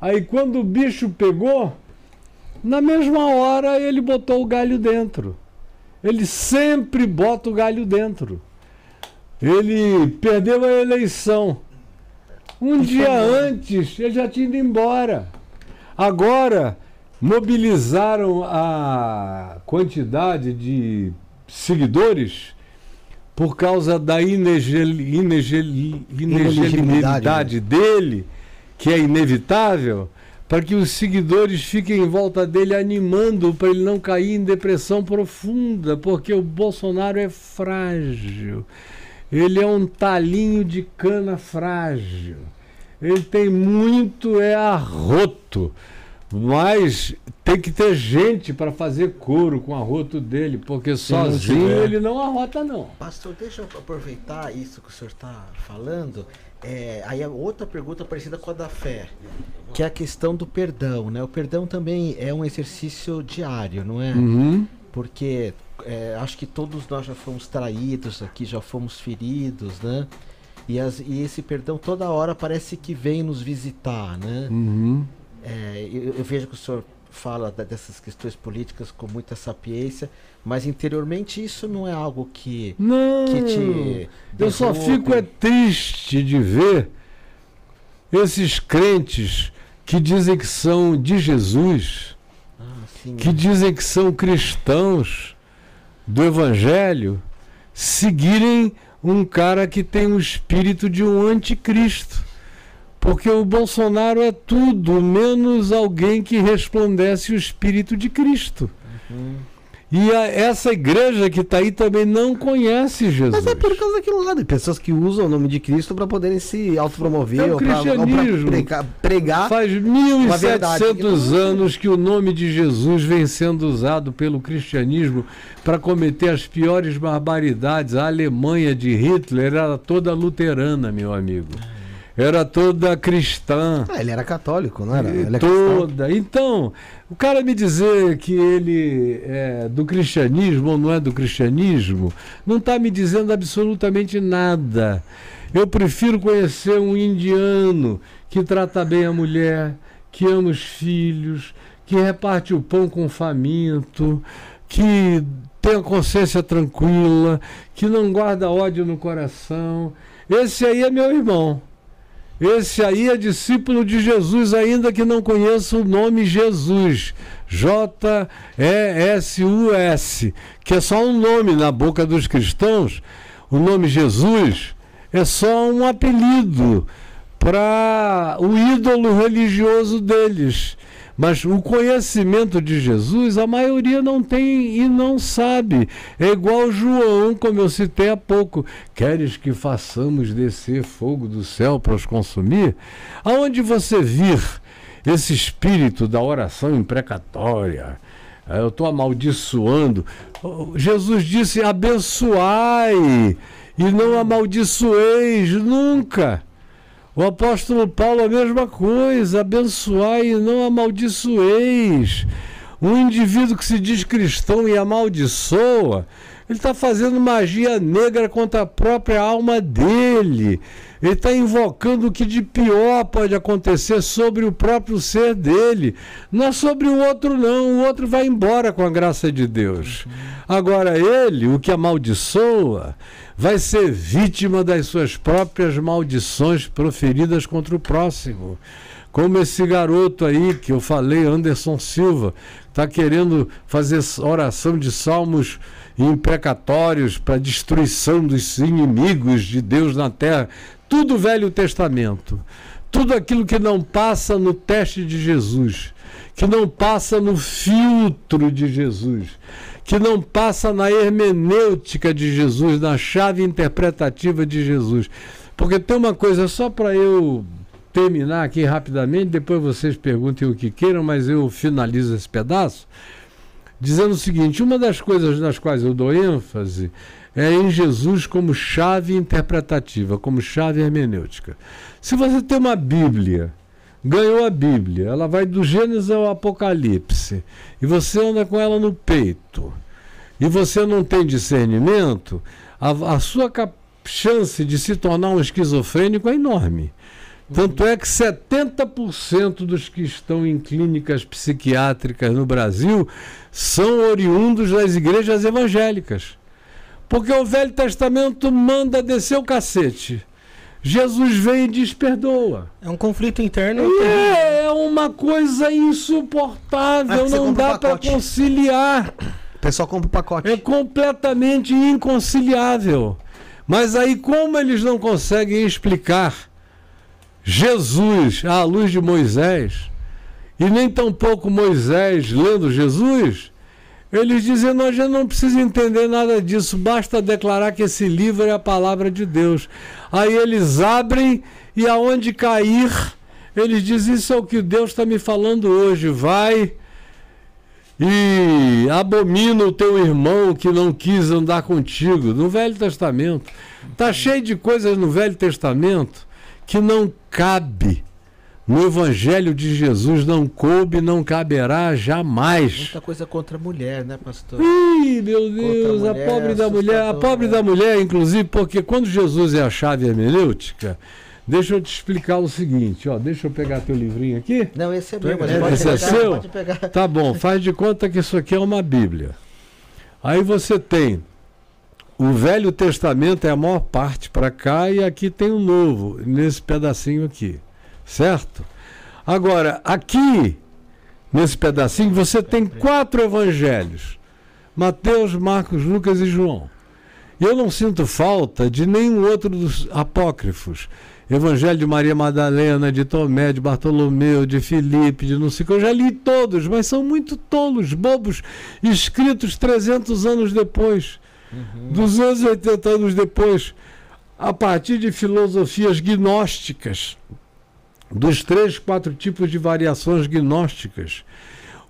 Aí, quando o bicho pegou, na mesma hora ele botou o galho dentro. Ele sempre bota o galho dentro. Ele perdeu a eleição. Um dia antes, ele já tinha ido embora. Agora, mobilizaram a quantidade de seguidores por causa da inegel, inegel, inelegibilidade dele, que é inevitável, para que os seguidores fiquem em volta dele animando para ele não cair em depressão profunda, porque o Bolsonaro é frágil. ele é um talinho de cana frágil. Ele tem muito é arroto. Mas tem que ter gente para fazer couro com o arroto dele, porque sozinho ele não arrota, não. Pastor, deixa eu aproveitar isso que o senhor está falando. É, aí a outra pergunta parecida com a da fé, que é a questão do perdão, né? O perdão também é um exercício diário, não é? Uhum. Porque é, acho que todos nós já fomos traídos aqui, já fomos feridos, né? E, as- e esse perdão toda hora parece que vem nos visitar, né? Uhum. É, eu, eu vejo que o senhor fala dessas questões políticas com muita sapiência, mas interiormente isso não é algo que, Não. que te. Eu só fico é triste de ver esses crentes que dizem que são de Jesus, Ah, que dizem que são cristãos do Evangelho, seguirem um cara que tem o espírito de um anticristo. Porque o Bolsonaro é tudo menos alguém que resplandece o espírito de Cristo. Uhum. E a- essa igreja que está aí também não conhece Jesus. Mas é por causa daquilo lá, de pessoas que usam o nome de Cristo para poderem se autopromover É ou para pregar. Faz Uma verdade que 1.700 não- anos que o nome de Jesus vem sendo usado pelo cristianismo para cometer as piores barbaridades. A Alemanha de Hitler era toda luterana, meu amigo. Era toda cristã. Ah, ele era católico, não era? É cristão. toda. Então, o cara me dizer que ele é do cristianismo ou não é do cristianismo, não está me dizendo absolutamente nada. Eu prefiro conhecer um indiano que trata bem a mulher, que ama os filhos, que reparte o pão com o faminto, que tem a consciência tranquila, que não guarda ódio no coração. Esse aí é meu irmão. Esse aí é discípulo de Jesus, ainda que não conheça o nome Jesus. J-E-S-U-S, que é só um nome na boca dos cristãos. O nome Jesus é só um apelido para o ídolo religioso deles. Mas o conhecimento de Jesus, a maioria não tem e não sabe. É igual João, como eu citei há pouco. Queres que façamos descer fogo do céu para os consumir? Aonde você vir esse espírito da oração imprecatória, eh, eu estou amaldiçoando. Jesus disse: abençoai e não amaldiçoeis nunca. O apóstolo Paulo, a mesma coisa, abençoai e não amaldiçoeis. Um indivíduo que se diz cristão e amaldiçoa, ele está fazendo magia negra contra a própria alma dele. Ele está invocando o que de pior pode acontecer sobre o próprio ser dele. Não é sobre o outro, não. O outro vai embora com a graça de Deus. Agora, ele, o que amaldiçoa, vai ser vítima das suas próprias maldições proferidas contra o próximo. Como esse garoto aí que eu falei, Anderson Silva, está querendo fazer oração de salmos imprecatórios para destruição dos inimigos de Deus na terra. Tudo Velho Testamento. Tudo aquilo que não passa no teste de Jesus, que não passa no filtro de Jesus, que não passa na hermenêutica de Jesus, na chave interpretativa de Jesus. Porque tem uma coisa só para eu terminar aqui rapidamente, depois vocês perguntem o que queiram, mas eu finalizo esse pedaço dizendo o seguinte: uma das coisas nas quais eu dou ênfase é em Jesus como chave interpretativa, como chave hermenêutica. Se você tem uma Bíblia, ganhou a Bíblia, ela vai do Gênesis ao Apocalipse, e você anda com ela no peito, e você não tem discernimento, a, a sua chance de se tornar um esquizofrênico é enorme. Tanto é que 70% dos que estão em clínicas psiquiátricas no Brasil são oriundos das igrejas evangélicas. Porque o Velho Testamento manda descer o cacete. Jesus vem e diz perdoa. É um conflito interno. E é uma coisa insuportável, não dá para conciliar. O pessoal compra o pacote. É completamente inconciliável. Mas aí, como eles não conseguem explicar Jesus à luz de Moisés, e nem tampouco Moisés lendo Jesus, Eles dizem, nós já não precisa entender nada disso, basta declarar que esse livro é a palavra de Deus. Aí eles abrem e aonde cair, eles dizem, isso é o que Deus está me falando hoje, vai e abomina o teu irmão que não quis andar contigo. No Velho Testamento. Está cheio de coisas no Velho Testamento que não cabe no Evangelho de Jesus não coube, não caberá jamais. Muita coisa contra a mulher, né, pastor? Ih, meu Deus, a, a pobre da mulher, a pobre da mulher, inclusive, porque quando Jesus é a chave hermenêutica, deixa eu te explicar o seguinte, ó, deixa eu pegar teu livrinho aqui. Não, esse é meu, mas é, pode esse é pegar, é seu? Pode pegar. Tá bom, faz de conta que isso aqui é uma Bíblia. Aí você tem o Velho Testamento é a maior parte para cá e aqui tem o Novo, nesse pedacinho aqui certo? Agora, aqui, nesse pedacinho, você tem quatro evangelhos: Mateus, Marcos, Lucas e João. E eu não sinto falta de nenhum outro dos apócrifos. Evangelho de Maria Madalena, de Tomé, de Bartolomeu, de Filipe, de não sei o que. Eu já li todos, mas são muito tolos, bobos, escritos 300 anos depois, uhum. 280 anos depois, a partir de filosofias gnósticas dos três, quatro tipos de variações gnósticas,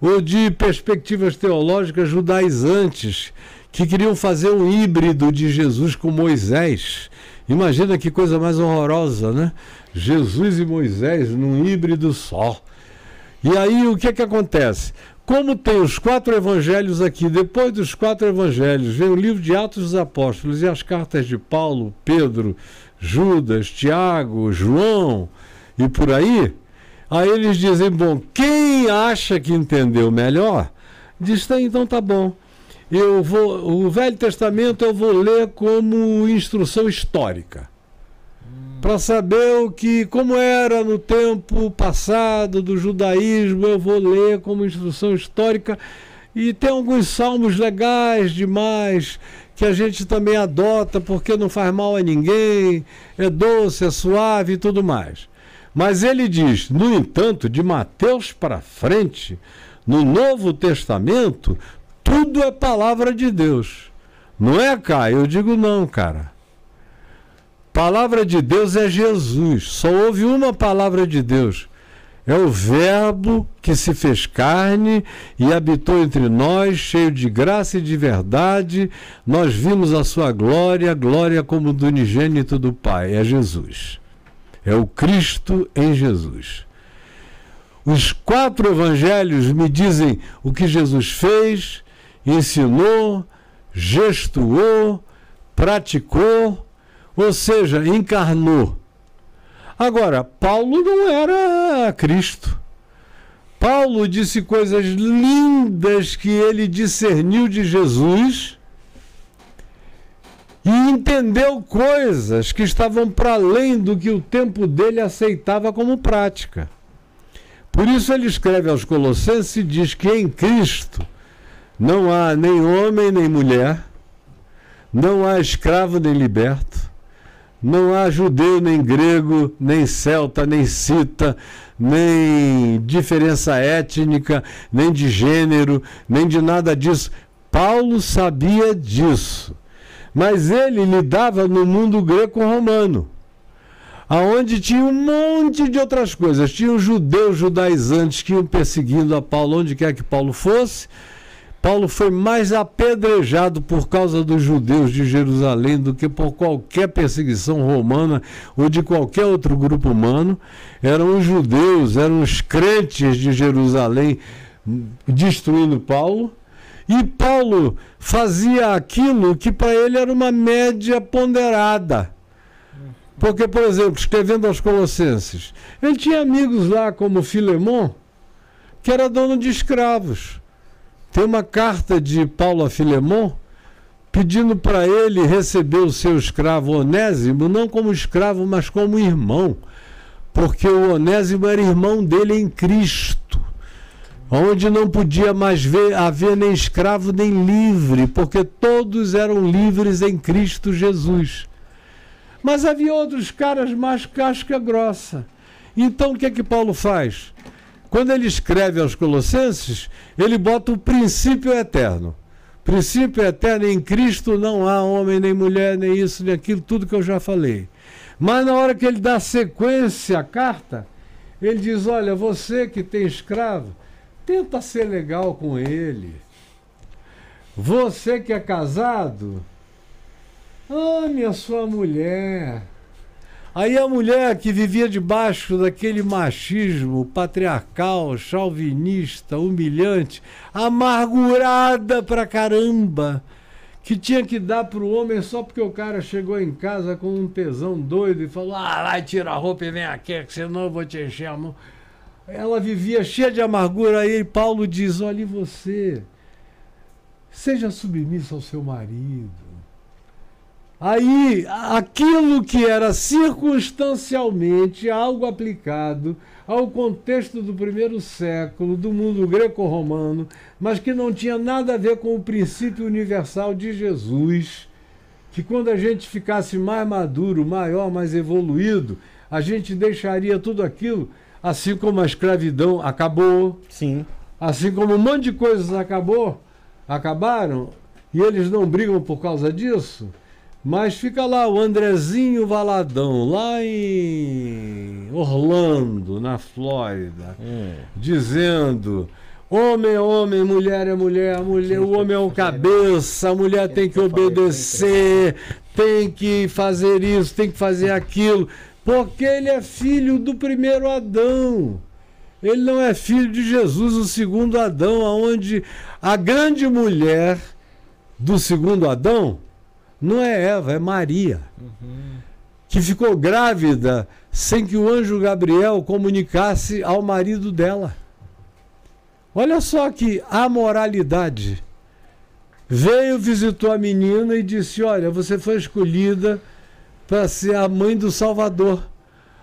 ou de perspectivas teológicas judaizantes, que queriam fazer um híbrido de Jesus com Moisés. Imagina que coisa mais horrorosa, né? Jesus e Moisés num híbrido só. E aí o que é que acontece? Como tem os quatro evangelhos aqui, depois dos quatro evangelhos, vem o livro de Atos dos Apóstolos e as cartas de Paulo, Pedro, Judas, Tiago, João, e por aí, aí eles dizem, bom, quem acha que entendeu melhor, diz, tá, então tá bom. Eu vou, o Velho Testamento eu vou ler como instrução histórica. Para saber o que, como era no tempo passado do judaísmo, eu vou ler como instrução histórica. E tem alguns salmos legais demais que a gente também adota porque não faz mal a ninguém, é doce, é suave e tudo mais. Mas ele diz, no entanto, de Mateus para frente, no Novo Testamento, tudo é palavra de Deus. Não é, Caio? Eu digo não, cara. Palavra de Deus é Jesus. Só houve uma palavra de Deus. É o Verbo que se fez carne e habitou entre nós, cheio de graça e de verdade. Nós vimos a sua glória, glória como do unigênito do Pai. É Jesus. É o Cristo em Jesus. Os quatro evangelhos me dizem o que Jesus fez, ensinou, gestuou, praticou, ou seja, encarnou. Agora, Paulo não era Cristo. Paulo disse coisas lindas que ele discerniu de Jesus e entendeu coisas que estavam para além do que o tempo dele aceitava como prática. Por isso ele escreve aos Colossenses e diz que em Cristo não há nem homem nem mulher, não há escravo nem liberto, não há judeu nem grego, nem celta, nem cita, nem diferença étnica, nem de gênero, nem de nada disso. Paulo sabia disso mas ele lidava no mundo greco-romano, aonde tinha um monte de outras coisas. Tinha os judeus judaizantes que iam perseguindo a Paulo onde quer que Paulo fosse. Paulo foi mais apedrejado por causa dos judeus de Jerusalém do que por qualquer perseguição romana ou de qualquer outro grupo humano. Eram os judeus, eram os crentes de Jerusalém destruindo Paulo. E Paulo fazia aquilo que para ele era uma média ponderada. Porque, por exemplo, escrevendo aos Colossenses, ele tinha amigos lá como Filemon, que era dono de escravos. Tem uma carta de Paulo a Filemon pedindo para ele receber o seu escravo Onésimo, não como escravo, mas como irmão, porque o Onésimo era irmão dele em Cristo onde não podia mais ver, haver nem escravo nem livre, porque todos eram livres em Cristo Jesus. Mas havia outros caras mais casca grossa. Então o que é que Paulo faz? quando ele escreve aos Colossenses, ele bota o princípio eterno. Princípio eterno em Cristo não há homem, nem mulher, nem isso, nem aquilo, tudo que eu já falei. Mas na hora que ele dá sequência à carta, ele diz: Olha, você que tem escravo, tenta ser legal com ele. Você que é casado, ame a sua mulher. Aí a mulher que vivia debaixo daquele machismo patriarcal, chauvinista, humilhante, amargurada pra caramba, que tinha que dar pro homem só porque o cara chegou em casa com um tesão doido e falou: Ah, vai, tira a roupa e vem aqui, que senão eu vou te encher a mão. Ela vivia cheia de amargura. Aí Paulo diz: Olha, e você? Seja submisso ao seu marido. Aí, aquilo que era circunstancialmente algo aplicado ao contexto do primeiro século, do mundo greco-romano, mas que não tinha nada a ver com o princípio universal de Jesus, que quando a gente ficasse mais maduro, maior, mais evoluído, a gente deixaria tudo aquilo, assim como a escravidão acabou, Sim. assim como um monte de coisas acabou, acabaram, e eles não brigam por causa disso. Mas fica lá o Andrezinho Valadão, lá em Orlando, na Flórida, dizendo: homem é homem, mulher é mulher, a mulher, o homem é o cabeça, a mulher tem que obedecer, tem que fazer isso, tem que fazer aquilo, porque ele é filho do primeiro Adão. Ele não é filho de Jesus, o segundo Adão, aonde a grande mulher do segundo Adão não é Eva, é Maria, que ficou grávida sem que o anjo Gabriel comunicasse ao marido dela. Olha só que amoralidade. Veio, visitou a menina e disse: Olha, você foi escolhida para ser a mãe do Salvador.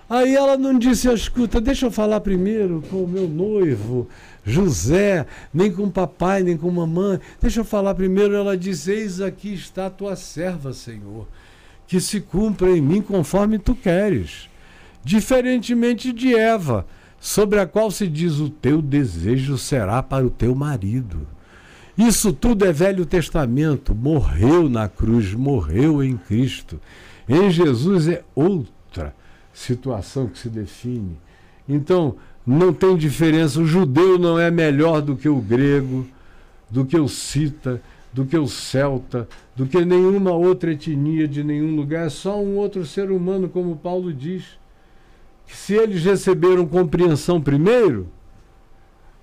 Aí ela não disse: Escuta, deixa eu falar primeiro com o meu noivo, José, nem com papai, nem com mamãe. Deixa eu falar primeiro. Ela disse: Eis aqui está a tua serva, Senhor, que se cumpra em mim conforme tu queres. Diferentemente de Eva, sobre a qual se diz: O teu desejo será para o teu marido. Isso tudo é Velho Testamento. Morreu na cruz, morreu em Cristo. Em Jesus é outra situação que se define. Então, não tem diferença. O judeu não é melhor do que o grego, do que o cita, do que o celta, do que nenhuma outra etnia de nenhum lugar. É só um outro ser humano, como Paulo diz. Se eles receberam compreensão primeiro,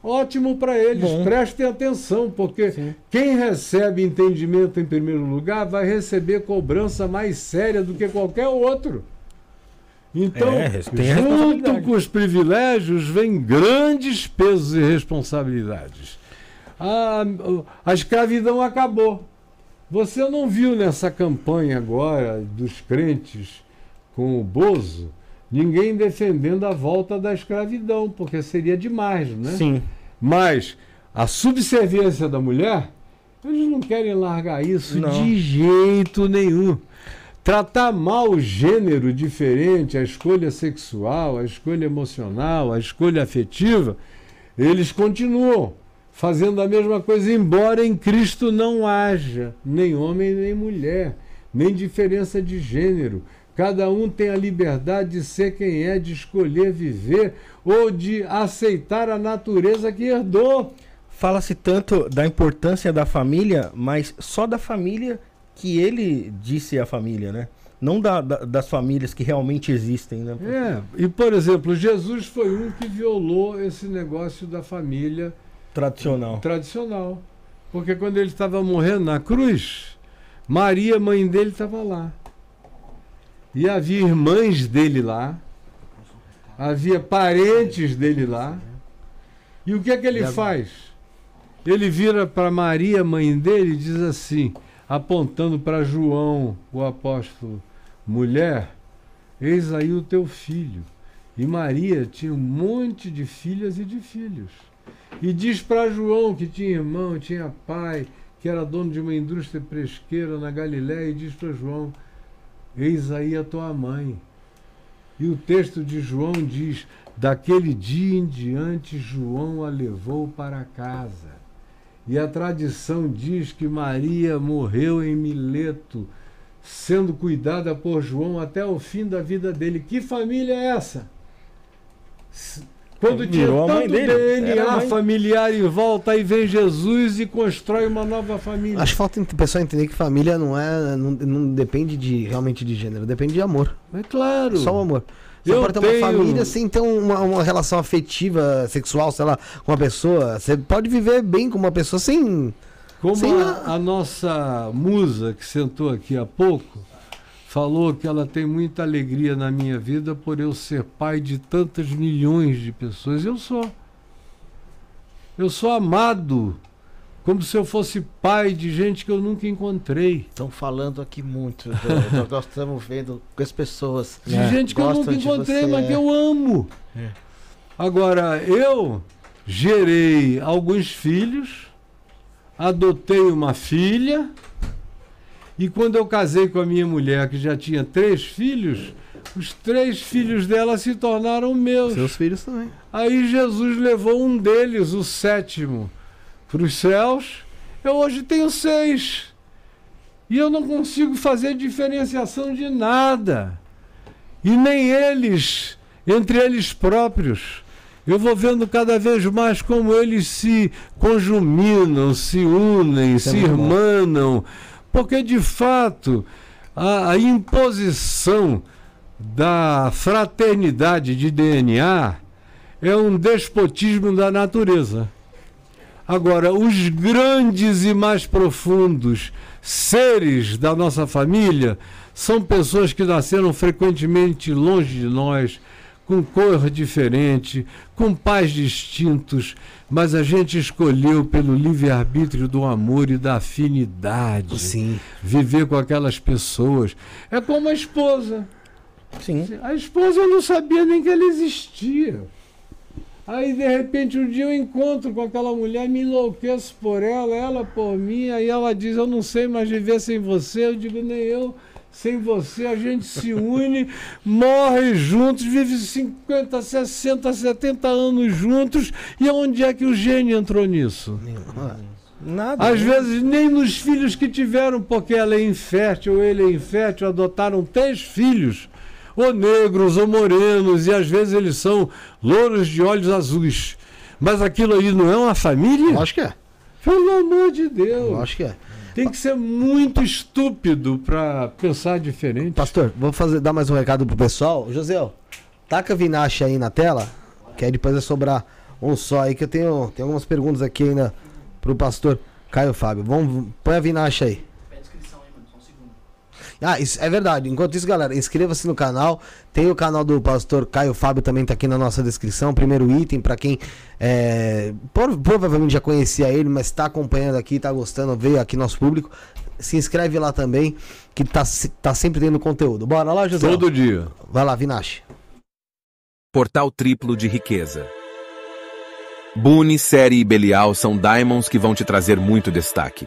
ótimo para eles. Bom. Prestem atenção, porque Sim. quem recebe entendimento em primeiro lugar vai receber cobrança mais séria do que qualquer outro. Então, É, junto com os privilégios, vem grandes pesos e responsabilidades. A, a escravidão acabou. Você não viu nessa campanha agora dos crentes com o Bozo ninguém defendendo a volta da escravidão, porque seria demais, né? Sim. Mas a subserviência da mulher, eles não querem largar isso Não. de jeito nenhum. Tratar mal o gênero diferente, a escolha sexual, a escolha emocional, a escolha afetiva, eles continuam fazendo a mesma coisa, embora em Cristo não haja nem homem nem mulher, nem diferença de gênero. Cada um tem a liberdade de ser quem é, de escolher viver ou de aceitar a natureza que herdou. Fala-se tanto da importância da família, mas só da família que ele disse a família, né? Não da, da- das famílias que realmente existem, né? É, e por exemplo, Jesus foi um que violou esse negócio da família Tradicional. tradicional. Porque quando ele estava morrendo na cruz, Maria, mãe dele, estava lá. E havia irmãs dele lá, havia parentes dele lá. E o que é que ele faz? Ele vira para Maria, mãe dele, e diz assim, apontando para João, o apóstolo: Mulher, eis aí o teu filho. E Maria tinha um monte de filhas e de filhos. E diz para João, que tinha irmão, tinha pai, que era dono de uma indústria pesqueira na Galiléia, e diz para João: Eis aí a tua mãe. E o texto de João diz: Daquele dia em diante, João a levou para casa. E a tradição diz que Maria morreu em Mileto, sendo cuidada por João até o fim da vida dele. Que família é essa? Quando tinha Virou tanto DNA mãe. familiar em volta, aí vem Jesus e constrói uma nova família. Acho que falta o pessoal entender que família não é. Não, não depende de realmente de gênero, depende de amor. É claro. Só o amor. Você Eu pode ter tenho- uma família sem ter uma, uma relação afetiva, sexual, sei lá, com uma pessoa. Você pode viver bem com uma pessoa sem. Como Sim, a, a nossa musa que sentou aqui há pouco falou que ela tem muita alegria na minha vida por eu ser pai de tantas milhões de pessoas. Eu sou. Eu sou amado como se eu fosse pai de gente que eu nunca encontrei. Estão falando aqui muito. do- nós estamos vendo com as pessoas. De É, gente que eu nunca encontrei, mas é. que eu amo. É. Agora, eu gerei alguns filhos, adotei uma filha, e quando eu casei com a minha mulher, que já tinha três filhos, os três filhos dela se tornaram meus. Seus filhos também. Aí Jesus levou um deles, o sétimo, para os céus. Eu hoje tenho seis. E eu não consigo fazer diferenciação de nada. E nem eles, entre eles próprios. Eu vou vendo cada vez mais como eles se conjuminam, se unem, Isso é se muito bom. Porque, de fato, a, a imposição da fraternidade de DNA é um despotismo da natureza. Agora, os grandes e mais profundos seres da nossa família são pessoas que nasceram frequentemente longe de nós, com cor diferente, com pais distintos, mas a gente escolheu pelo livre-arbítrio do amor e da afinidade Sim. viver com aquelas pessoas. É como a esposa. Sim. A esposa eu não sabia nem que ela existia. Aí de repente um dia eu encontro com aquela mulher, me enlouqueço por ela, ela por mim, aí ela diz, eu não sei mais viver sem você, eu digo, nem eu. Sem você a gente se une, morre juntos, vive 50, 60, 70 anos juntos. E onde é que o gênio entrou nisso? Nada. Às vezes nem nos filhos que tiveram, porque ela é infértil, ou ele é infértil, adotaram três filhos, ou negros, ou morenos, e às vezes eles são louros de olhos azuis. Mas aquilo aí não é uma família? Acho que é. Pelo amor de Deus. Acho que é. Tem que ser muito estúpido para pensar diferente. Pastor, vou fazer, dar mais um recado pro pessoal. José, taca Vinache aí na tela, que aí depois vai sobrar um só aí, que eu tenho, tenho algumas perguntas aqui ainda pro pastor Caio Fábio. Vamos, põe a Vinache aí. Ah, isso é verdade. Enquanto isso, galera, inscreva-se no canal. Tem o canal do pastor Caio Fábio também tá aqui na nossa descrição. Primeiro item para quem é, prova- provavelmente já conhecia ele, mas tá acompanhando aqui, tá gostando, veio aqui nosso público. Se inscreve lá também, que tá, tá sempre tendo conteúdo. Bora lá, José. Todo dia. Vai lá, Vinache. Portal triplo de riqueza. Boone, Série e Belial são diamonds que vão te trazer muito destaque.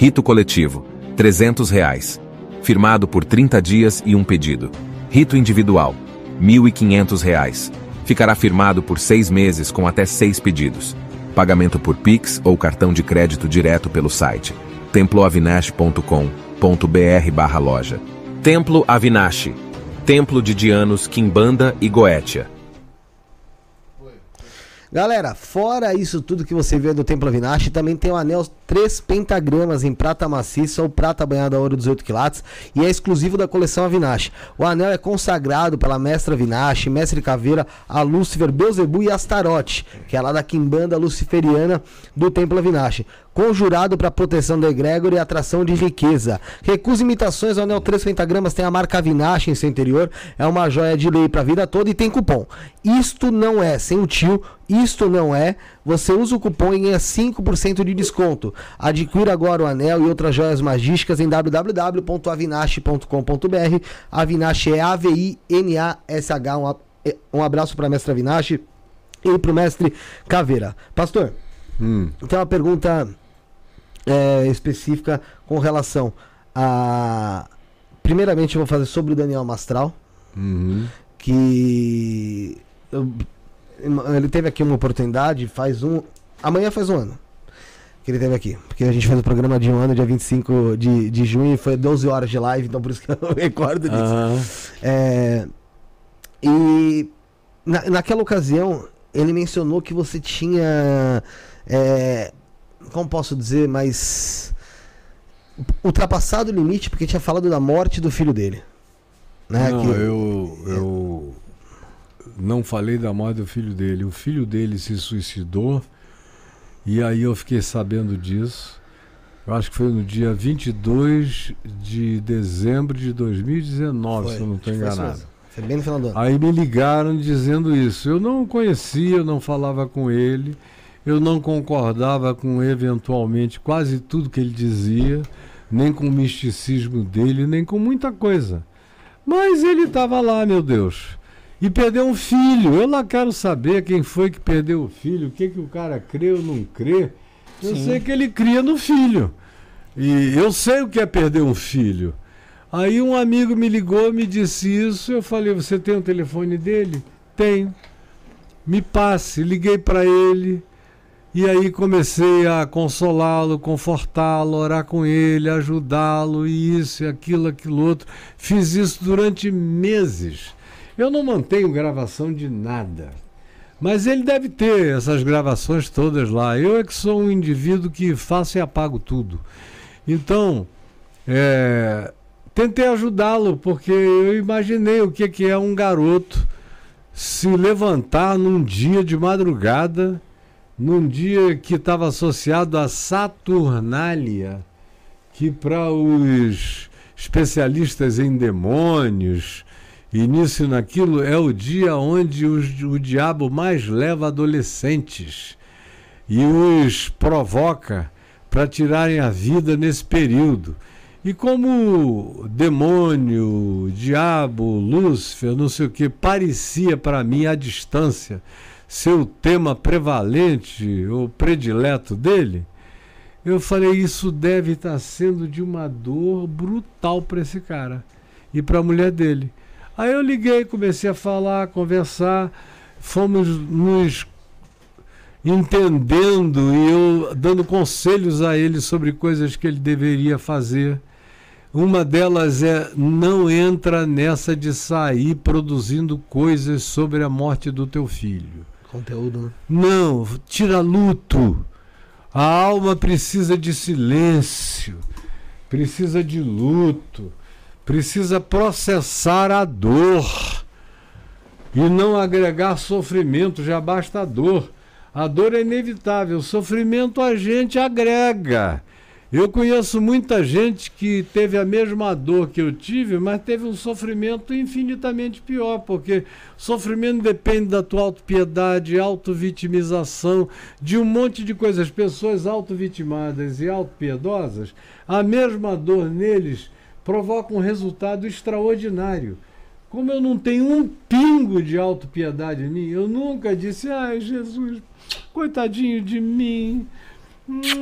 Rito coletivo, 300 reais. Firmado por 30 dias e um pedido. Rito individual, 1.500 reais. Ficará firmado por seis meses com até seis pedidos. Pagamento por Pix ou cartão de crédito direto pelo site temploavinash.com.br loja. Templo Avinash, Templo de Dianos, Quimbanda e Goetia. Galera, fora isso tudo que você vê do Templo Avinashi, também tem o anel 3 pentagramas em prata maciça ou prata banhada a ouro 18 quilates e é exclusivo da coleção Avinashi. O anel é consagrado pela mestra Avinashi, mestre Caveira, a Lúcifer, Beuzebu e Astarote, que é lá da quimbanda luciferiana do Templo Avinashi conjurado para proteção do egrégor e atração de riqueza. Recusa imitações, o anel 3 pentagramas tem a marca Vinache em seu interior, é uma joia de lei para a vida toda e tem cupom. Isto não é, sem o tio, isto não é, você usa o cupom e ganha 5% de desconto. Adquira agora o anel e outras joias magísticas em www.avinache.com.br. Avinache é A-V-I-N-A-S-H. Um, um abraço para a mestra Avinache e para o mestre Caveira. Pastor, Hum. tem uma pergunta é, específica com relação a. Primeiramente, eu vou fazer sobre o Daniel Mastral, Uhum. que eu- ele teve aqui uma oportunidade faz um. Amanhã faz um ano que ele teve aqui. Porque a gente fez o programa de um ano, dia 25 de, de junho, e foi 12 horas de live, então por isso que eu recordo disso. Aham. É, e na, naquela ocasião, ele mencionou que você tinha. é, como posso dizer, mas. ultrapassado o limite porque tinha falado da morte do filho dele. Né? Não, que- eu, eu não falei da morte do filho dele. O filho dele se suicidou e aí eu fiquei sabendo disso. Eu acho que foi no dia 22 de dezembro de 2019, Foi, se eu não estou enganado. Foi bem no final do ano. Aí me ligaram dizendo isso. Eu não conhecia, eu não falava com ele, eu não concordava com eventualmente quase tudo que ele dizia, nem com o misticismo dele, nem com muita coisa. Mas ele estava lá, meu Deus. E perdeu um filho. Eu lá quero saber quem foi que perdeu o filho, o que, que o cara crê ou não crê. Eu Sim. sei que ele cria no filho. E eu sei o que é perder um filho. Aí um amigo me ligou, me disse isso. Eu falei: Você tem o telefone dele? Tenho. Me passe. Liguei para ele. E aí comecei a consolá-lo, confortá-lo, orar com ele, ajudá-lo, e isso, e aquilo, aquilo outro. Fiz isso durante meses. Eu não mantenho gravação de nada. Mas ele deve ter essas gravações todas lá. Eu é que sou um indivíduo que faço e apago tudo. Então, é, tentei ajudá-lo, porque eu imaginei o que, que é um garoto se levantar num dia de madrugada, num dia que estava associado a Saturnália, que para os especialistas em demônios e naquilo é o dia onde os- o diabo mais leva adolescentes e os provoca para tirarem a vida nesse período. E como demônio, diabo, Lúcifer, não sei o que, parecia para mim à distância ser o tema prevalente ou predileto dele, eu falei: isso deve estar sendo de uma dor brutal para esse cara e para a mulher dele. Aí eu liguei, comecei a falar, conversar, fomos nos entendendo e eu dando conselhos a ele sobre coisas que ele deveria fazer. Uma delas é não entra nessa de sair produzindo coisas sobre a morte do teu filho. Conteúdo, né? Não, tira luto. A alma precisa de silêncio, precisa de luto, precisa processar a dor e não agregar sofrimento, já basta a dor. A dor é inevitável, sofrimento a gente agrega. Eu conheço muita gente que teve a mesma dor que eu tive, mas teve um sofrimento infinitamente pior, porque sofrimento depende da tua autopiedade, autovitimização, de um monte de coisas. Pessoas autovitimadas e autopiedosas, a mesma dor neles provoca um resultado extraordinário. Como eu não tenho um pingo de autopiedade em mim, eu nunca disse, ai Jesus, coitadinho de mim.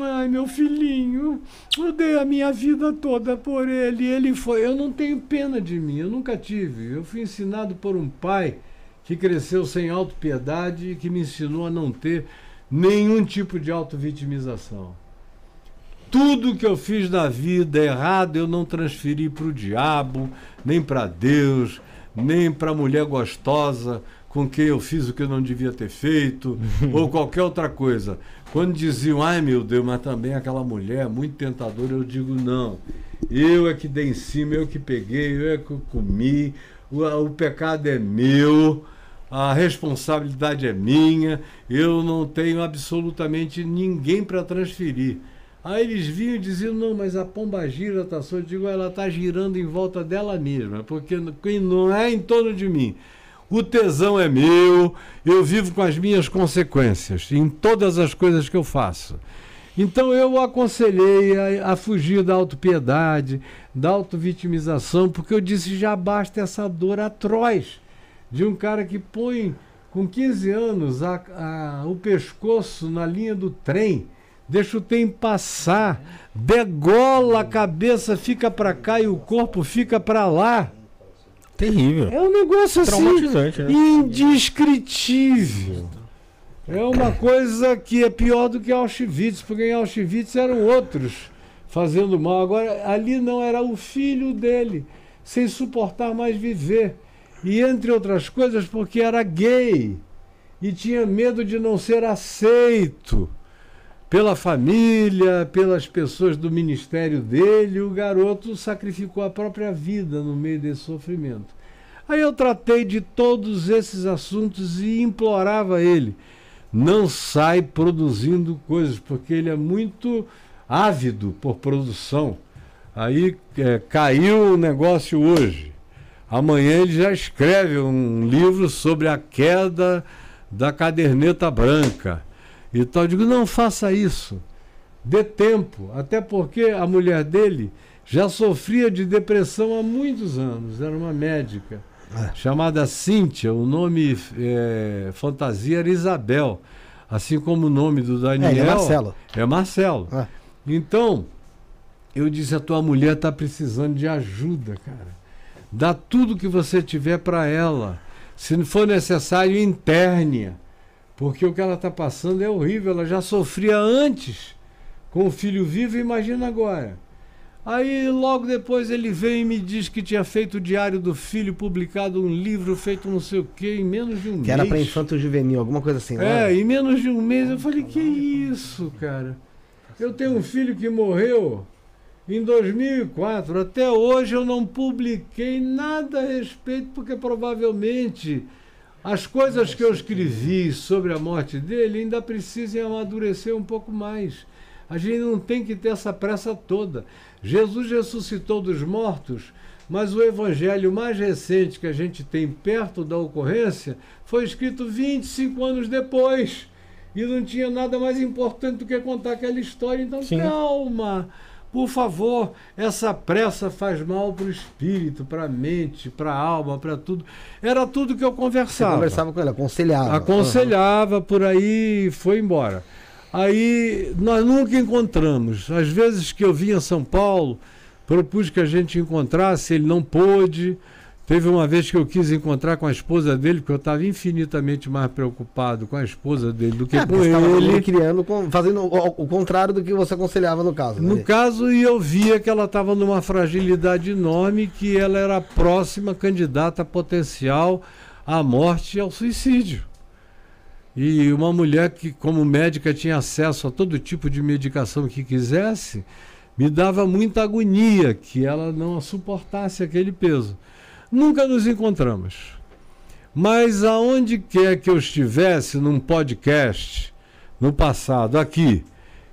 Ai, meu filhinho, eu dei a minha vida toda por ele. Ele foi. Eu não tenho pena de mim, eu nunca tive. Eu fui ensinado por um pai que cresceu sem autopiedade e que me ensinou a não ter nenhum tipo de autovitimização. Tudo que eu fiz na vida errado eu não transferi para o diabo, nem para Deus, nem para a mulher gostosa com quem eu fiz o que eu não devia ter feito, ou qualquer outra coisa. Quando diziam, ai meu Deus, mas também aquela mulher muito tentadora, eu digo, não. Eu é que dei em cima, eu que peguei, eu é que comi, o, o pecado é meu, a responsabilidade é minha, eu não tenho absolutamente ninguém para transferir. Aí eles vinham e diziam, não, mas a pomba gira, tá só. Eu digo, ela está girando em volta dela mesma, porque não é em torno de mim. O tesão é meu, eu vivo com as minhas consequências em todas as coisas que eu faço. Então eu aconselhei a, a fugir da autopiedade, da autovitimização, porque eu disse já basta essa dor atroz de um cara que põe com 15 anos a, a, o pescoço na linha do trem, deixa o trem passar, degola a cabeça, fica para cá e o corpo fica para lá. Terrível. É um negócio assim né? indescritível. É uma coisa que é pior do que Auschwitz, porque em Auschwitz eram outros fazendo mal. Agora, ali não era o filho dele, sem suportar mais viver. E entre outras coisas, porque era gay e tinha medo de não ser aceito pela família, pelas pessoas do ministério dele, o garoto sacrificou a própria vida no meio desse sofrimento. Aí eu tratei de todos esses assuntos e implorava ele: não sai produzindo coisas, porque ele é muito ávido por produção. Aí é, caiu o negócio hoje. Amanhã ele já escreve um livro sobre a queda da caderneta branca. Então eu digo, não faça isso. Dê tempo. Até porque a mulher dele já sofria de depressão há muitos anos. Era uma médica. É. Chamada Cíntia, o nome é, fantasia era Isabel. Assim como o nome do Daniel. É, é Marcelo. É Marcelo. É. Então, eu disse: a tua mulher está precisando de ajuda, cara. Dá tudo que você tiver para ela. Se for necessário, interne Porque o que ela está passando é horrível. Ela já sofria antes com o filho vivo, imagina agora. Aí logo depois ele veio e me disse que tinha feito o Diário do Filho, publicado um livro feito não sei o quê, em menos de um que mês. Que era para infanto juvenil, alguma coisa assim, É, em menos de um mês. Eu falei, que isso, cara? Eu tenho um filho que morreu em 2004. Até hoje eu não publiquei nada a respeito, porque provavelmente as coisas que eu escrevi sobre a morte dele ainda precisam amadurecer um pouco mais. A gente não tem que ter essa pressa toda. Jesus ressuscitou dos mortos, mas o evangelho mais recente que a gente tem perto da ocorrência foi escrito 25 anos depois. E não tinha nada mais importante do que contar aquela história. Então, Sim. calma. Por favor, essa pressa faz mal para o espírito, para a mente, para a alma, para tudo. Era tudo que eu conversava. Você conversava com ele, aconselhava. Aconselhava, uhum. por aí foi embora. Aí nós nunca encontramos. Às vezes que eu vinha a São Paulo, propus que a gente encontrasse, ele não pôde. Teve uma vez que eu quis encontrar com a esposa dele, porque eu estava infinitamente mais preocupado com a esposa dele do que é, com ele. criando, fazendo o, o, contrário do que você aconselhava no caso. Né? No caso, e eu via que ela estava numa fragilidade enorme, que ela era a próxima candidata potencial à morte e ao suicídio. E uma mulher que, como médica, tinha acesso a todo tipo de medicação que quisesse, me dava muita agonia que ela não suportasse aquele peso. Nunca nos encontramos. Mas aonde quer que eu estivesse num podcast no passado, aqui,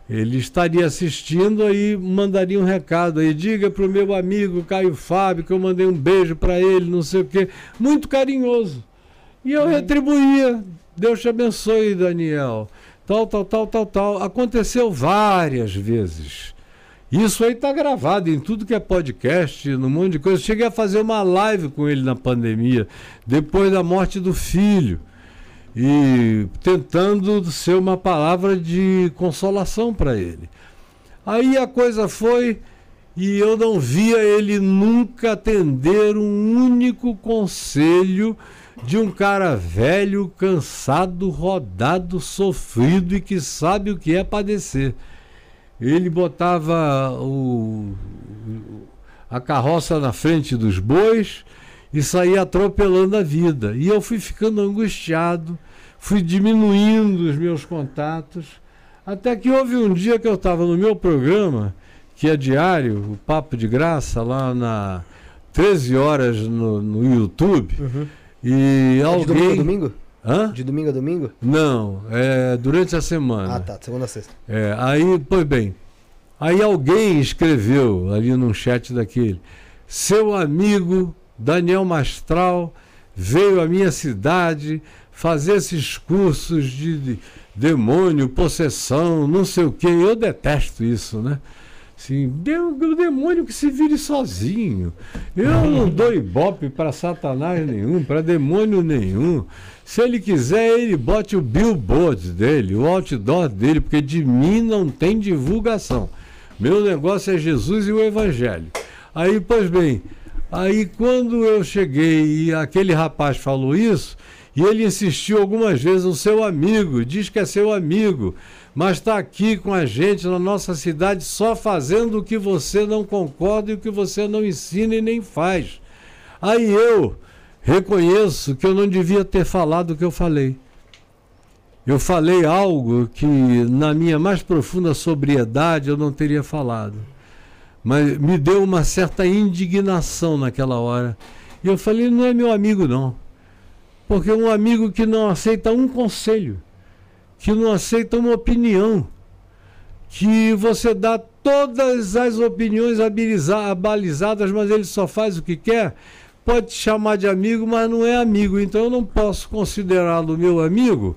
ele estaria assistindo aí, mandaria um recado aí, diga para o meu amigo Caio Fábio que eu mandei um beijo para ele, não sei o quê, muito carinhoso. E eu retribuía, Deus te abençoe, Daniel. Tal, tal, tal, tal, tal. Aconteceu várias vezes. Isso aí tá gravado em tudo que é podcast, num monte de coisa. Cheguei a fazer uma live com ele na pandemia, depois da morte do filho. E tentando ser uma palavra de consolação para ele. Aí a coisa foi e eu não via ele nunca atender um único conselho de um cara velho, cansado, rodado, sofrido e que sabe o que é padecer. Ele botava o, a carroça na frente dos bois e saí atropelando a vida. E eu fui ficando angustiado, fui diminuindo os meus contatos, até que houve um dia que eu estava no meu programa, que é diário, o Papo de Graça, lá na 13 horas no, no YouTube, Uhum. e É de domingo a alguém. domingo? Hã? De domingo a domingo? Não, é durante a semana. Ah, tá. Segunda a sexta. É, aí, pois bem, aí alguém escreveu ali num chat daquele, seu amigo Daniel Mastral veio à minha cidade fazer esses cursos de, de demônio, possessão, não sei o que. Eu detesto isso, né? De- o demônio que se vire sozinho. Eu não dou ibope para satanás nenhum, para demônio nenhum. Se ele quiser, ele bote o billboard dele, o outdoor dele, porque de mim não tem divulgação. Meu negócio é Jesus e o Evangelho. Aí, pois bem, aí quando eu cheguei e aquele rapaz falou isso, e ele insistiu algumas vezes, o seu amigo, diz que é seu amigo, mas está aqui com a gente na nossa cidade só fazendo o que você não concorda e o que você não ensina e nem faz. Aí eu reconheço que eu não devia ter falado o que eu falei. Eu falei algo que, na minha mais profunda sobriedade, eu não teria falado. Mas me deu uma certa indignação naquela hora. E eu falei: não é meu amigo, não. Porque um amigo que não aceita um conselho, que não aceita uma opinião, que você dá todas as opiniões abalizadas, mas ele só faz o que quer, pode chamar de amigo, mas não é amigo. Então eu não posso considerá-lo meu amigo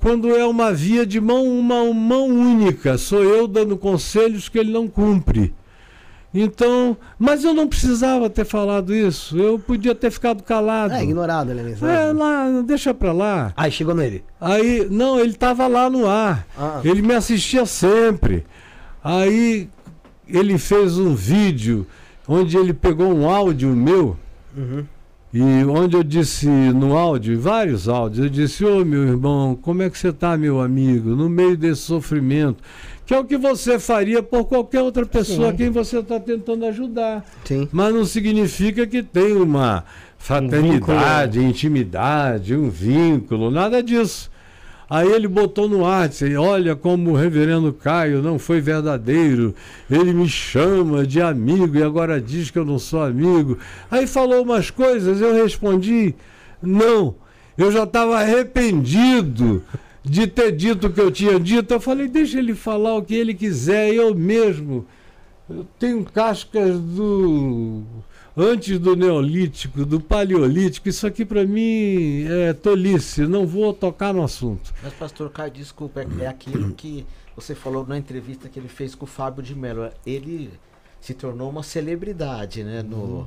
quando é uma via de mão, uma mão única. Sou eu dando conselhos que ele não cumpre. Então, mas eu não precisava ter falado isso. Eu podia ter ficado calado. É, ignorado, ele mesmo. É, lá, deixa pra lá. Aí chegou nele. Aí, não, ele estava lá no ar. Ah. Ele me assistia sempre. Aí ele fez um vídeo onde ele pegou um áudio meu Uhum. e onde eu disse no áudio, vários áudios, eu disse, ô meu irmão, como é que você está, meu amigo, no meio desse sofrimento? Que é o que você faria por qualquer outra pessoa a quem você está tentando ajudar. Sim. Mas não significa que tem uma fraternidade, intimidade, um vínculo, nada disso. Aí ele botou no ar, disse, olha como o reverendo Caio não foi verdadeiro, ele me chama de amigo e agora diz que eu não sou amigo. Aí falou umas coisas, eu respondi, não, eu já estava arrependido de ter dito o que eu tinha dito. Eu falei, deixa ele falar o que ele quiser, eu mesmo. Eu tenho cascas do. Antes do Neolítico, do Paleolítico, isso aqui para mim é tolice, não vou tocar no assunto. Mas, pastor Caio, desculpa, é, é aquilo que você falou na entrevista que ele fez com o Fábio de Mello. Ele se tornou uma celebridade, né, no,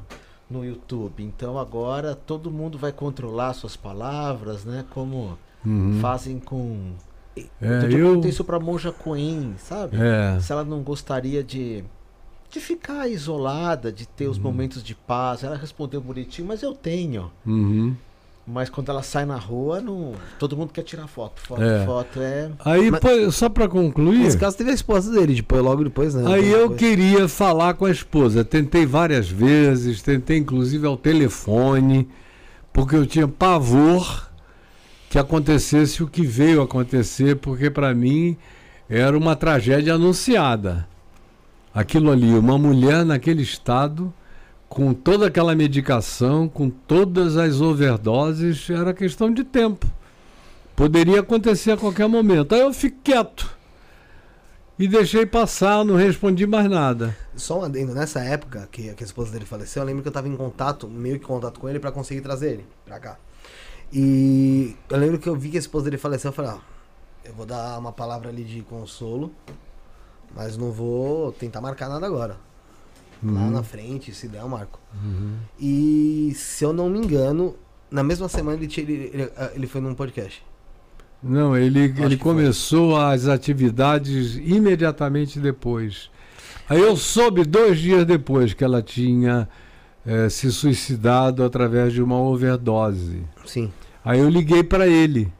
no YouTube. Então agora todo mundo vai controlar suas palavras, né, como Uhum. fazem com... É, eu eu, perguntei isso pra Monja Coen, sabe? é, Se ela não gostaria de, de ficar isolada, de ter Uhum. os momentos de paz. Ela respondeu bonitinho, mas eu tenho. uhum. Mas quando ela sai na rua, não... todo mundo quer tirar foto. Foto, É. foto é... Aí, Mas- pô, só para concluir, Nesse caso teve a esposa dele, depois, logo depois, né? Aí eu Depois. queria falar com a esposa. Tentei várias vezes, tentei inclusive ao telefone, porque eu tinha pavor que acontecesse o que veio acontecer, porque para mim era uma tragédia anunciada. Aquilo ali, uma mulher naquele estado, com toda aquela medicação, com todas as overdoses, era questão de tempo. Poderia acontecer a qualquer momento. Aí eu fiquei quieto. E deixei passar, não respondi mais nada. Só um adendo, nessa época que, que a esposa dele faleceu, eu lembro que eu tava em contato, meio que contato com ele pra conseguir trazer ele pra cá. E eu lembro que eu vi que a esposa dele faleceu, eu falei, ó, eu vou dar uma palavra ali de consolo, mas não vou tentar marcar nada agora. Lá na frente, se der, eu marco. E se eu não me engano, na mesma semana ele, tinha- ele, ele, ele foi num podcast. Não, ele, ele que foi. começou as atividades imediatamente depois. Aí eu soube dois dias depois que ela tinha eh, se suicidado através de uma overdose. Sim. Aí eu liguei para ele.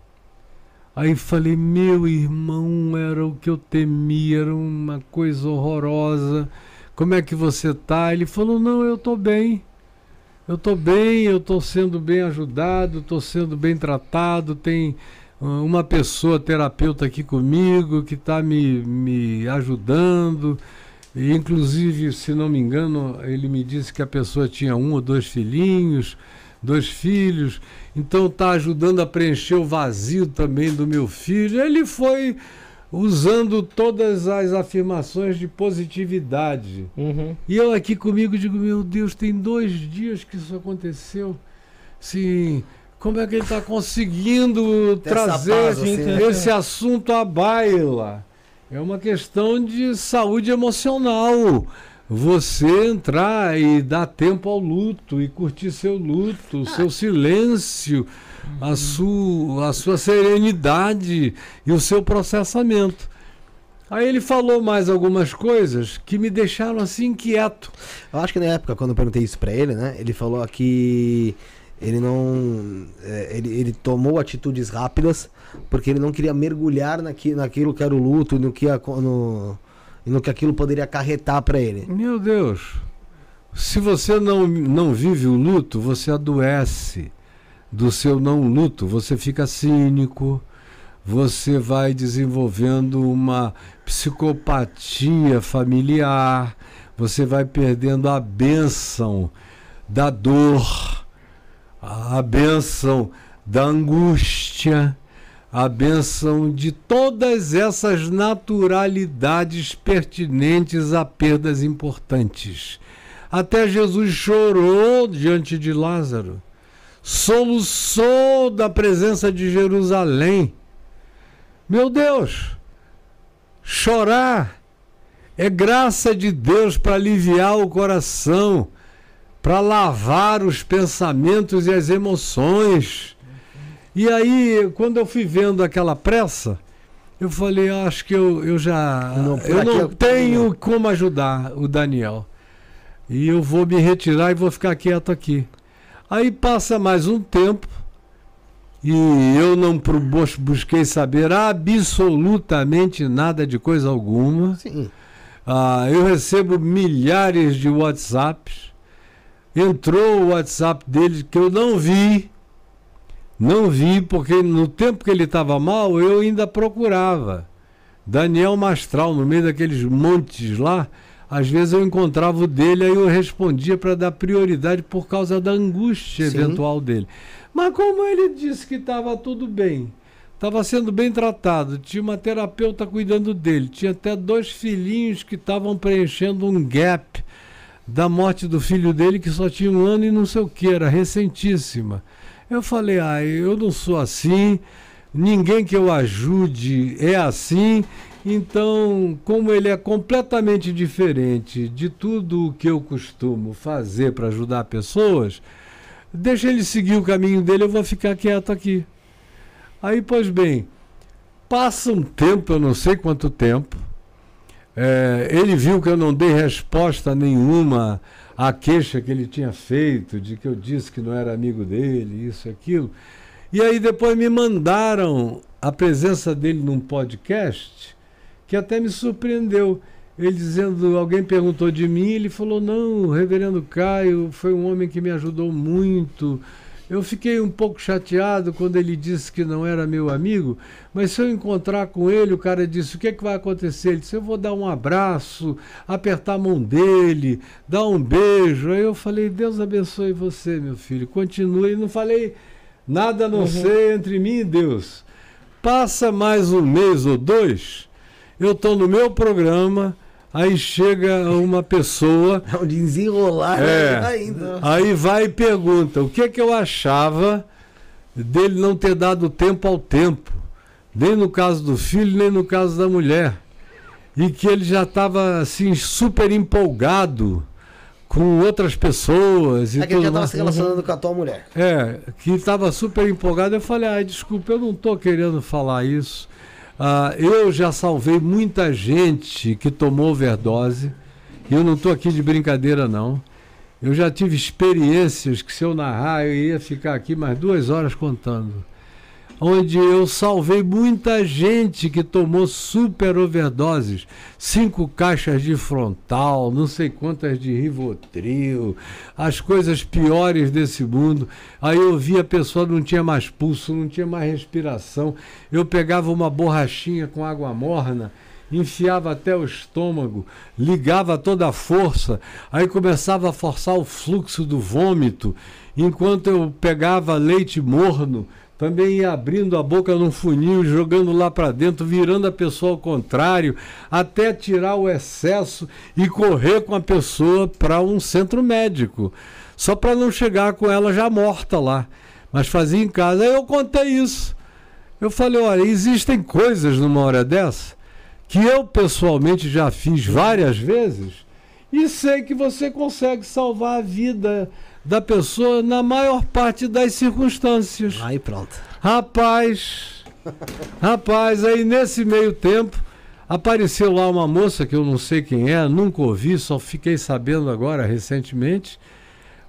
Aí falei, meu irmão, era o que eu temia, era uma coisa horrorosa. Como é que você tá? Ele falou, não, eu tô bem. Eu estou bem, eu estou sendo bem ajudado, estou sendo bem tratado, tem uh, uma pessoa terapeuta aqui comigo que está me, me ajudando. E, inclusive, se não me engano, ele me disse que a pessoa tinha um ou dois filhinhos, dois filhos, então está ajudando a preencher o vazio também do meu filho. Ele foi usando todas as afirmações de positividade. Uhum. E eu aqui comigo digo, meu Deus, tem dois dias que isso aconteceu. Sim, como é que ele está conseguindo trazer paz, assim, né? esse assunto à baila? É uma questão de saúde emocional. Você entrar e dar tempo ao luto e curtir seu luto, o seu silêncio, a, sua, a sua serenidade e o seu processamento. Aí ele falou mais algumas coisas que me deixaram assim inquieto. Eu acho que na época, quando eu perguntei isso pra ele, né? Ele falou que ele não. é, ele, ele tomou atitudes rápidas porque ele não queria mergulhar naqui, naquilo que era o luto e no que, ia no, e no que aquilo poderia acarretar pra ele. Meu Deus, se você não, não vive o luto, você adoece do seu não luto, você fica cínico, você vai desenvolvendo uma psicopatia familiar, você vai perdendo a bênção da dor, a bênção da angústia, a bênção de todas essas naturalidades pertinentes a perdas importantes. Até Jesus chorou diante de Lázaro, soluçou da presença de Jerusalém. Meu Deus, chorar é graça de Deus para aliviar o coração, para lavar os pensamentos e as emoções. E aí, quando eu fui vendo aquela pressa, eu falei, "Eu acho que eu, eu já. Não, eu não eu- tenho como ajudar o Daniel. E eu vou me retirar e vou ficar quieto aqui. Aí passa mais um tempo e eu não busquei saber absolutamente nada de coisa alguma. Sim. Ah, eu recebo milhares de WhatsApps. Entrou o WhatsApp dele que eu não vi. Não vi, porque no tempo que ele estava mal, eu ainda procurava. Daniel Mastral, no meio daqueles montes lá, às vezes eu encontrava o dele, aí eu respondia para dar prioridade por causa da angústia Sim. eventual dele. Mas como ele disse que estava tudo bem, estava sendo bem tratado, tinha uma terapeuta cuidando dele, tinha até dois filhinhos que estavam preenchendo um gap da morte do filho dele que só tinha um ano e não sei o que, era recentíssima. Eu falei, ah, eu não sou assim, ninguém que eu ajude é assim, então, como ele é completamente diferente de tudo o que eu costumo fazer para ajudar pessoas, deixa ele seguir o caminho dele, eu vou ficar quieto aqui. Aí, pois bem, passa um tempo, eu não sei quanto tempo, é, ele viu que eu não dei resposta nenhuma à queixa que ele tinha feito, de que eu disse que não era amigo dele, isso e aquilo. E aí depois me mandaram a presença dele num podcast que até me surpreendeu. Ele dizendo, alguém perguntou de mim, ele falou: Não, o reverendo Caio foi um homem que me ajudou muito. Eu fiquei um pouco chateado quando ele disse que não era meu amigo, mas se eu encontrar com ele, o cara disse: O que, é que vai acontecer? Ele disse: Eu vou dar um abraço, apertar a mão dele, dar um beijo. Aí eu falei: Deus abençoe você, meu filho. Continue. Não falei nada a não ser entre mim e Deus. Passa mais um mês ou dois, eu estou no meu programa, aí chega uma pessoa É um desenrolar É. ainda. Aí vai e pergunta: o que, que eu achava dele não ter dado tempo ao tempo, nem no caso do filho, nem no caso da mulher, e que ele já estava assim super empolgado com outras pessoas e É que ele já tudo tava se relacionando com a tua mulher. É, que estava super empolgado. Eu falei, ai, desculpa, eu não estou querendo falar isso. Ah, eu já salvei muita gente que tomou overdose. E eu não estou aqui de brincadeira, não. Eu já tive experiências que se eu narrar, eu ia ficar aqui mais duas horas contando. Onde eu salvei muita gente que tomou super overdoses, cinco caixas de frontal, não sei quantas de Rivotril, as coisas piores desse mundo. Aí eu vi a pessoa não tinha mais pulso, não tinha mais respiração. Eu pegava uma borrachinha com água morna enfiava até o estômago, ligava toda a força, aí começava a forçar o fluxo do vômito, enquanto eu pegava leite morno, também abrindo a boca num funil, jogando lá para dentro, virando a pessoa ao contrário, até tirar o excesso e correr com a pessoa para um centro médico, só para não chegar com ela já morta lá. Mas fazia em casa. Aí eu contei isso. Eu falei: olha, existem coisas numa hora dessa que eu pessoalmente já fiz várias vezes e sei que você consegue salvar a vida da pessoa na maior parte das circunstâncias. Aí pronto. Rapaz, rapaz, aí nesse meio tempo apareceu lá uma moça que eu não sei quem é, nunca ouvi, só fiquei sabendo agora recentemente,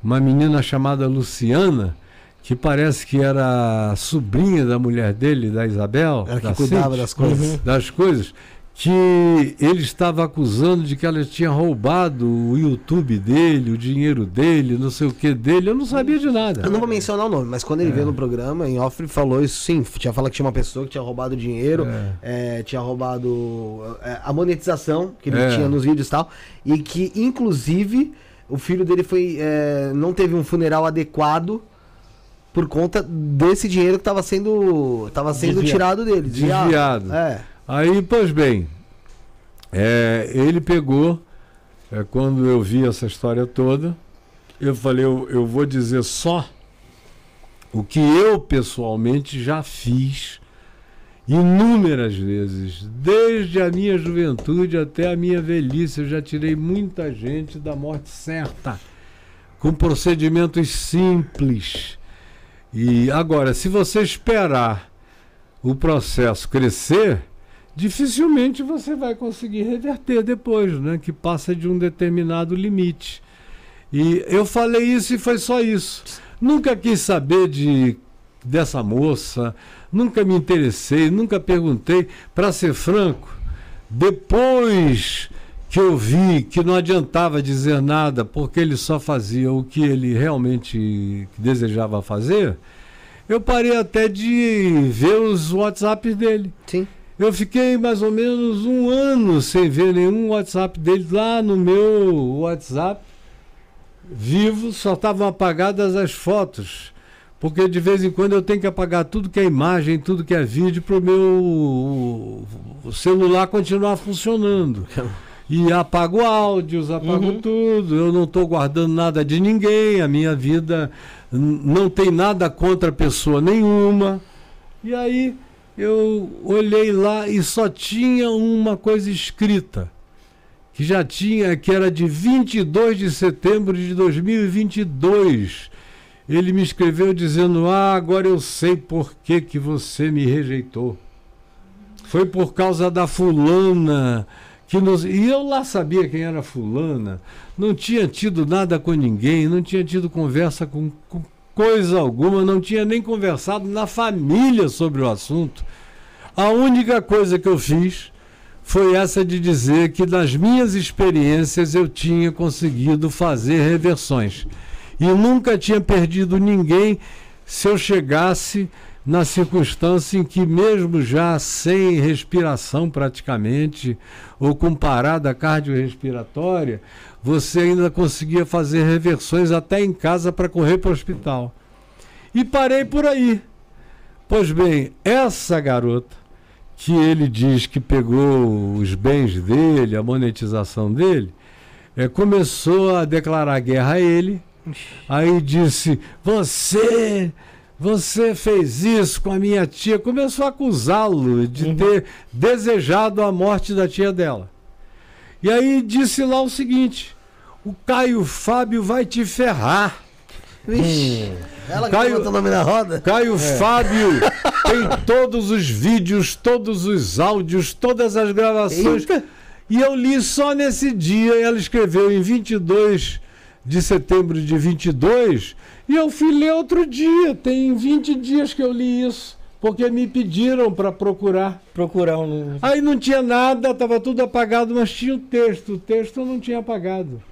uma menina chamada Luciana, que parece que era sobrinha da mulher dele, da Isabel, Ela que da cuidava das coisas. Das coisas, que ele estava acusando de que ela tinha roubado o YouTube dele, o dinheiro dele, não sei o que dele. Eu não sabia de nada. Eu não vou mencionar o nome, mas quando ele veio no programa, em off, falou isso sim. Tinha falado que tinha uma pessoa que tinha roubado dinheiro, é, tinha roubado é, a monetização que ele É. tinha nos vídeos e tal. E que, inclusive, o filho dele foi. é, não teve um funeral adequado por conta desse dinheiro que estava sendo, tava sendo Desviado. tirado dele. Desviado. É. Aí, pois bem, é, ele pegou, é, quando eu vi essa história toda, eu falei, eu, eu vou dizer só o que eu pessoalmente já fiz inúmeras vezes, desde a minha juventude até a minha velhice, eu já tirei muita gente da morte certa, com procedimentos simples. E agora, se você esperar o processo crescer, dificilmente você vai conseguir reverter depois, né? Que passa de um determinado limite. E eu falei isso e foi só isso. Nunca quis saber de dessa moça, nunca me interessei, nunca perguntei. Para ser franco, depois que eu vi que não adiantava dizer nada, porque ele só fazia o que ele realmente desejava fazer, eu parei até de ver os WhatsApps dele. Sim. Eu fiquei mais ou menos um ano sem ver nenhum WhatsApp dele lá no meu WhatsApp vivo, só estavam apagadas as fotos. Porque de vez em quando eu tenho que apagar tudo que é imagem, tudo que é vídeo para o meu o celular continuar funcionando. E apago áudios, apago Uhum. tudo. Eu não estou guardando nada de ninguém. A minha vida não tem nada contra pessoa nenhuma. E aí eu olhei lá e só tinha uma coisa escrita. Que já tinha, que era de 22 de setembro de 2022. Ele me escreveu dizendo: Ah, agora eu sei por que, que você me rejeitou. Foi por causa da fulana que nos... E eu lá sabia quem era fulana, não tinha tido nada com ninguém, não tinha tido conversa com, com coisa alguma, não tinha nem conversado na família sobre o assunto. A única coisa que eu fiz foi essa de dizer que nas minhas experiências eu tinha conseguido fazer reversões. E nunca tinha perdido ninguém se eu chegasse na circunstância em que, mesmo já sem respiração praticamente, ou com parada cardiorrespiratória, você ainda conseguia fazer reversões até em casa para correr para o hospital. E parei por aí. Pois bem, essa garota, que ele diz que pegou os bens dele, a monetização dele, é, começou a declarar guerra a ele. Aí disse: Você, você fez isso com a minha tia. Começou a acusá-lo de ter desejado a morte da tia dela. E aí disse lá o seguinte: O Caio Fábio vai te ferrar. Vixe. Ela que Caio- o nome na roda. Caio Fábio tem todos os vídeos, todos os áudios, todas as gravações. Eita. E eu li só nesse dia. Ela escreveu em 22 de setembro de 22. E eu fui ler outro dia. Tem 20 dias que eu li isso. porque me pediram para procurar. Procurar um. Aí não tinha nada, estava tudo apagado, mas tinha o texto. O texto eu não tinha apagado.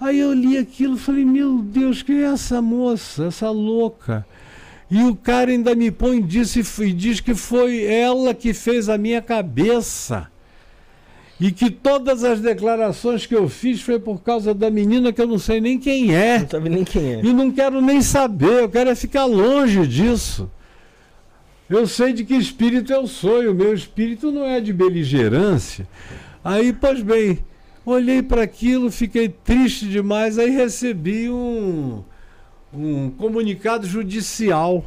Aí eu li aquilo e falei, meu Deus, quem é essa moça, essa louca? E o cara ainda me põe disso e diz que foi ela que fez a minha cabeça. E que todas as declarações que eu fiz foi por causa da menina que eu não sei nem quem é. Não sabe nem quem é. E não quero nem saber, eu quero é ficar longe disso. Eu sei de que espírito eu sou, e o meu espírito não é de beligerância. Aí, pois bem, olhei para aquilo, fiquei triste demais, aí recebi um, um comunicado judicial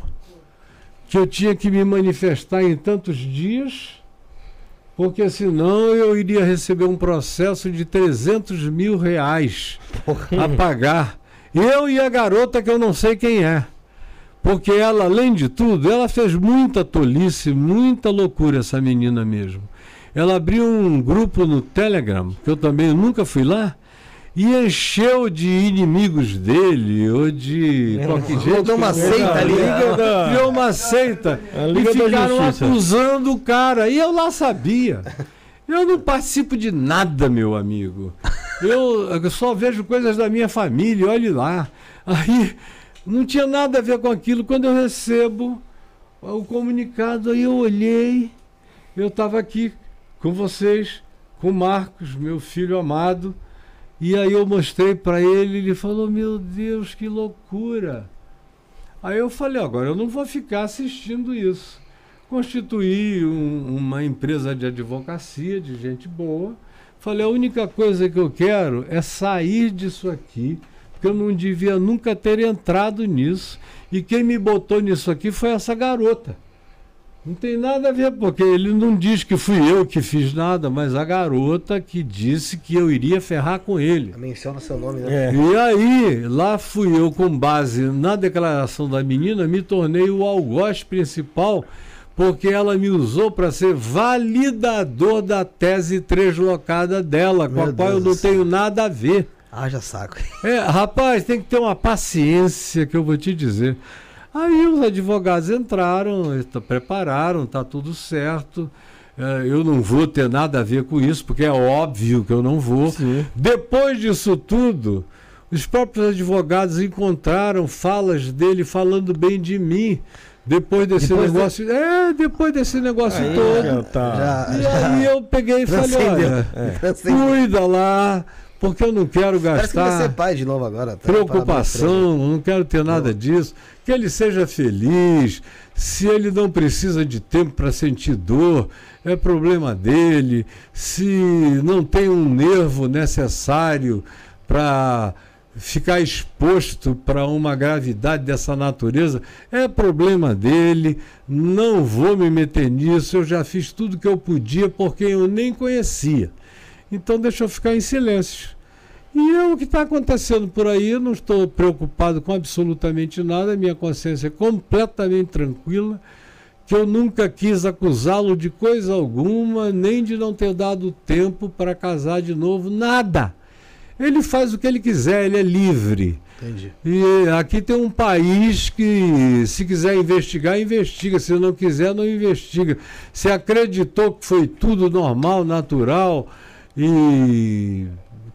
que eu tinha que me manifestar em tantos dias porque senão eu iria receber um processo de 300 mil reais a pagar. Eu e a garota que eu não sei quem é. Porque ela, além de tudo, ela fez muita tolice, muita loucura, essa menina mesmo. Ela abriu um grupo no Telegram, que eu também nunca fui lá, e encheu de inimigos dele, ou de qualquer jeito. Criou uma seita ali. Criou uma seita. E ficaram acusando o cara. E eu lá sabia. Eu não participo de nada, meu amigo. Eu, eu só vejo coisas da minha família, olhe lá. Aí não tinha nada a ver com aquilo. Quando eu recebo o comunicado, aí eu olhei, eu estava aqui com vocês, com Marcos, meu filho amado. E aí eu mostrei para ele, ele falou: Meu Deus, que loucura! Aí eu falei: Agora eu não vou ficar assistindo isso. Constituí um, uma empresa de advocacia, de gente boa. Falei: A única coisa que eu quero é sair disso aqui, porque eu não devia nunca ter entrado nisso. E quem me botou nisso aqui foi essa garota. Não tem nada a ver, porque ele não diz que fui eu que fiz nada, mas a garota que disse que eu iria ferrar com ele. Menciona seu nome, né? É. E aí, lá fui eu, com base na declaração da menina, me tornei o algoz principal, porque ela me usou para ser validador da tese translocada dela, Meu com a qual eu não tenho nada a ver. Haja saco. É, rapaz, tem que ter uma paciência que eu vou te dizer. Aí os advogados entraram, prepararam, está tudo certo. É, eu não vou ter nada a ver com isso, porque é óbvio que eu não vou. Sim. Depois disso tudo, os próprios advogados encontraram falas dele falando bem de mim. Depois desse depois negócio. De... É, depois desse negócio aí, todo. Já tá. já, e já... aí eu peguei e falei, olha, é. cuida lá, porque eu não quero gastar. Parece que vai ser pai de novo agora. Tá? Preocupação, não quero ter nada disso que ele seja feliz. Se ele não precisa de tempo para sentir dor, é problema dele. Se não tem um nervo necessário para ficar exposto para uma gravidade dessa natureza, é problema dele. Não vou me meter nisso. Eu já fiz tudo que eu podia porque eu nem conhecia. Então deixa eu ficar em silêncio. E é o que está acontecendo por aí, não estou preocupado com absolutamente nada, minha consciência é completamente tranquila, que eu nunca quis acusá-lo de coisa alguma, nem de não ter dado tempo para casar de novo, nada. Ele faz o que ele quiser, ele é livre. Entendi. E aqui tem um país que, se quiser investigar, investiga. Se não quiser, não investiga. Se acreditou que foi tudo normal, natural e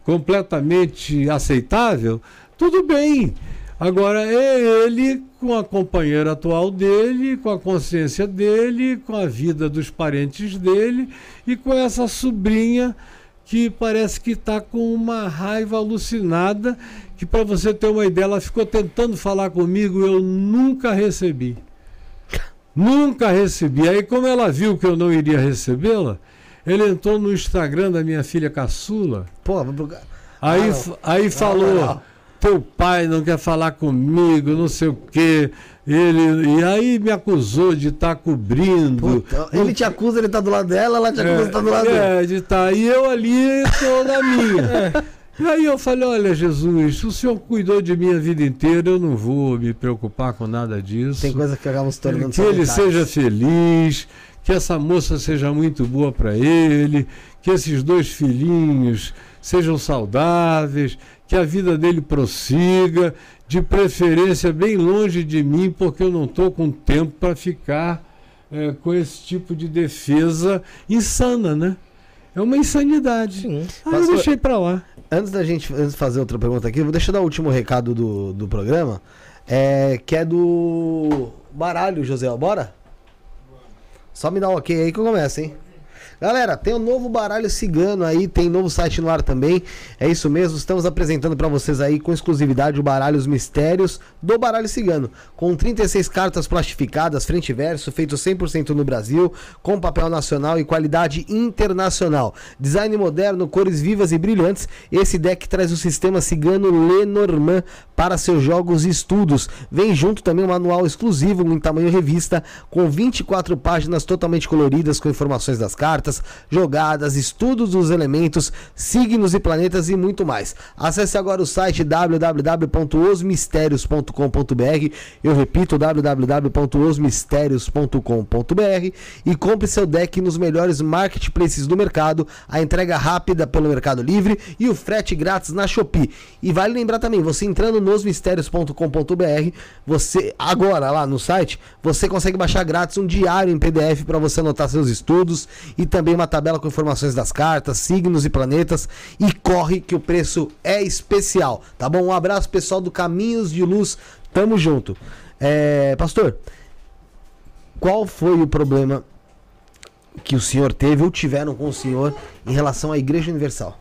completamente aceitável, tudo bem. Agora é ele com a companheira atual dele, com a consciência dele, com a vida dos parentes dele e com essa sobrinha que parece que está com uma raiva alucinada, que para você ter uma ideia, ela ficou tentando falar comigo, eu nunca recebi. Nunca recebi. Aí como ela viu que eu não iria recebê-la, ele entrou no Instagram da minha filha caçula. Pô, aí, ah, aí falou: não. teu pai não quer falar comigo, não sei o quê. Ele, e aí me acusou de estar tá cobrindo. Puta, ele te acusa, ele está do lado dela, ela te acusa, é, está do lado é, dele. É, de tá. E eu ali estou na minha. E aí eu falei, olha Jesus, o senhor cuidou de mim a vida inteira, eu não vou me preocupar com nada disso. Tem coisa que acabam se tornando Que ele seja feliz, que essa moça seja muito boa para ele, que esses dois filhinhos sejam saudáveis, que a vida dele prossiga, de preferência bem longe de mim, porque eu não estou com tempo para ficar é, com esse tipo de defesa insana, né? É uma insanidade. Sim. Ah, eu Pastor- deixei pra lá. Antes da gente fazer outra pergunta aqui, eu vou deixar eu dar o último recado do, do programa, é, que é do baralho, José. Bora? Só me dá um ok aí que eu começo, hein? Galera, tem um novo baralho cigano aí, tem novo site no ar também. É isso mesmo, estamos apresentando pra vocês aí com exclusividade o baralho Os Mistérios do Baralho Cigano, com 36 cartas plastificadas, frente e verso, feito 100% no Brasil, com papel nacional e qualidade internacional. Design moderno, cores vivas e brilhantes. Esse deck traz o sistema cigano Lenormand para seus jogos e estudos. Vem junto também um manual exclusivo em tamanho revista, com 24 páginas totalmente coloridas com informações das cartas, jogadas, estudos dos elementos, signos e planetas e muito mais. Acesse agora o site www.osmistérios.com.br. Eu repito, www.osmistérios.com.br e compre seu deck nos melhores marketplaces do mercado, a entrega rápida pelo Mercado Livre e o frete grátis na Shopee. E vale lembrar também, você entrando nosmistérios.com.br, você agora lá no site, você consegue baixar grátis um diário em PDF para você anotar seus estudos e também uma tabela com informações das cartas, signos e planetas. E corre que o preço é especial, tá bom? Um abraço pessoal do Caminhos de Luz, tamo junto. É, pastor, qual foi o problema que o senhor teve ou tiveram com o senhor em relação à Igreja Universal?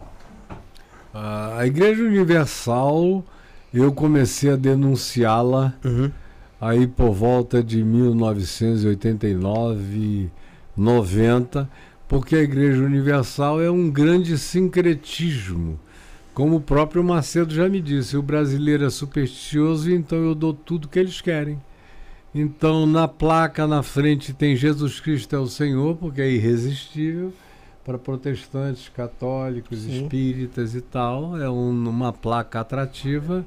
A Igreja Universal, eu comecei a denunciá-la Uhum. aí por volta de 1989, 90, porque a Igreja Universal é um grande sincretismo. Como o próprio Macedo já me disse, o brasileiro é supersticioso, então eu dou tudo que eles querem. Então, na placa na frente tem Jesus Cristo é o Senhor, porque é irresistível para protestantes, católicos, Sim. espíritas e tal. É um- uma placa atrativa.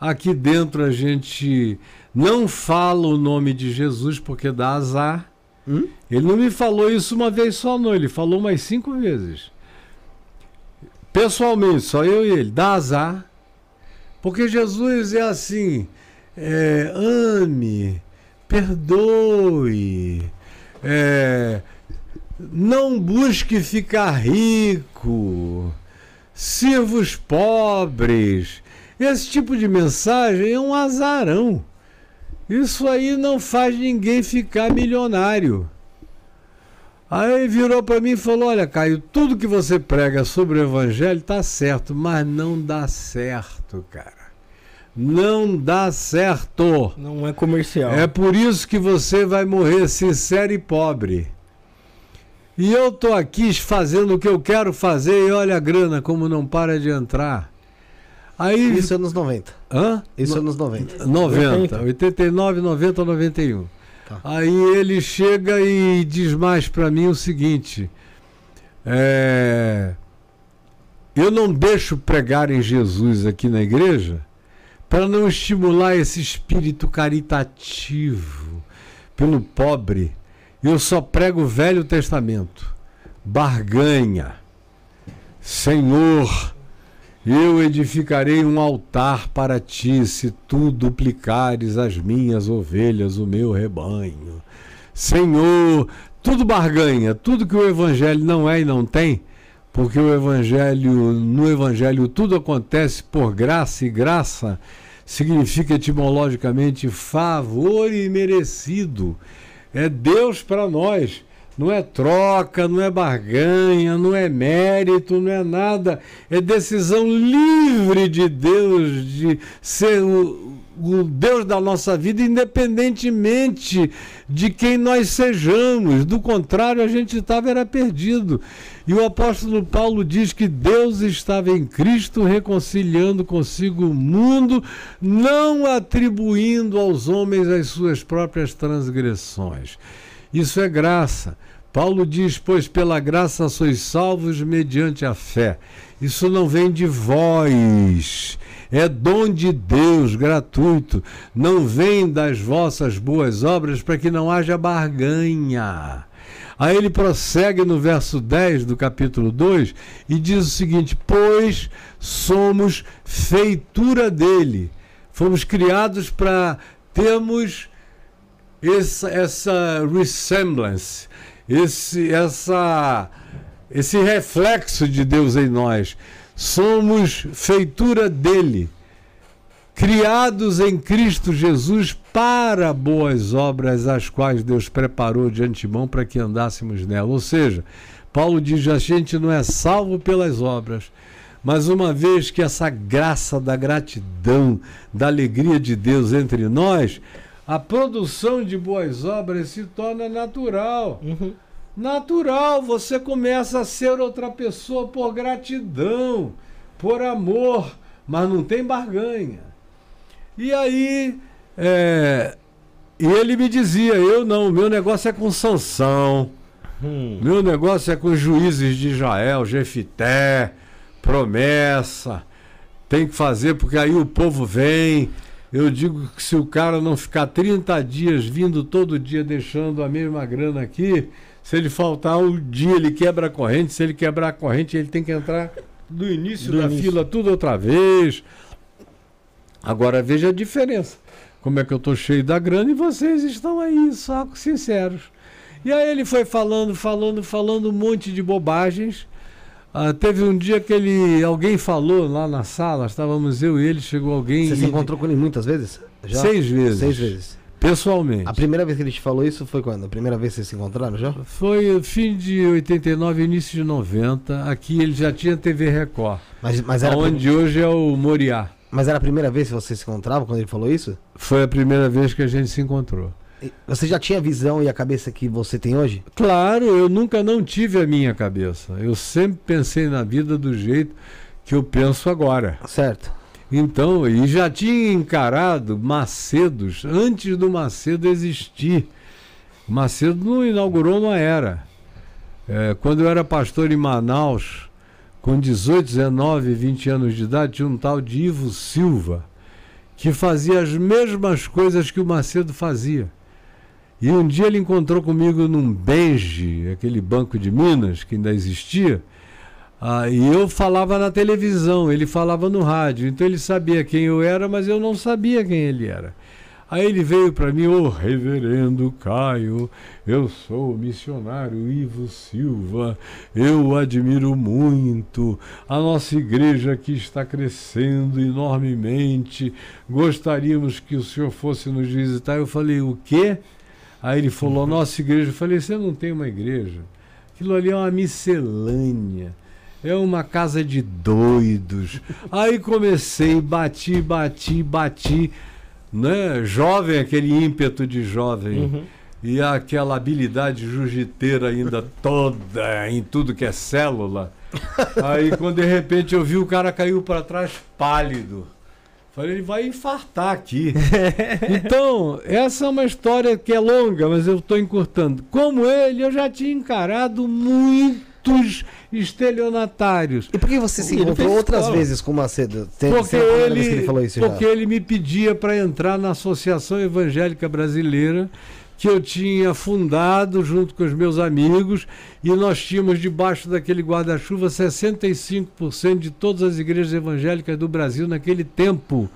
Aqui dentro a gente não fala o nome de Jesus porque dá azar. Hum? Ele não me falou isso uma vez só, não. Ele falou umas cinco vezes. Pessoalmente, só eu e ele. Dá azar. Porque Jesus é assim: é, ame, perdoe, é, não busque ficar rico, sirva os pobres. Esse tipo de mensagem é um azarão. Isso aí não faz ninguém ficar milionário. Aí virou para mim e falou: Olha, Caio, tudo que você prega sobre o evangelho tá certo, mas não dá certo, cara. Não dá certo. Não é comercial. É por isso que você vai morrer sincero e pobre. E eu tô aqui fazendo o que eu quero fazer e olha a grana como não para de entrar. Aí. Isso é nos 90. Hã? Isso é nos 90. 90, 89, 90, 91. Tá. Aí ele chega e diz mais para mim o seguinte: é, eu não deixo pregar em Jesus aqui na igreja para não estimular esse espírito caritativo pelo pobre. Eu só prego o Velho Testamento, barganha. Senhor, eu edificarei um altar para ti, se tu duplicares as minhas ovelhas, o meu rebanho. Senhor, tudo barganha, tudo que o evangelho não é e não tem, porque o evangelho, no evangelho tudo acontece por graça e graça significa etimologicamente favor e merecido. É Deus para nós. Não é troca, não é barganha, não é mérito, não é nada. É decisão livre de Deus de ser o, o Deus da nossa vida, independentemente de quem nós sejamos. Do contrário, a gente estava era perdido. E o apóstolo Paulo diz que Deus estava em Cristo reconciliando consigo o mundo, não atribuindo aos homens as suas próprias transgressões. Isso é graça. Paulo diz: Pois pela graça sois salvos mediante a fé. Isso não vem de vós, é dom de Deus gratuito. Não vem das vossas boas obras para que não haja barganha. Aí ele prossegue no verso 10 do capítulo 2 e diz o seguinte: Pois somos feitura dele, fomos criados para termos essa, essa resemblance, esse, essa, esse reflexo de Deus em nós. Somos feitura dele, criados em Cristo Jesus para boas obras, as quais Deus preparou de antemão para que andássemos nela. Ou seja, Paulo diz: a gente não é salvo pelas obras, mas uma vez que essa graça da gratidão, da alegria de Deus entre nós, a produção de boas obras se torna natural. Uhum. Natural, você começa a ser outra pessoa por gratidão, por amor, mas não tem barganha. E aí, é, ele me dizia: eu não, meu negócio é com Sansão, Hum. meu negócio é com os juízes de Israel, Jefité, promessa, tem que fazer porque aí o povo vem. Eu digo que se o cara não ficar 30 dias vindo todo dia deixando a mesma grana aqui, se ele faltar um dia ele quebra a corrente, se ele quebrar a corrente ele tem que entrar do início Do da início. fila tudo outra vez. Agora veja a diferença. Como é que eu estou cheio da grana e vocês estão aí, só sinceros. E aí ele foi falando, falando, falando um monte de bobagens. Ah, teve um dia que ele, alguém falou lá na sala, estávamos eu e ele, chegou alguém. Você se e- encontrou com ele muitas vezes? Já? Seis vezes. Seis vezes. Pessoalmente. A primeira vez que ele te falou isso foi quando? A primeira vez que vocês se encontraram já? Foi fim de 89, início de 90. Aqui ele já tinha TV Record. Mas, mas, era, prim- Onde hoje é o Moriá. mas era a primeira vez que vocês se encontravam quando ele falou isso? Foi a primeira vez que a gente se encontrou. Você já tinha a visão e a cabeça que você tem hoje? Claro, eu nunca não tive a minha cabeça. Eu sempre pensei na vida do jeito que eu penso agora. Certo. Então, e já tinha encarado Macedos antes do Macedo existir. Macedo não inaugurou uma era. É, quando eu era pastor em Manaus, com 18, 19, 20 anos de idade, tinha um tal de Ivo Silva, que fazia as mesmas coisas que o Macedo fazia. E um dia ele encontrou comigo num Benji, aquele banco de Minas que ainda existia, ah, e eu falava na televisão, ele falava no rádio, então ele sabia quem eu era, mas eu não sabia quem ele era. Aí ele veio para mim, ô reverendo Caio, eu sou o missionário Ivo Silva, eu o admiro muito, a nossa igreja aqui está crescendo enormemente, gostaríamos que o senhor fosse nos visitar. Eu falei, o quê? Aí ele falou, nossa igreja. Eu falei, você não tem uma igreja? Aquilo ali é uma miscelânea. É uma casa de doidos. Aí comecei, bati, bati, bati, né? Jovem, aquele ímpeto de jovem. Uhum. E aquela habilidade jiu-jiteira ainda toda em tudo que é célula. Aí quando de repente eu vi o cara caiu para trás pálido. Falei, ele vai infartar aqui. então, essa é uma história que é longa, mas eu estou encurtando. Como ele, eu já tinha encarado muitos estelionatários. E por que você se encontrou outras escola. vezes com o Macedo? Tem, Porque tem ele, que ele falou isso já. porque ele me pedia para entrar na Associação Evangélica Brasileira, que eu tinha fundado junto com os meus amigos, e nós tínhamos debaixo daquele guarda-chuva 65% de todas as igrejas evangélicas do Brasil naquele tempo.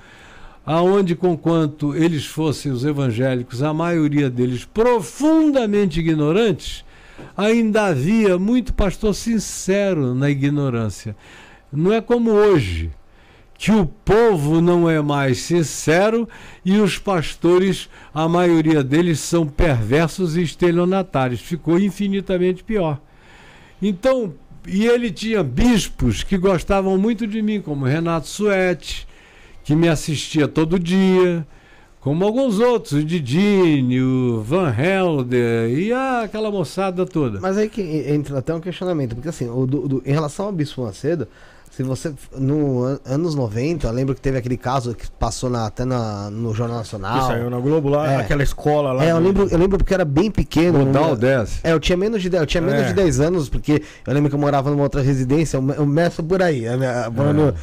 Aonde, conquanto eles fossem os evangélicos, a maioria deles profundamente ignorantes, ainda havia muito pastor sincero na ignorância. Não é como hoje, que o povo não é mais sincero e os pastores, a maioria deles, são perversos e estelionatários. Ficou infinitamente pior. Então, e ele tinha bispos que gostavam muito de mim, como Renato Suete, que me assistia todo dia, como alguns outros, o Didine, o Van Helder e aquela moçada toda. Mas aí que entra até um questionamento, porque assim, o do- do- em relação ao Bispo Macedo, se você. No an- anos 90, eu lembro que teve aquele caso que passou na- até na, no Jornal Que Nacional. saiu na Globo lá, É. aquela escola lá. É, eu do- lembro, eu lembro porque era bem pequeno. O não Dal era- desce. É, eu tinha menos de 10, eu tinha menos É. de 10 anos, porque eu lembro que eu morava numa outra residência, eu, me- eu meço por aí. a minha- morando-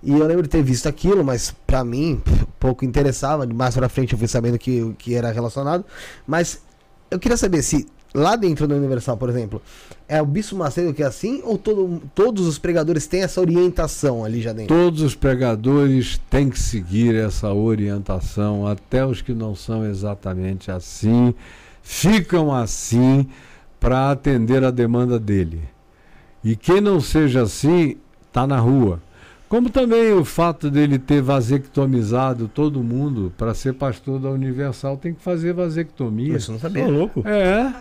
E eu lembro de ter visto aquilo, mas pra mim, pouco interessava. Mais pra frente eu fui sabendo que, que era relacionado. Mas eu queria saber se lá dentro da Universal, por exemplo, é o Bispo Macedo que é assim ou todo, todos os pregadores têm essa orientação ali já dentro? Todos os pregadores têm que seguir essa orientação, até os que não são exatamente assim, ficam assim para atender a demanda dele. E quem não seja assim, está na rua. Como também o fato dele ter vasectomizado todo mundo para ser pastor da Universal tem que fazer vasectomia. Isso eu não Tá sabia. louco? É.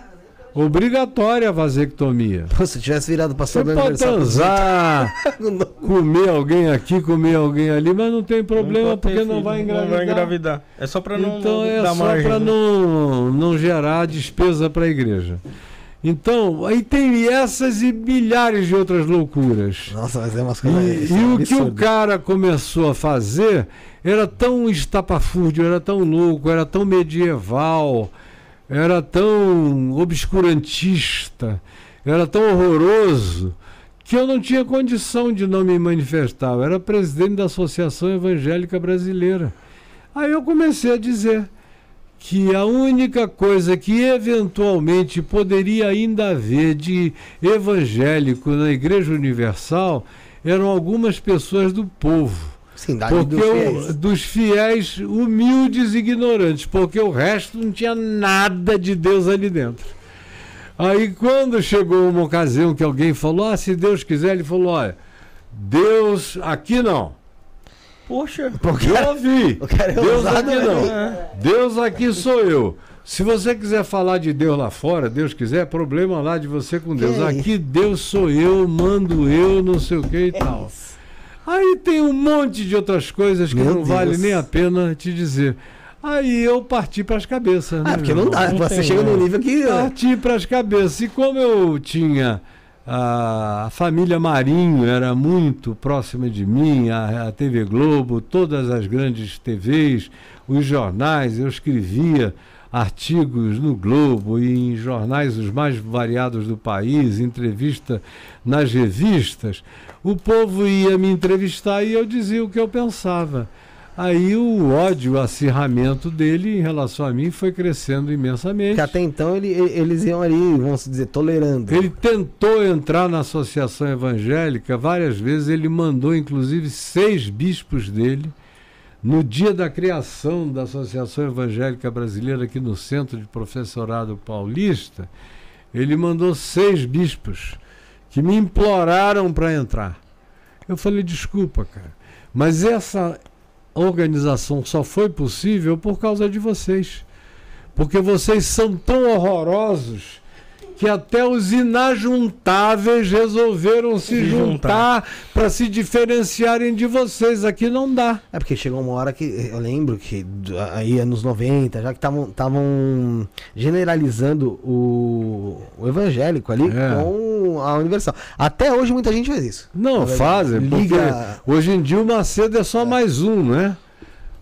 Obrigatória a vasectomia. Pô, se tivesse virado Você pastor da pode transar, comer alguém aqui, comer alguém ali, mas não tem problema ter porque não filho, vai Não vai engravidar. engravidar. É só pra não, então não é dar só para né? não, não gerar despesa para a igreja. Então, aí tem essas e milhares de outras loucuras. Nossa, mas é umas E, coisas. e é o que o cara começou a fazer era tão estapafúrdio, era tão louco, era tão medieval, era tão obscurantista, era tão horroroso, que eu não tinha condição de não me manifestar. Eu era presidente da Associação Evangélica Brasileira. Aí eu comecei a dizer que a única coisa que eventualmente poderia ainda haver de evangélico na Igreja Universal eram algumas pessoas do povo. Sim, dali Porque dos o- fiéis. dos fiéis humildes e ignorantes, porque o resto não tinha nada de Deus ali dentro. Aí quando chegou uma ocasião que alguém falou, ah, se Deus quiser, ele falou, olha, Deus aqui não. Poxa. O cara- Eu ouvi. o é Deus aqui né? não. Deus aqui sou eu. Se você quiser falar de Deus lá fora, Deus quiser, é problema lá de você com Deus. É Aqui Deus sou eu, mando eu, não sei o que e tal. Aí tem um monte de outras coisas que Meu não vale Deus. nem a pena te dizer. Aí eu parti para as cabeças. né, Ah, porque meu não dá. Não Você tem, chega né? num nível que. Parti para as cabeças. E como eu tinha. A, a família Marinho era muito próxima de mim, a, a TV Globo, todas as grandes TVs, os jornais, eu escrevia artigos no Globo e em jornais os mais variados do país, entrevista nas revistas. O povo ia me entrevistar e eu dizia o que eu pensava. Aí o ódio, o acirramento dele em relação a mim foi crescendo imensamente. Que até então ele- ele- eles iam ali, vamos dizer, tolerando. Ele tentou entrar na associação evangélica várias vezes, ele mandou inclusive seis bispos dele. No dia da criação da Associação Evangélica Brasileira, aqui no Centro de Professorado Paulista, ele mandou seis bispos que me imploraram para entrar. Eu falei: desculpa, cara, mas essa organização só foi possível por causa de vocês. Porque vocês são tão horrorosos que até os inajuntáveis resolveram se, Se juntar para se diferenciarem de vocês. Aqui não dá. É porque chegou uma hora que eu lembro que aí anos 90, já que estavam generalizando o, o evangélico ali É. com a Universal. Até hoje muita gente faz isso. Não, fazem, Liga. hoje em dia o Macedo é só mais um, né?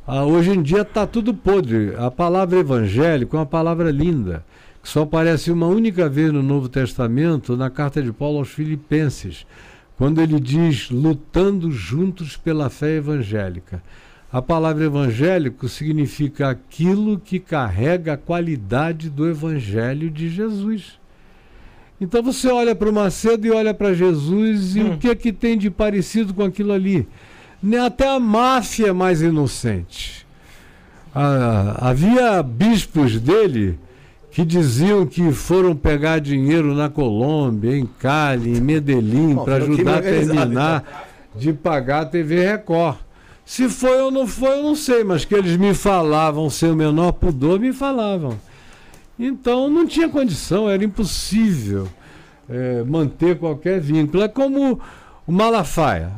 Ah, hoje em dia está tudo podre. A palavra evangélico é uma palavra linda, que só aparece uma única vez no Novo Testamento, na carta de Paulo aos Filipenses, quando ele diz lutando juntos pela fé evangélica. A palavra evangélico significa aquilo que carrega a qualidade do evangelho de Jesus. Então você olha para o Macedo e olha para Jesus e o que é que tem de parecido com aquilo ali? Nem Até a máfia é mais inocente. Ah, havia bispos dele que diziam que foram pegar dinheiro na Colômbia, em Cali, em Medellín, para ajudar a organizado, terminar de pagar a TV Record. Se foi ou não foi, eu não sei, mas que eles me falavam sem o menor pudor, me falavam. Então não tinha condição, era impossível eh, manter qualquer vínculo. É como o Malafaia.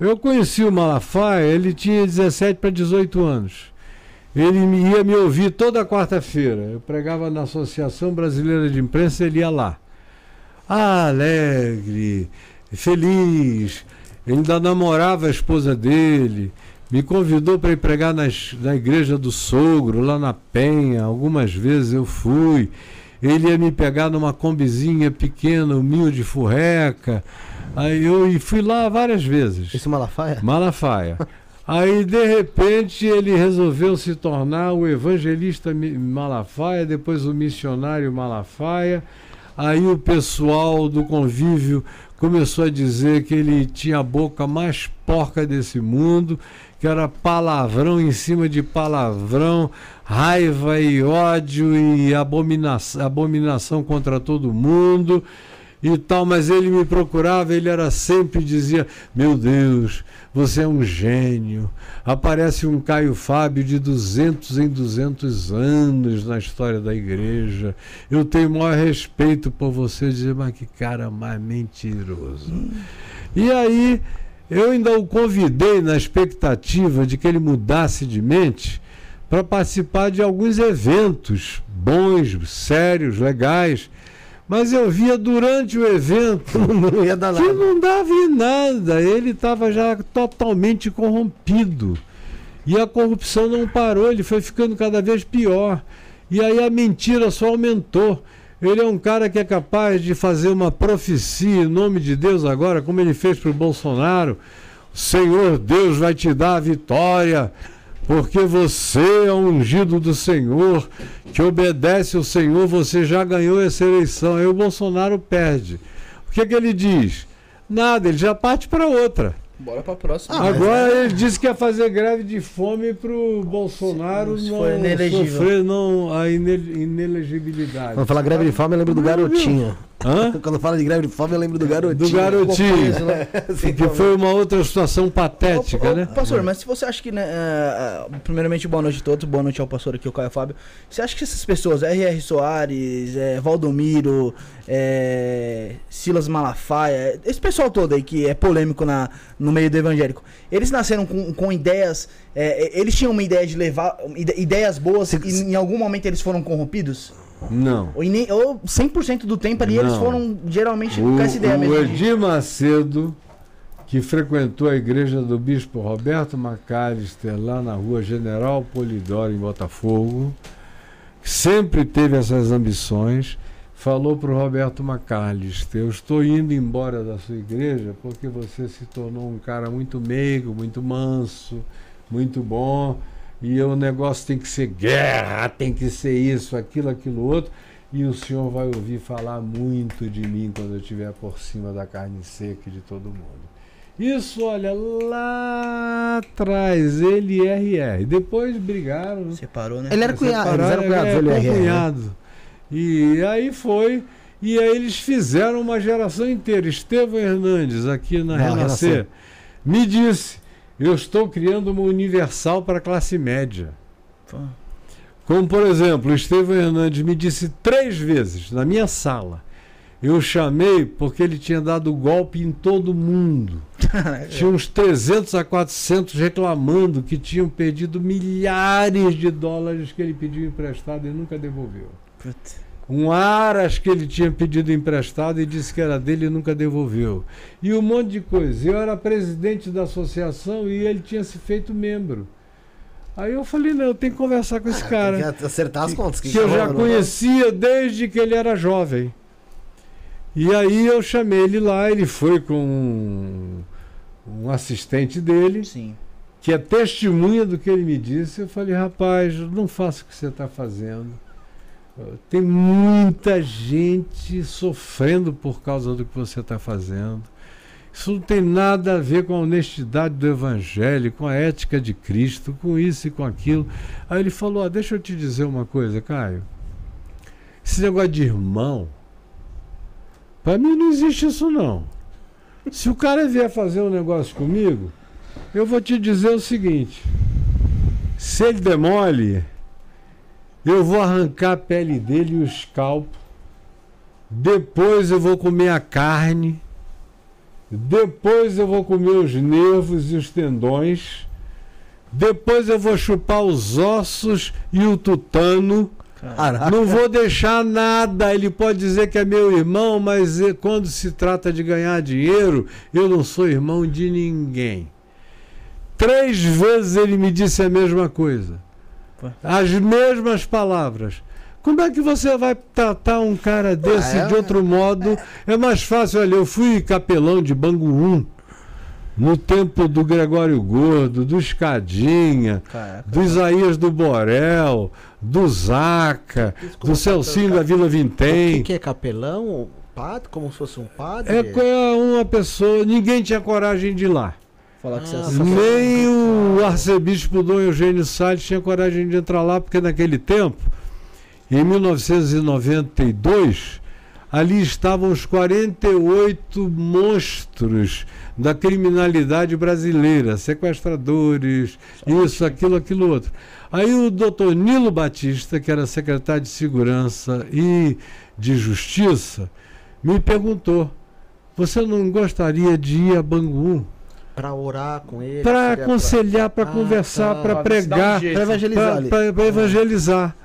Eu conheci o Malafaia, ele tinha 17 para 18 anos. Ele ia me ouvir toda quarta-feira. Eu pregava na Associação Brasileira de Imprensa, ele ia lá. Ah, alegre, feliz. Ele ainda namorava a esposa dele. Me convidou para ir pregar nas- na igreja do sogro, lá na Penha. Algumas vezes eu fui. Ele ia me pegar numa combizinha pequena, humilde, furreca. Aí eu e fui lá várias vezes. Esse Malafaia? Malafaia. Aí, de repente, ele resolveu se tornar o evangelista Malafaia, depois o missionário Malafaia. Aí o pessoal do convívio começou a dizer que ele tinha a boca mais porca desse mundo, que era palavrão em cima de palavrão, raiva e ódio e abominação contra todo mundo e tal, mas ele me procurava, ele era sempre dizia: "Meu Deus, você é um gênio". Aparece um Caio Fábio de 200 em 200 anos na história da igreja. Eu tenho o maior respeito por você, dizer, mas que cara mais mentiroso. E aí eu ainda o convidei na expectativa de que ele mudasse de mente para participar de alguns eventos bons, sérios, legais. Mas eu via durante o evento Não ia dar que nada. não dava em nada. Ele estava já totalmente corrompido. E a corrupção não parou, ele foi ficando cada vez pior. E aí a mentira só aumentou. Ele é um cara que é capaz de fazer uma profecia em nome de Deus agora, como ele fez para o Bolsonaro. Senhor Deus vai te dar a vitória, porque você é o ungido do Senhor, que obedece ao Senhor, você já ganhou essa eleição. Aí o Bolsonaro perde. O que, que ele diz? Nada, ele já parte para outra. Bora pra próxima. Ah, mas Agora ele disse que ia fazer greve de fome pro Bolsonaro Se não for inelegível. sofrer não, a ine- inelegibilidade. Quando fala greve de fome, eu lembro do garotinho. Hã? Quando fala de greve de fome, eu lembro do garotinho. Do garotinho. Sim, Que foi uma outra situação patética, Ô, ô, né? Pastor, mas se você acha que, né, ah, ah, primeiramente, boa noite a todos, boa noite ao pastor aqui, o Caio Fábio. Você acha que essas pessoas, R.R. Soares, eh, Valdomiro, eh, Silas Malafaia, esse pessoal todo aí que é polêmico na, no meio do evangélico, eles nasceram com, com ideias, eh, eles tinham uma ideia de levar, ide- ideias boas Se- e em algum momento eles foram corrompidos? Não. Ou, em nem- ou 100% do tempo ali eles Não. foram geralmente O, com essa ideia o mesmo. de- Edir Macedo, que frequentou a igreja do bispo Roberto Macalister lá na rua General Polidoro, em Botafogo, sempre teve essas ambições, falou para o Roberto Macalister: Eu estou indo embora da sua igreja porque você se tornou um cara muito meigo, muito manso, muito bom. E o negócio tem que ser guerra, tem que ser isso, aquilo, aquilo outro. E o senhor vai ouvir falar muito de mim quando eu estiver por cima da carne seca e de todo mundo. Isso, olha, lá atrás, ele e RR. Depois brigaram. né? Separou, né? Ele era cunhado, eles eram cunhados, é, ele e a RR, né? cunhado. E aí foi. E aí eles fizeram uma geração inteira. Estevão Hernandes, aqui na Na Renascer, Renascer. me disse: eu estou criando uma universal para a classe média. Como, por exemplo, o Estevão Hernandes me disse três vezes na minha sala. Eu chamei porque ele tinha dado golpe em todo mundo. Tinha uns 300 a 400 reclamando que tinham perdido milhares de dólares que ele pediu emprestado e nunca devolveu. Putz. Um aras que ele tinha pedido emprestado e disse que era dele e nunca devolveu. E um monte de coisa. Eu era presidente da associação e ele tinha se feito membro. Aí eu falei, não, eu tenho que conversar com esse cara Tem que acertar as contas. que eu já conhecia desde que ele era jovem. E aí eu chamei ele lá, ele foi com um, um assistente dele, Sim. que é testemunha do que ele me disse. Eu falei, rapaz, não faça o que você está fazendo. Tem muita gente sofrendo por causa do que você está fazendo. Isso não tem nada a ver com a honestidade do Evangelho, com a ética de Cristo, com isso e com aquilo. Aí ele falou: "Ah, Deixa eu te dizer uma coisa, Caio. Esse negócio de irmão, para mim não existe isso não. Se o cara vier fazer um negócio comigo, eu vou te dizer o seguinte: se ele demole, eu vou arrancar a pele dele e o escalpo. Depois eu vou comer a carne. Depois eu vou comer os nervos e os tendões. Depois eu vou chupar os ossos e o tutano. Caraca. Não vou deixar nada. Ele pode dizer que é meu irmão, mas eh, quando se trata de ganhar dinheiro, eu não sou irmão de ninguém. Três vezes ele me disse a mesma coisa. As mesmas palavras. Como é que você vai tratar um cara desse é- de outro modo? É mais fácil, olha, eu fui capelão de Bangu 1. no tempo do Gregório Gordo, do Escadinha, Caraca. do Isaías do Borel, do Zaca, do Celcinho da Vila O que, Vintém. que é capelão? Padre? Como se fosse um padre? É é uma pessoa, ninguém tinha coragem de ir lá. Falar que você Ah, é Nem o arcebispo Dom Eugênio Salles tinha coragem de entrar lá, porque naquele tempo, em 1992, ali estavam os 48 monstros da criminalidade brasileira, sequestradores, isso, aquilo, aquilo outro. Aí o doutor Nilo Batista, que era secretário de Segurança e de Justiça, me perguntou: você não gostaria de ir a Bangu? Pra orar com ele? para aconselhar, para Ah, conversar, tá. para um pregar, jeito. Pra evangelizar para evangelizar.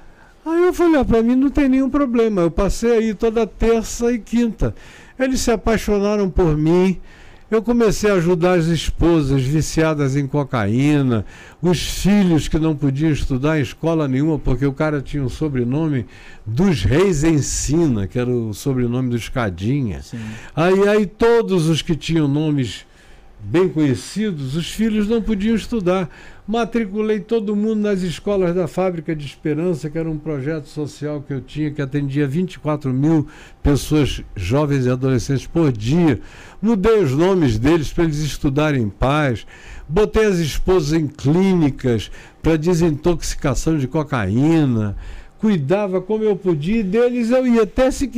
Aí eu falei, para mim não tem nenhum problema. Eu passei aí toda terça e quinta. Eles se apaixonaram por mim. Eu comecei a ajudar as esposas viciadas em cocaína, os filhos que não podiam estudar em escola nenhuma, porque o cara tinha o sobrenome dos Reis Ensina, que era o sobrenome do Escadinha. Aí, aí todos os que tinham nomes bem conhecidos, os filhos não podiam estudar. Matriculei todo mundo nas escolas da Fábrica de Esperança, que era um projeto social que eu tinha, que atendia 24 mil pessoas jovens e adolescentes por dia. Mudei os nomes deles para eles estudarem em paz. Botei as esposas em clínicas para desintoxicação de cocaína. Cuidava como eu podia deles eu ia até se.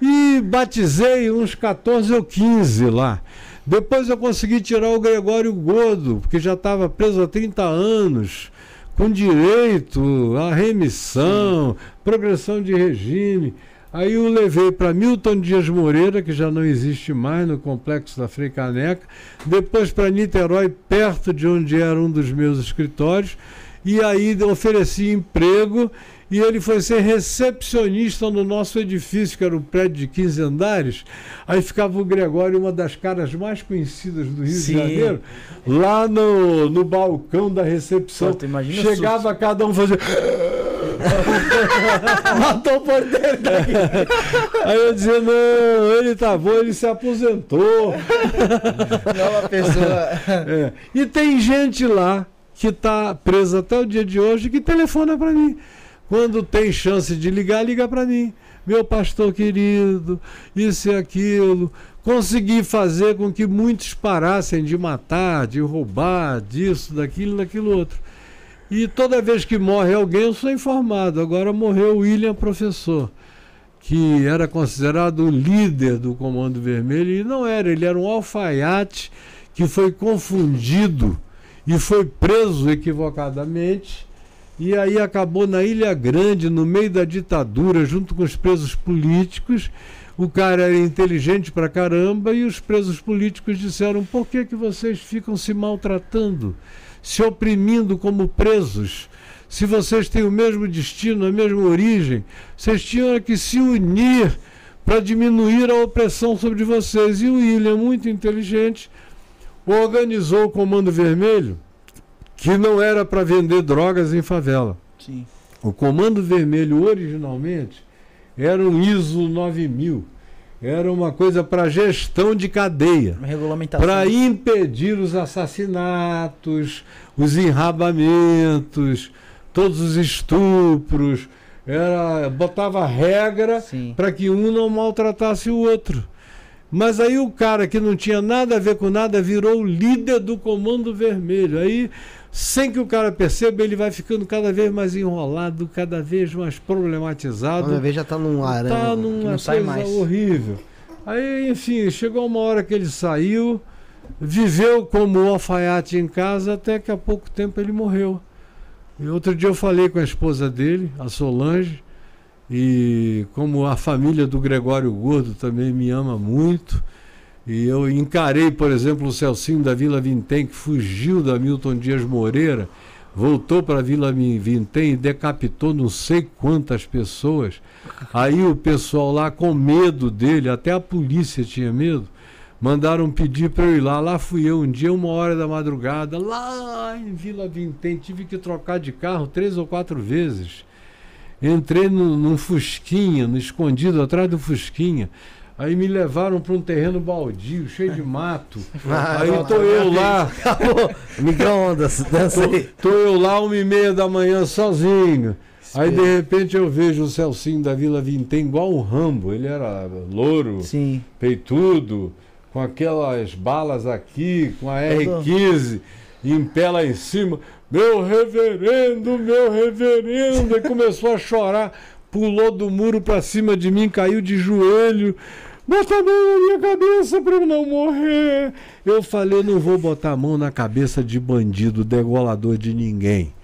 E batizei uns 14 ou 15 lá. Depois eu consegui tirar o Gregório Gordo, porque já estava preso há 30 anos, com direito à remissão, progressão de regime. Aí eu levei para Milton Dias Moreira, que já não existe mais no complexo da Frei Caneca, depois para Niterói, perto de onde era um dos meus escritórios, e aí ofereci emprego e ele foi ser recepcionista no nosso edifício, que era um prédio de 15 andares. Aí ficava o Gregório, uma das caras mais conhecidas do Rio Sim. de Janeiro, lá no, no balcão da recepção. O Chegava cada um fazendo. Matou o porteiro daqui. Aí eu dizia, não, ele tá bom, ele se aposentou. Nova pessoa. É. E tem gente lá que está presa até o dia de hoje que telefona para mim. Quando tem chance de ligar, liga para mim. Meu pastor querido, isso e aquilo. Consegui fazer com que muitos parassem de matar, de roubar, disso, daquilo, daquilo outro. E toda vez que morre alguém, eu sou informado. Agora morreu o William Professor, que era considerado o líder do Comando Vermelho, e não era, ele era um alfaiate que foi confundido e foi preso equivocadamente. E aí acabou na Ilha Grande, no meio da ditadura, junto com os presos políticos. O cara era inteligente pra caramba e os presos políticos disseram: por que, que vocês ficam se maltratando, se oprimindo como presos? Se vocês têm o mesmo destino, a mesma origem, vocês tinham que se unir para diminuir a opressão sobre vocês. E o William, muito inteligente, organizou o Comando Vermelho, que não era para vender drogas em favela. Sim. O Comando Vermelho, originalmente, era um ISO 9000. Era uma coisa para gestão de cadeia para impedir os assassinatos, os enrabamentos, todos os estupros. Era, botava regra para que um não maltratasse o outro. Mas aí o cara que não tinha nada a ver com nada virou o líder do Comando Vermelho. Aí, sem que o cara perceba, ele vai ficando cada vez mais enrolado, cada vez mais problematizado Quando vez já tá num aranha. tá que numa não sai mais. horrível. Aí, enfim, chegou uma hora que ele saiu, viveu como um alfaiate em casa, até que há pouco tempo ele morreu. E outro dia eu falei com a esposa dele, a Solange, e como a família do Gregório Gordo também me ama muito, e eu encarei, por exemplo, o Celcinho da Vila Vintém, que fugiu da Milton Dias Moreira, voltou para a Vila Vintém e decapitou não sei quantas pessoas. Aí o pessoal lá, com medo dele, até a polícia tinha medo, mandaram pedir para eu ir lá. Lá fui eu um dia, uma hora da madrugada, lá em Vila Vintém, tive que trocar de carro três ou quatro vezes. Entrei no, num Fusquinha, no escondido atrás do Fusquinha. Aí me levaram para um terreno baldio, cheio de mato. Ah, Aí tô eu lá, Acabou. Micro-ondas, dança tô, aí. tô eu lá uma e meia da manhã sozinho. Aí de repente eu vejo o Celcinho da Vila Vintém igual um Rambo. Ele era louro, Sim. peitudo, com aquelas balas aqui, com a Todo- R15 em pé lá em cima. Meu reverendo, meu reverendo! E começou a chorar, pulou do muro pra cima de mim, caiu de joelho. Bota a mão na minha cabeça pra eu não morrer. Eu falei, não vou botar a mão na cabeça de bandido, degolador de ninguém.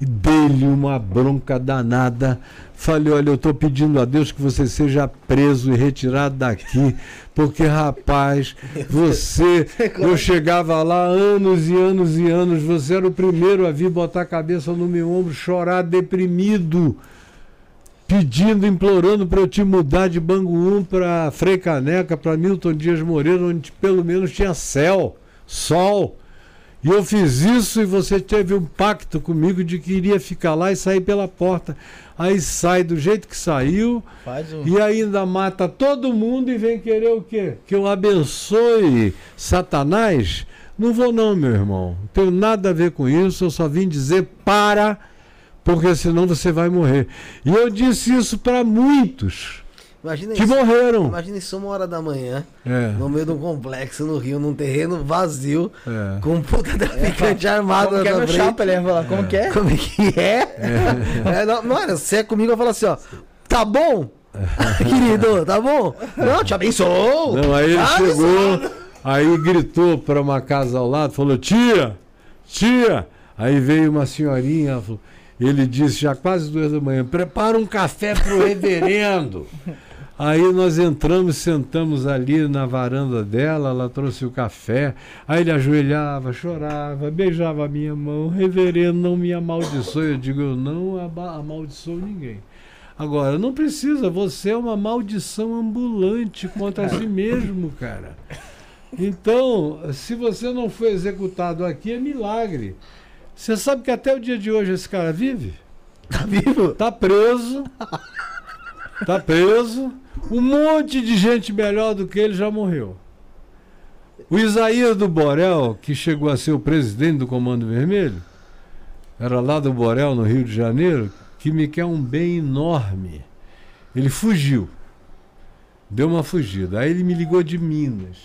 Dei-lhe uma bronca danada. Falei, olha, eu estou pedindo a Deus que você seja preso e retirado daqui, porque, rapaz, você, eu chegava lá anos e anos e anos, você era o primeiro a vir botar a cabeça no meu ombro, chorar deprimido, pedindo, implorando para eu te mudar de Bangu 1 para Frei Caneca, para Milton Dias Moreira, onde pelo menos tinha céu, sol. E eu fiz isso e você teve um pacto comigo de que iria ficar lá e sair pela porta. Aí sai do jeito que saiu Faz um. e ainda mata todo mundo e vem querer o quê? Que eu abençoe Satanás? Não vou não, meu irmão. Não tenho nada a ver com isso. Eu só vim dizer para, porque senão você vai morrer. E eu disse isso para muitos Imagina que isso. morreram. Imagina isso uma hora da manhã, É, no meio de um complexo no Rio, num terreno vazio, é. com um puta traficante armado Como que é na meu frente. chapa? Ele ia falar, como que é? Como é que é? É, não, mano, você é comigo, eu falo assim, ó. Tá bom? Querido, tá bom? Não, te abençoou. Não, aí ele Tá chegou, aí gritou para uma casa ao lado, falou: Tia, tia. Aí veio uma senhorinha, ela falou- ele disse, já quase duas da manhã: Prepara um café pro reverendo. Aí nós entramos, sentamos ali na varanda dela, ela trouxe o café, aí ele ajoelhava, chorava, beijava a minha mão, reverendo, não me amaldiçoe. Eu digo, eu não amaldiçoo ninguém. Agora, não precisa, você é uma maldição ambulante contra si mesmo, cara. Então, se você não foi executado aqui, é milagre. Você sabe que até o dia de hoje esse cara vive? Tá vivo? Tá preso. Tá preso. Um monte de gente melhor do que ele já morreu. O Isaías do Borel, que chegou a ser o presidente do Comando Vermelho, era lá do Borel, no Rio de Janeiro, que me quer um bem enorme. Ele fugiu. Deu uma fugida. Aí ele me ligou de Minas.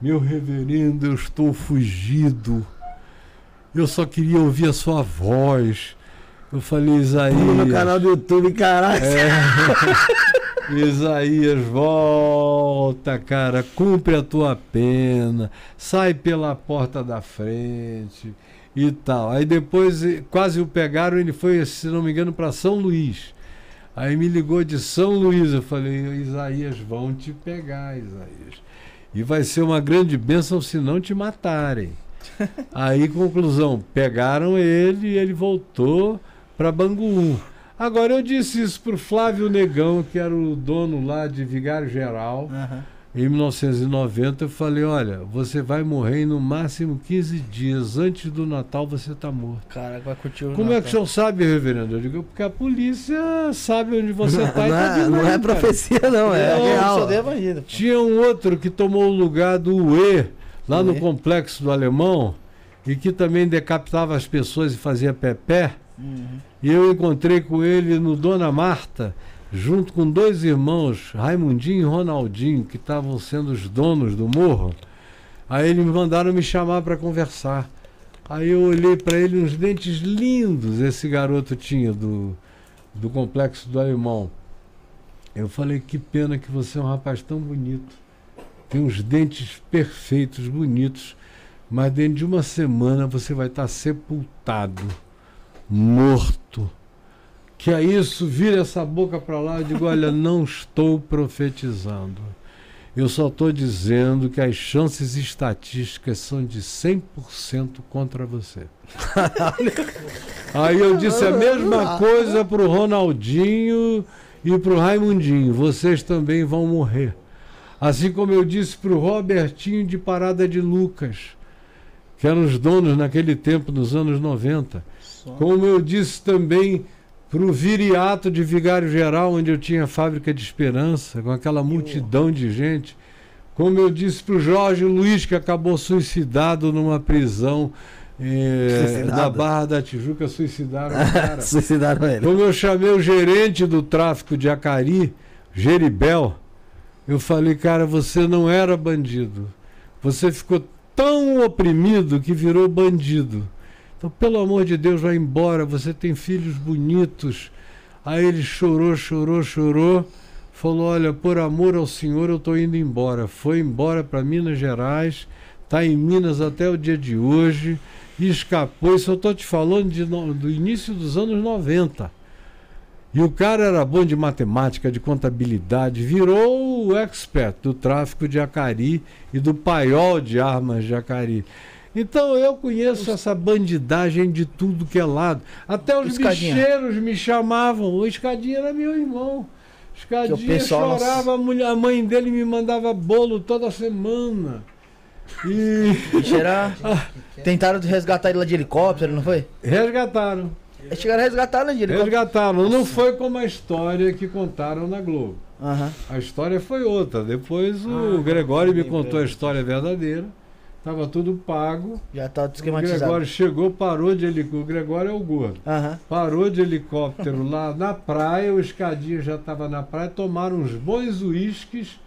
Meu reverendo, eu estou fugido. Eu só queria ouvir a sua voz. Eu falei, Isaías. No canal do YouTube, caralho. É. Isaías, volta, cara, cumpre a tua pena, sai pela porta da frente e tal. Aí depois quase o pegaram, ele foi, se não me engano, para São Luís. Aí me ligou de São Luís, eu falei, Isaías, vão te pegar, Isaías. E vai ser uma grande bênção se não te matarem. Aí, conclusão, pegaram ele e ele voltou para Bangu. Agora, eu disse isso para o Flávio Negão, que era o dono lá de Vigário Geral, Aham. em 1990. Eu falei: olha, você vai morrer em no máximo 15 dias. Antes do Natal você está morto. Caraca, vai curtir o Como é que o Natal. senhor sabe, reverendo? Eu digo: porque a polícia sabe onde você está e não, tá é, vindo não é cara." profecia, não, é Não, real. de. Tinha um outro que tomou o lugar do UE, lá no UE. complexo do Alemão, e que também decapitava as pessoas e fazia pé-pé. Uhum. E eu encontrei com ele no Dona Marta, junto com dois irmãos, Raimundinho e Ronaldinho, que estavam sendo os donos do morro. Aí eles me mandaram me chamar para conversar. Aí eu olhei para ele, uns dentes lindos esse garoto tinha do, do complexo do Alemão. Eu falei, que pena que você é um rapaz tão bonito. Tem uns dentes perfeitos, bonitos, mas dentro de uma semana você vai estar sepultado, morto. Que é isso, vira essa boca para lá e digo, olha, não estou profetizando. Eu só estou dizendo que as chances estatísticas são de 100% contra você. Aí eu disse a mesma coisa pro Ronaldinho e pro Raimundinho. Vocês também vão morrer. Assim como eu disse pro Robertinho de Parada de Lucas, que eram os donos naquele tempo, nos anos 90. Só. Como eu disse também para o Viriato de Vigário Geral, onde eu tinha a fábrica de esperança, com aquela multidão de gente. Como eu disse para o Jorge Luiz, que acabou suicidado numa prisão eh, Suicidado? da Barra da Tijuca, suicidaram o cara. Suicidaram ele. Quando eu chamei o gerente do tráfico de Acari, Geribel, eu falei, cara, você não era bandido. Você ficou tão oprimido que virou bandido. Então, pelo amor de Deus, vai embora. Você tem filhos bonitos. Aí ele chorou, chorou, chorou. Falou: Olha, por amor ao Senhor, eu estou indo embora. Foi embora para Minas Gerais. Está em Minas até o dia de hoje. E escapou. Isso eu estou te falando de do início dos anos 90. E o cara era bom de matemática, de contabilidade, virou o expert do tráfico de Acari e do paiol de armas de Acari. Então eu conheço essa bandidagem de tudo que é lado. Até os Escadinha. bicheiros me chamavam. O Escadinha era meu irmão. Escadinha pessoal- chorava, a, mulher- a mãe dele me mandava bolo toda semana. E era... Tentaram resgatar ele lá de helicóptero, não foi? resgataram. Eles chegaram a resgatar de helicóptero. Resgataram. Não foi como a história que contaram na Globo. Aham. A história foi outra. Depois o Ah, Gregório me contou a história verdadeira. Estava tudo pago. Já tá O esquematizado. Gregório chegou, parou de helicóptero. O Gregório é o gordo. Aham. Parou de helicóptero lá na praia. O escadinho já estava na praia. Tomaram uns bons uísques.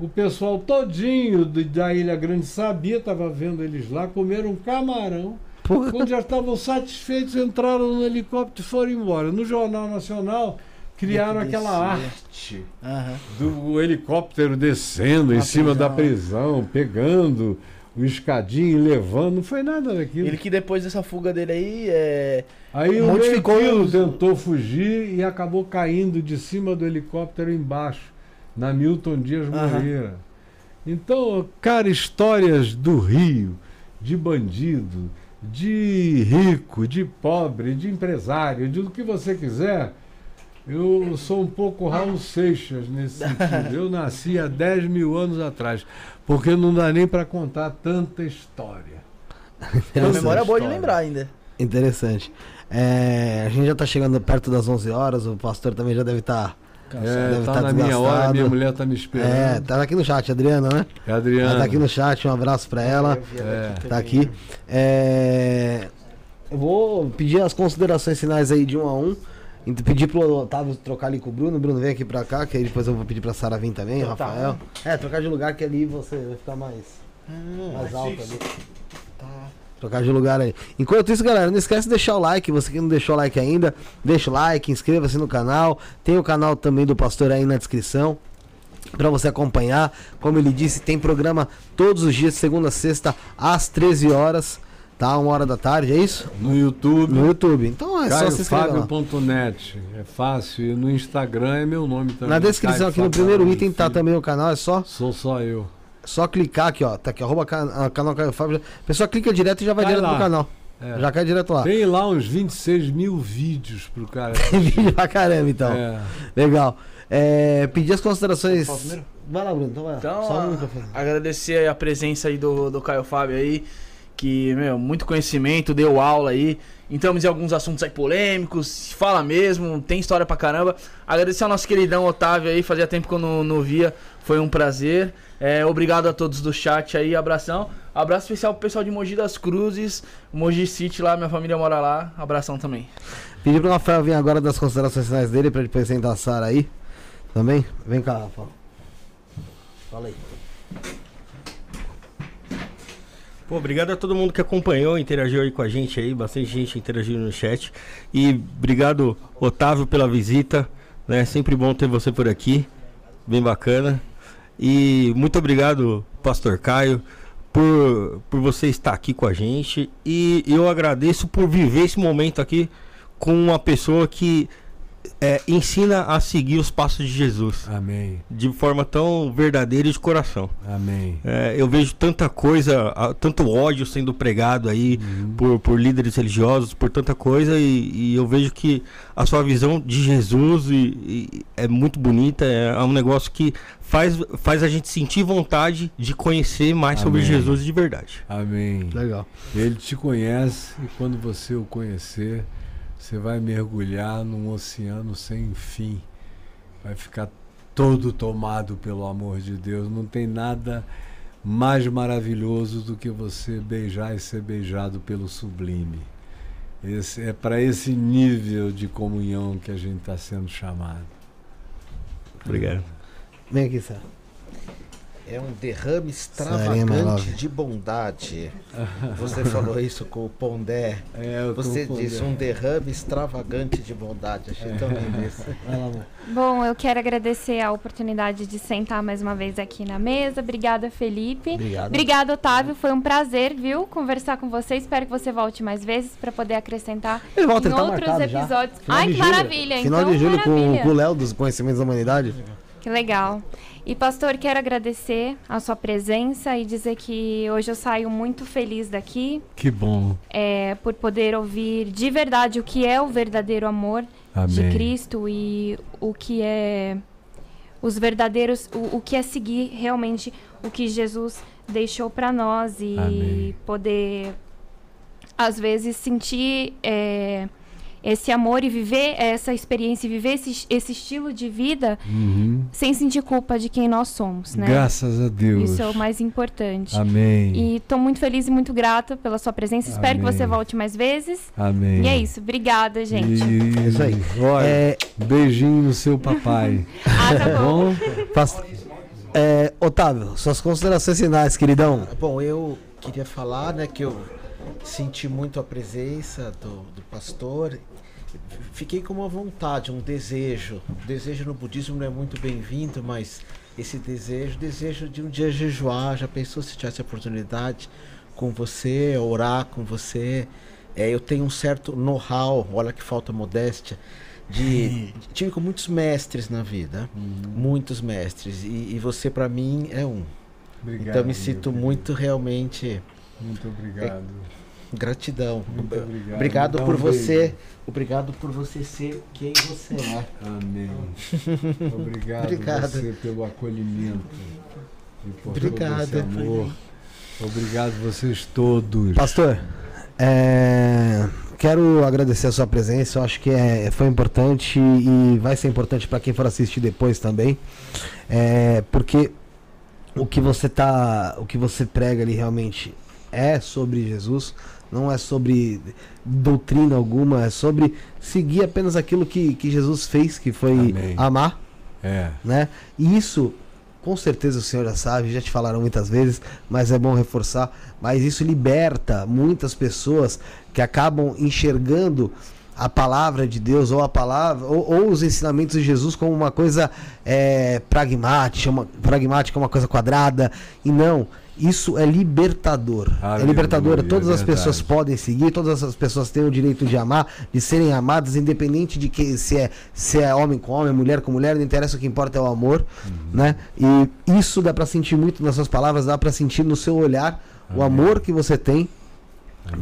O pessoal todinho da Ilha Grande sabia, estava vendo eles lá. Comeram um camarão. Porra. Quando já estavam satisfeitos, entraram no helicóptero e foram embora. No Jornal Nacional, criaram Que aquela arte Aham. do helicóptero descendo em cima da prisão. pegando o escadinho e levando. Não foi nada daquilo. Ele que depois dessa fuga dele aí, é... Aí o os- tentou fugir e acabou caindo de cima do helicóptero embaixo, na Milton Dias. Moreira. Então, cara, histórias do Rio, de bandido, de rico, de pobre, de empresário, de o que você quiser. Eu sou um pouco Raul Seixas nesse sentido. Eu nasci há 10 mil anos atrás, porque não dá nem para contar tanta história. Tem uma memória boa de lembrar ainda. Interessante. É, a gente já tá chegando perto das 11 horas, o pastor também já deve estar. É, deve tá tá na minha hora, minha mulher tá me esperando. É, tá aqui no chat, Adriana, né? É Ela Adriana. tá aqui no chat, um abraço pra ela. É. Tá aqui. É, eu vou pedir as considerações finais aí de um a um. Ent- Pedir pro Otávio trocar ali com o Bruno. Bruno vem aqui pra cá, que aí depois eu vou pedir pra Sara vir também, Então tá. Rafael. É, trocar de lugar que ali você vai ficar mais, mais alto ali. Trocar de lugar aí. Enquanto isso, galera, não esquece de deixar o like. Você que não deixou o like ainda, deixa o like, inscreva-se no canal. Tem o canal também do Pastor aí na descrição. Pra você acompanhar. Como ele disse, tem programa todos os dias, segunda a sexta, às 13 horas. Tá? Uma hora da tarde, é isso? No YouTube, No YouTube. Então é só se inscrever lá. caiofábio.net. É fácil. E no Instagram é meu nome também. Na descrição Caio aqui no Fábio primeiro Araújo item tá Filho. também o canal, é só, Sou só eu. Só clicar aqui, ó. Tá aqui, arroba ca- ah, canal Caio Fábio. A pessoa clica direto e já vai Cai direto lá. pro canal. É. Já cai direto lá. Tem lá uns 26 mil vídeos pro cara. Tem vídeo pra caramba, então. É. Legal. É, pedir as considerações. Vai lá, Bruno. Então vai lá. Então, Só um a- microfone. agradecer aí a presença aí do, do Caio Fábio aí, que, meu, muito conhecimento, deu aula aí. Entramos em alguns assuntos aí polêmicos, fala mesmo, tem história pra caramba. Agradecer ao nosso queridão Otávio aí, fazia tempo que eu não, não via, foi um prazer. É, obrigado a todos do chat aí, abração. Abraço especial pro pessoal de Mogi das Cruzes, Mogi City lá, minha família mora lá. Abração também. Pedir pro Rafael vir agora das considerações finais dele pra depois sentar a Sara aí. Também? Vem cá, Rafael. Fala aí. Pô, obrigado a todo mundo que acompanhou, interagiu aí com a gente aí, bastante gente interagindo no chat. E obrigado, Otávio, pela visita. Né? Sempre bom ter você por aqui. Bem bacana. E muito obrigado, Pastor Caio, por, por você estar aqui com a gente. E eu agradeço por viver esse momento aqui com uma pessoa que é, ensina a seguir os passos de Jesus. Amém. De forma tão verdadeira e de coração. Amém. É, eu vejo tanta coisa, tanto ódio sendo pregado aí por, por líderes religiosos, por tanta coisa, e, e eu vejo que a sua visão de Jesus e- e é muito bonita, é, é um negócio que faz, faz a gente sentir vontade de conhecer mais sobre Amém. Jesus de verdade. Amém. Legal. Ele te conhece e quando você o conhecer, você vai mergulhar num oceano sem fim. Vai ficar todo tomado pelo amor de Deus. Não tem nada mais maravilhoso do que você beijar e ser beijado pelo sublime. Esse, é para esse nível de comunhão que a gente está sendo chamado. Obrigado. Vem aqui, Sara. É um derrame my extravagante de bondade. Você falou isso com o Pondé. É, eu Você disse um derrame extravagante de bondade. Achei tão lindo isso. Lá, amor. Bom, eu quero agradecer a oportunidade de sentar mais uma vez aqui na mesa. Obrigada, Felipe. Obrigado. Obrigada, Otávio. Foi um prazer, viu, conversar com você. Espero que você volte mais vezes para poder acrescentar Ele volta, em tá outros episódios. Ai, que julho. maravilha! Final então, de julho com, maravilha. com o Léo dos Conhecimentos da Humanidade. Que legal. E, pastor, quero agradecer a sua presença e dizer que hoje eu saio muito feliz daqui Que bom. é, por poder ouvir de verdade o que é o verdadeiro amor de Amém. Cristo e o que é os verdadeiros, o, o que é seguir realmente o que Jesus deixou para nós e Amém. poder às vezes sentir é, esse amor e viver essa experiência, e viver esse, esse estilo de vida Uhum. sem sentir culpa de quem nós somos, né? Graças a Deus. Isso é o mais importante. Amém. E estou muito feliz e muito grata pela sua presença. Espero que Amém. você volte mais vezes. Amém. E é isso. Obrigada, gente. E, É isso aí. Olha, É, beijinho no seu papai. Ah, tá bom. é, Otávio, suas considerações finais, queridão. Bom, eu queria falar, né, que eu senti muito a presença do, do pastor. Fiquei com uma vontade, um desejo. O desejo no budismo não é muito bem-vindo, mas esse desejo, desejo de um dia jejuar. Já pensou se tivesse oportunidade com você, orar com você? É, eu tenho um certo know-how, olha que falta modéstia, de tive com muitos mestres na vida, muitos mestres, e, e você para mim é um. Obrigado. Então me sinto muito realmente Muito obrigado. Gratidão. Muito obrigado. Obrigado Dá um por beijo. você. Obrigado por você ser quem você é. Amém. Obrigado, Obrigado. você pelo acolhimento. E por Obrigado. todo esse amor. Obrigado vocês todos. Pastor, é, quero agradecer a sua presença. Eu acho que é, foi importante e vai ser importante para quem for assistir depois também, É, porque o que você tá, o que você prega ali realmente é sobre Jesus. Não é sobre doutrina alguma, é sobre seguir apenas aquilo que, que Jesus fez, que foi Amém. amar É. né? E isso, com certeza o senhor já sabe, já te falaram muitas vezes, mas é bom reforçar. Mas isso liberta muitas pessoas que acabam enxergando a palavra de Deus ou a palavra ou, ou os ensinamentos de Jesus como uma coisa é, pragmática, uma, pragmática, uma coisa quadrada e não. Isso é libertador. é Aleluia, libertador. é Todas as pessoas podem seguir, todas as pessoas têm o direito de amar, de serem amadas, independente de que se é, se é homem com homem, mulher com mulher, não interessa, o que importa é o amor, né? E isso dá pra sentir muito nas suas palavras, dá pra sentir no seu olhar o amor que você tem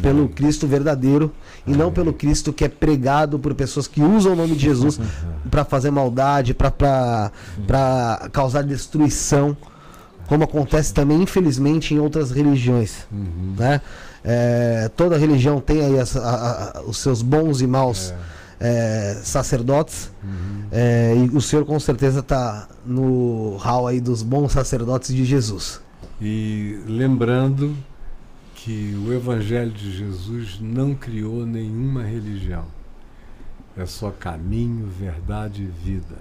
pelo Cristo verdadeiro e não pelo Cristo que é pregado por pessoas que usam o nome de Jesus pra fazer maldade, pra causar destruição, como acontece também infelizmente em outras religiões Uhum. né? É, toda religião tem aí as- a- a- os seus bons e maus é, sacerdotes. Uhum. É, e o senhor com certeza está no hall aí dos bons sacerdotes de Jesus. E lembrando que o Evangelho de Jesus não criou nenhuma religião. É só caminho, verdade e vida.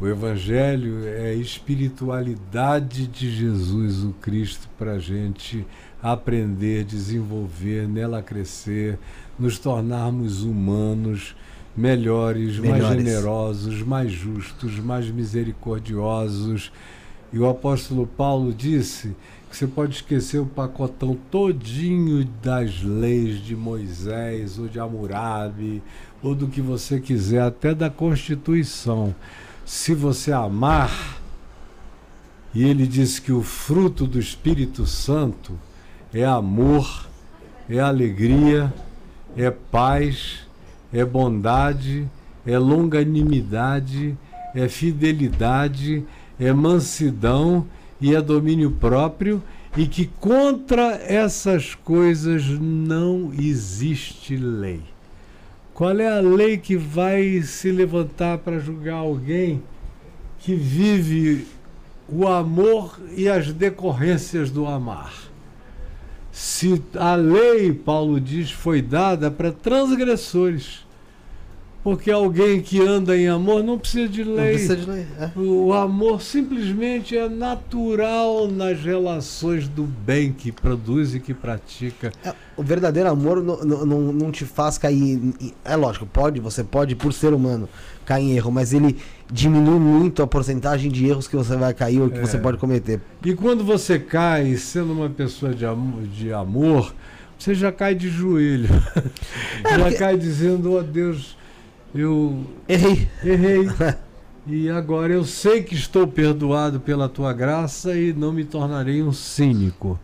O Evangelho é a espiritualidade de Jesus, o Cristo, para a gente aprender, desenvolver, nela crescer, nos tornarmos humanos melhores, mais Melhores. generosos, mais justos, mais misericordiosos. E o apóstolo Paulo disse que você pode esquecer o pacotão todinho das leis de Moisés ou de Hammurabi ou do que você quiser, até da Constituição. Se você amar, e ele disse que o fruto do Espírito Santo é amor, é alegria, é paz, é bondade, é longanimidade, é fidelidade, é mansidão e é domínio próprio, e que contra essas coisas não existe lei. Qual é a lei que vai se levantar para julgar alguém que vive o amor e as decorrências do amar? Se a lei, Paulo diz, foi dada para transgressores. Porque alguém que anda em amor não precisa de Não lei. precisa de lei. é. O amor simplesmente é natural nas relações do bem que produz e que pratica. É, o verdadeiro amor não, não, não- não te faz cair. É lógico, pode, você pode, por ser humano, cair em erro, mas ele diminui muito a porcentagem de erros que você vai cair ou que É. você pode cometer. E quando você cai sendo uma pessoa de amor, de amor você já cai de joelho. já porque- cai dizendo, ó Deus, eu Errei. errei. E agora eu sei que estou perdoado pela tua graça e não me tornarei um cínico.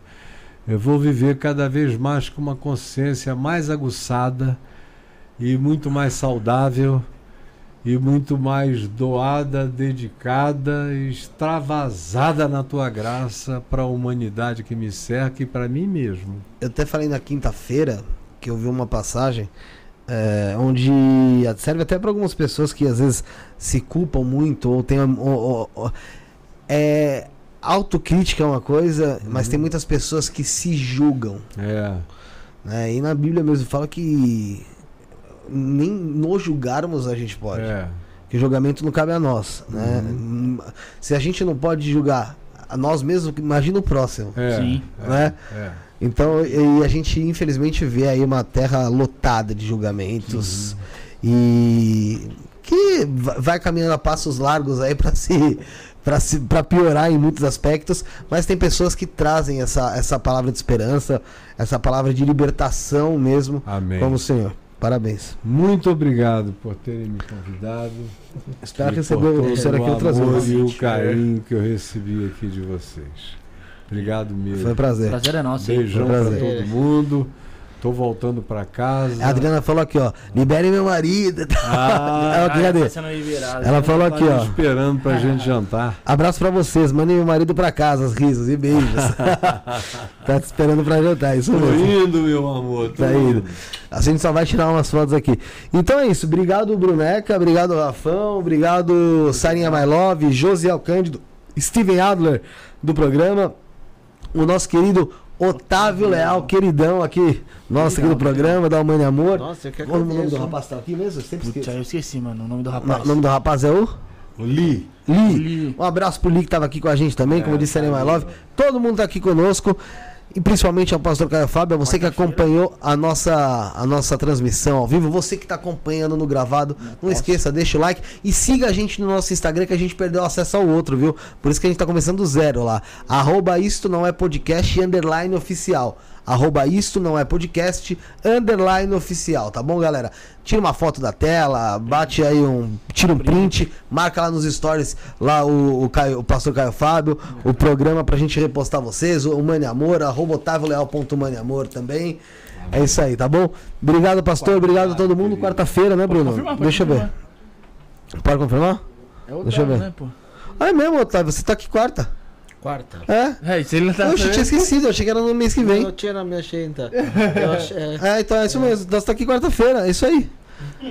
Eu vou viver cada vez mais com uma consciência mais aguçada e muito mais saudável e muito mais doada, dedicada, extravasada na tua graça para a humanidade que me cerca e para mim mesmo. Eu até falei na quinta-feira que eu vi uma passagem é, onde serve até para algumas pessoas que às vezes se culpam muito ou tem ou- ou- é autocrítica é uma coisa, mas tem muitas pessoas que se julgam, É, né? E na Bíblia mesmo fala que nem nos julgarmos a gente pode. é. Que o julgamento não cabe a nós, né? Hum, Se a gente não pode julgar a nós mesmos, imagina o próximo, é, Sim. né? é. Então, e a gente infelizmente vê aí uma terra lotada de julgamentos e que va- vai caminhando a passos largos aí para se para se para piorar em muitos aspectos, mas tem pessoas que trazem essa essa palavra de esperança, essa palavra de libertação mesmo, Amém. como o Senhor. Parabéns. Muito obrigado por terem me convidado. Espero receber o senhor aqui outras vezes. E o carinho que eu recebi aqui de vocês. Obrigado mesmo. Foi um prazer. Prazer é nosso. Beijão prazer. todo mundo. Tô voltando pra casa. A Adriana falou aqui, ó, libere meu marido. Ah, Ela, cadê? sendo liberado. Ela falou aqui, ó. esperando pra gente jantar. Abraço pra vocês, mandem meu marido pra casa, os risos e beijos. tá te esperando pra jantar, isso Tô mesmo. indo, meu amor. tô Tá indo. A gente só vai tirar umas fotos aqui. Então é isso. Obrigado, Bruneca. Obrigado, Rafão. Obrigado, Sarinha My Love, Josiel Cândido, Steven Adler do programa. O nosso querido Otávio Leal, queridão aqui, nosso aqui do programa, da Humana e Amor. Nossa, eu quero Qual o nome do rapaz tá aqui mesmo? Eu sempre esqueço. eu esqueci, mano, o nome do O rapaz. nome do rapaz é o? O Li. Li. Li. Um abraço pro Li que tava aqui com a gente também, como É, disse a tá My aí, Love. Todo mundo tá aqui conosco. E principalmente ao pastor Caio Fábio, a você que acompanhou a nossa, a nossa transmissão ao vivo, você que está acompanhando no gravado, não esqueça, deixa o like e siga a gente no nosso Instagram que a gente perdeu acesso ao outro, viu? Por isso que a gente tá começando do zero lá. Arroba isto não é podcast underline oficial. Arroba isto não é podcast underline oficial, tá bom, galera? Tira uma foto da tela, bate aí um. Tira um print, marca lá nos stories lá o, o, Caio- o pastor Caio Fábio, o programa pra gente repostar vocês, o Mane Amor, arroba otavioleal.maneamor também. É isso aí, tá bom? Obrigado, pastor, obrigado a todo mundo. Quarta-feira, né, Bruno? confirmar, pode Deixa eu ver. Pode confirmar? É Deixa eu ver. né? Ah, é mesmo, Otávio, você tá aqui quarta. Quarta. É? É, se ele não tá. Oxe, eu tinha esquecido, eu achei que era no mês que vem. Eu tinha na minha agenda. Eu achei, é. É, então é isso mesmo. Você tá aqui quarta-feira, é isso aí.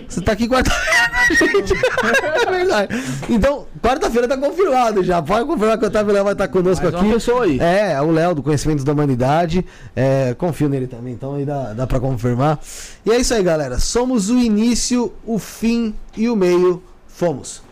Você tá aqui quarta-feira, gente. É verdade. Então, quarta-feira tá confirmado já. Pode confirmar que o Otávio Léo vai estar conosco Mais uma aqui. pessoa aí. É, o Léo do Conhecimento da Humanidade. É, confio nele também, então aí dá, dá pra confirmar. E é isso aí, galera. Somos o início, o fim e o meio. Fomos.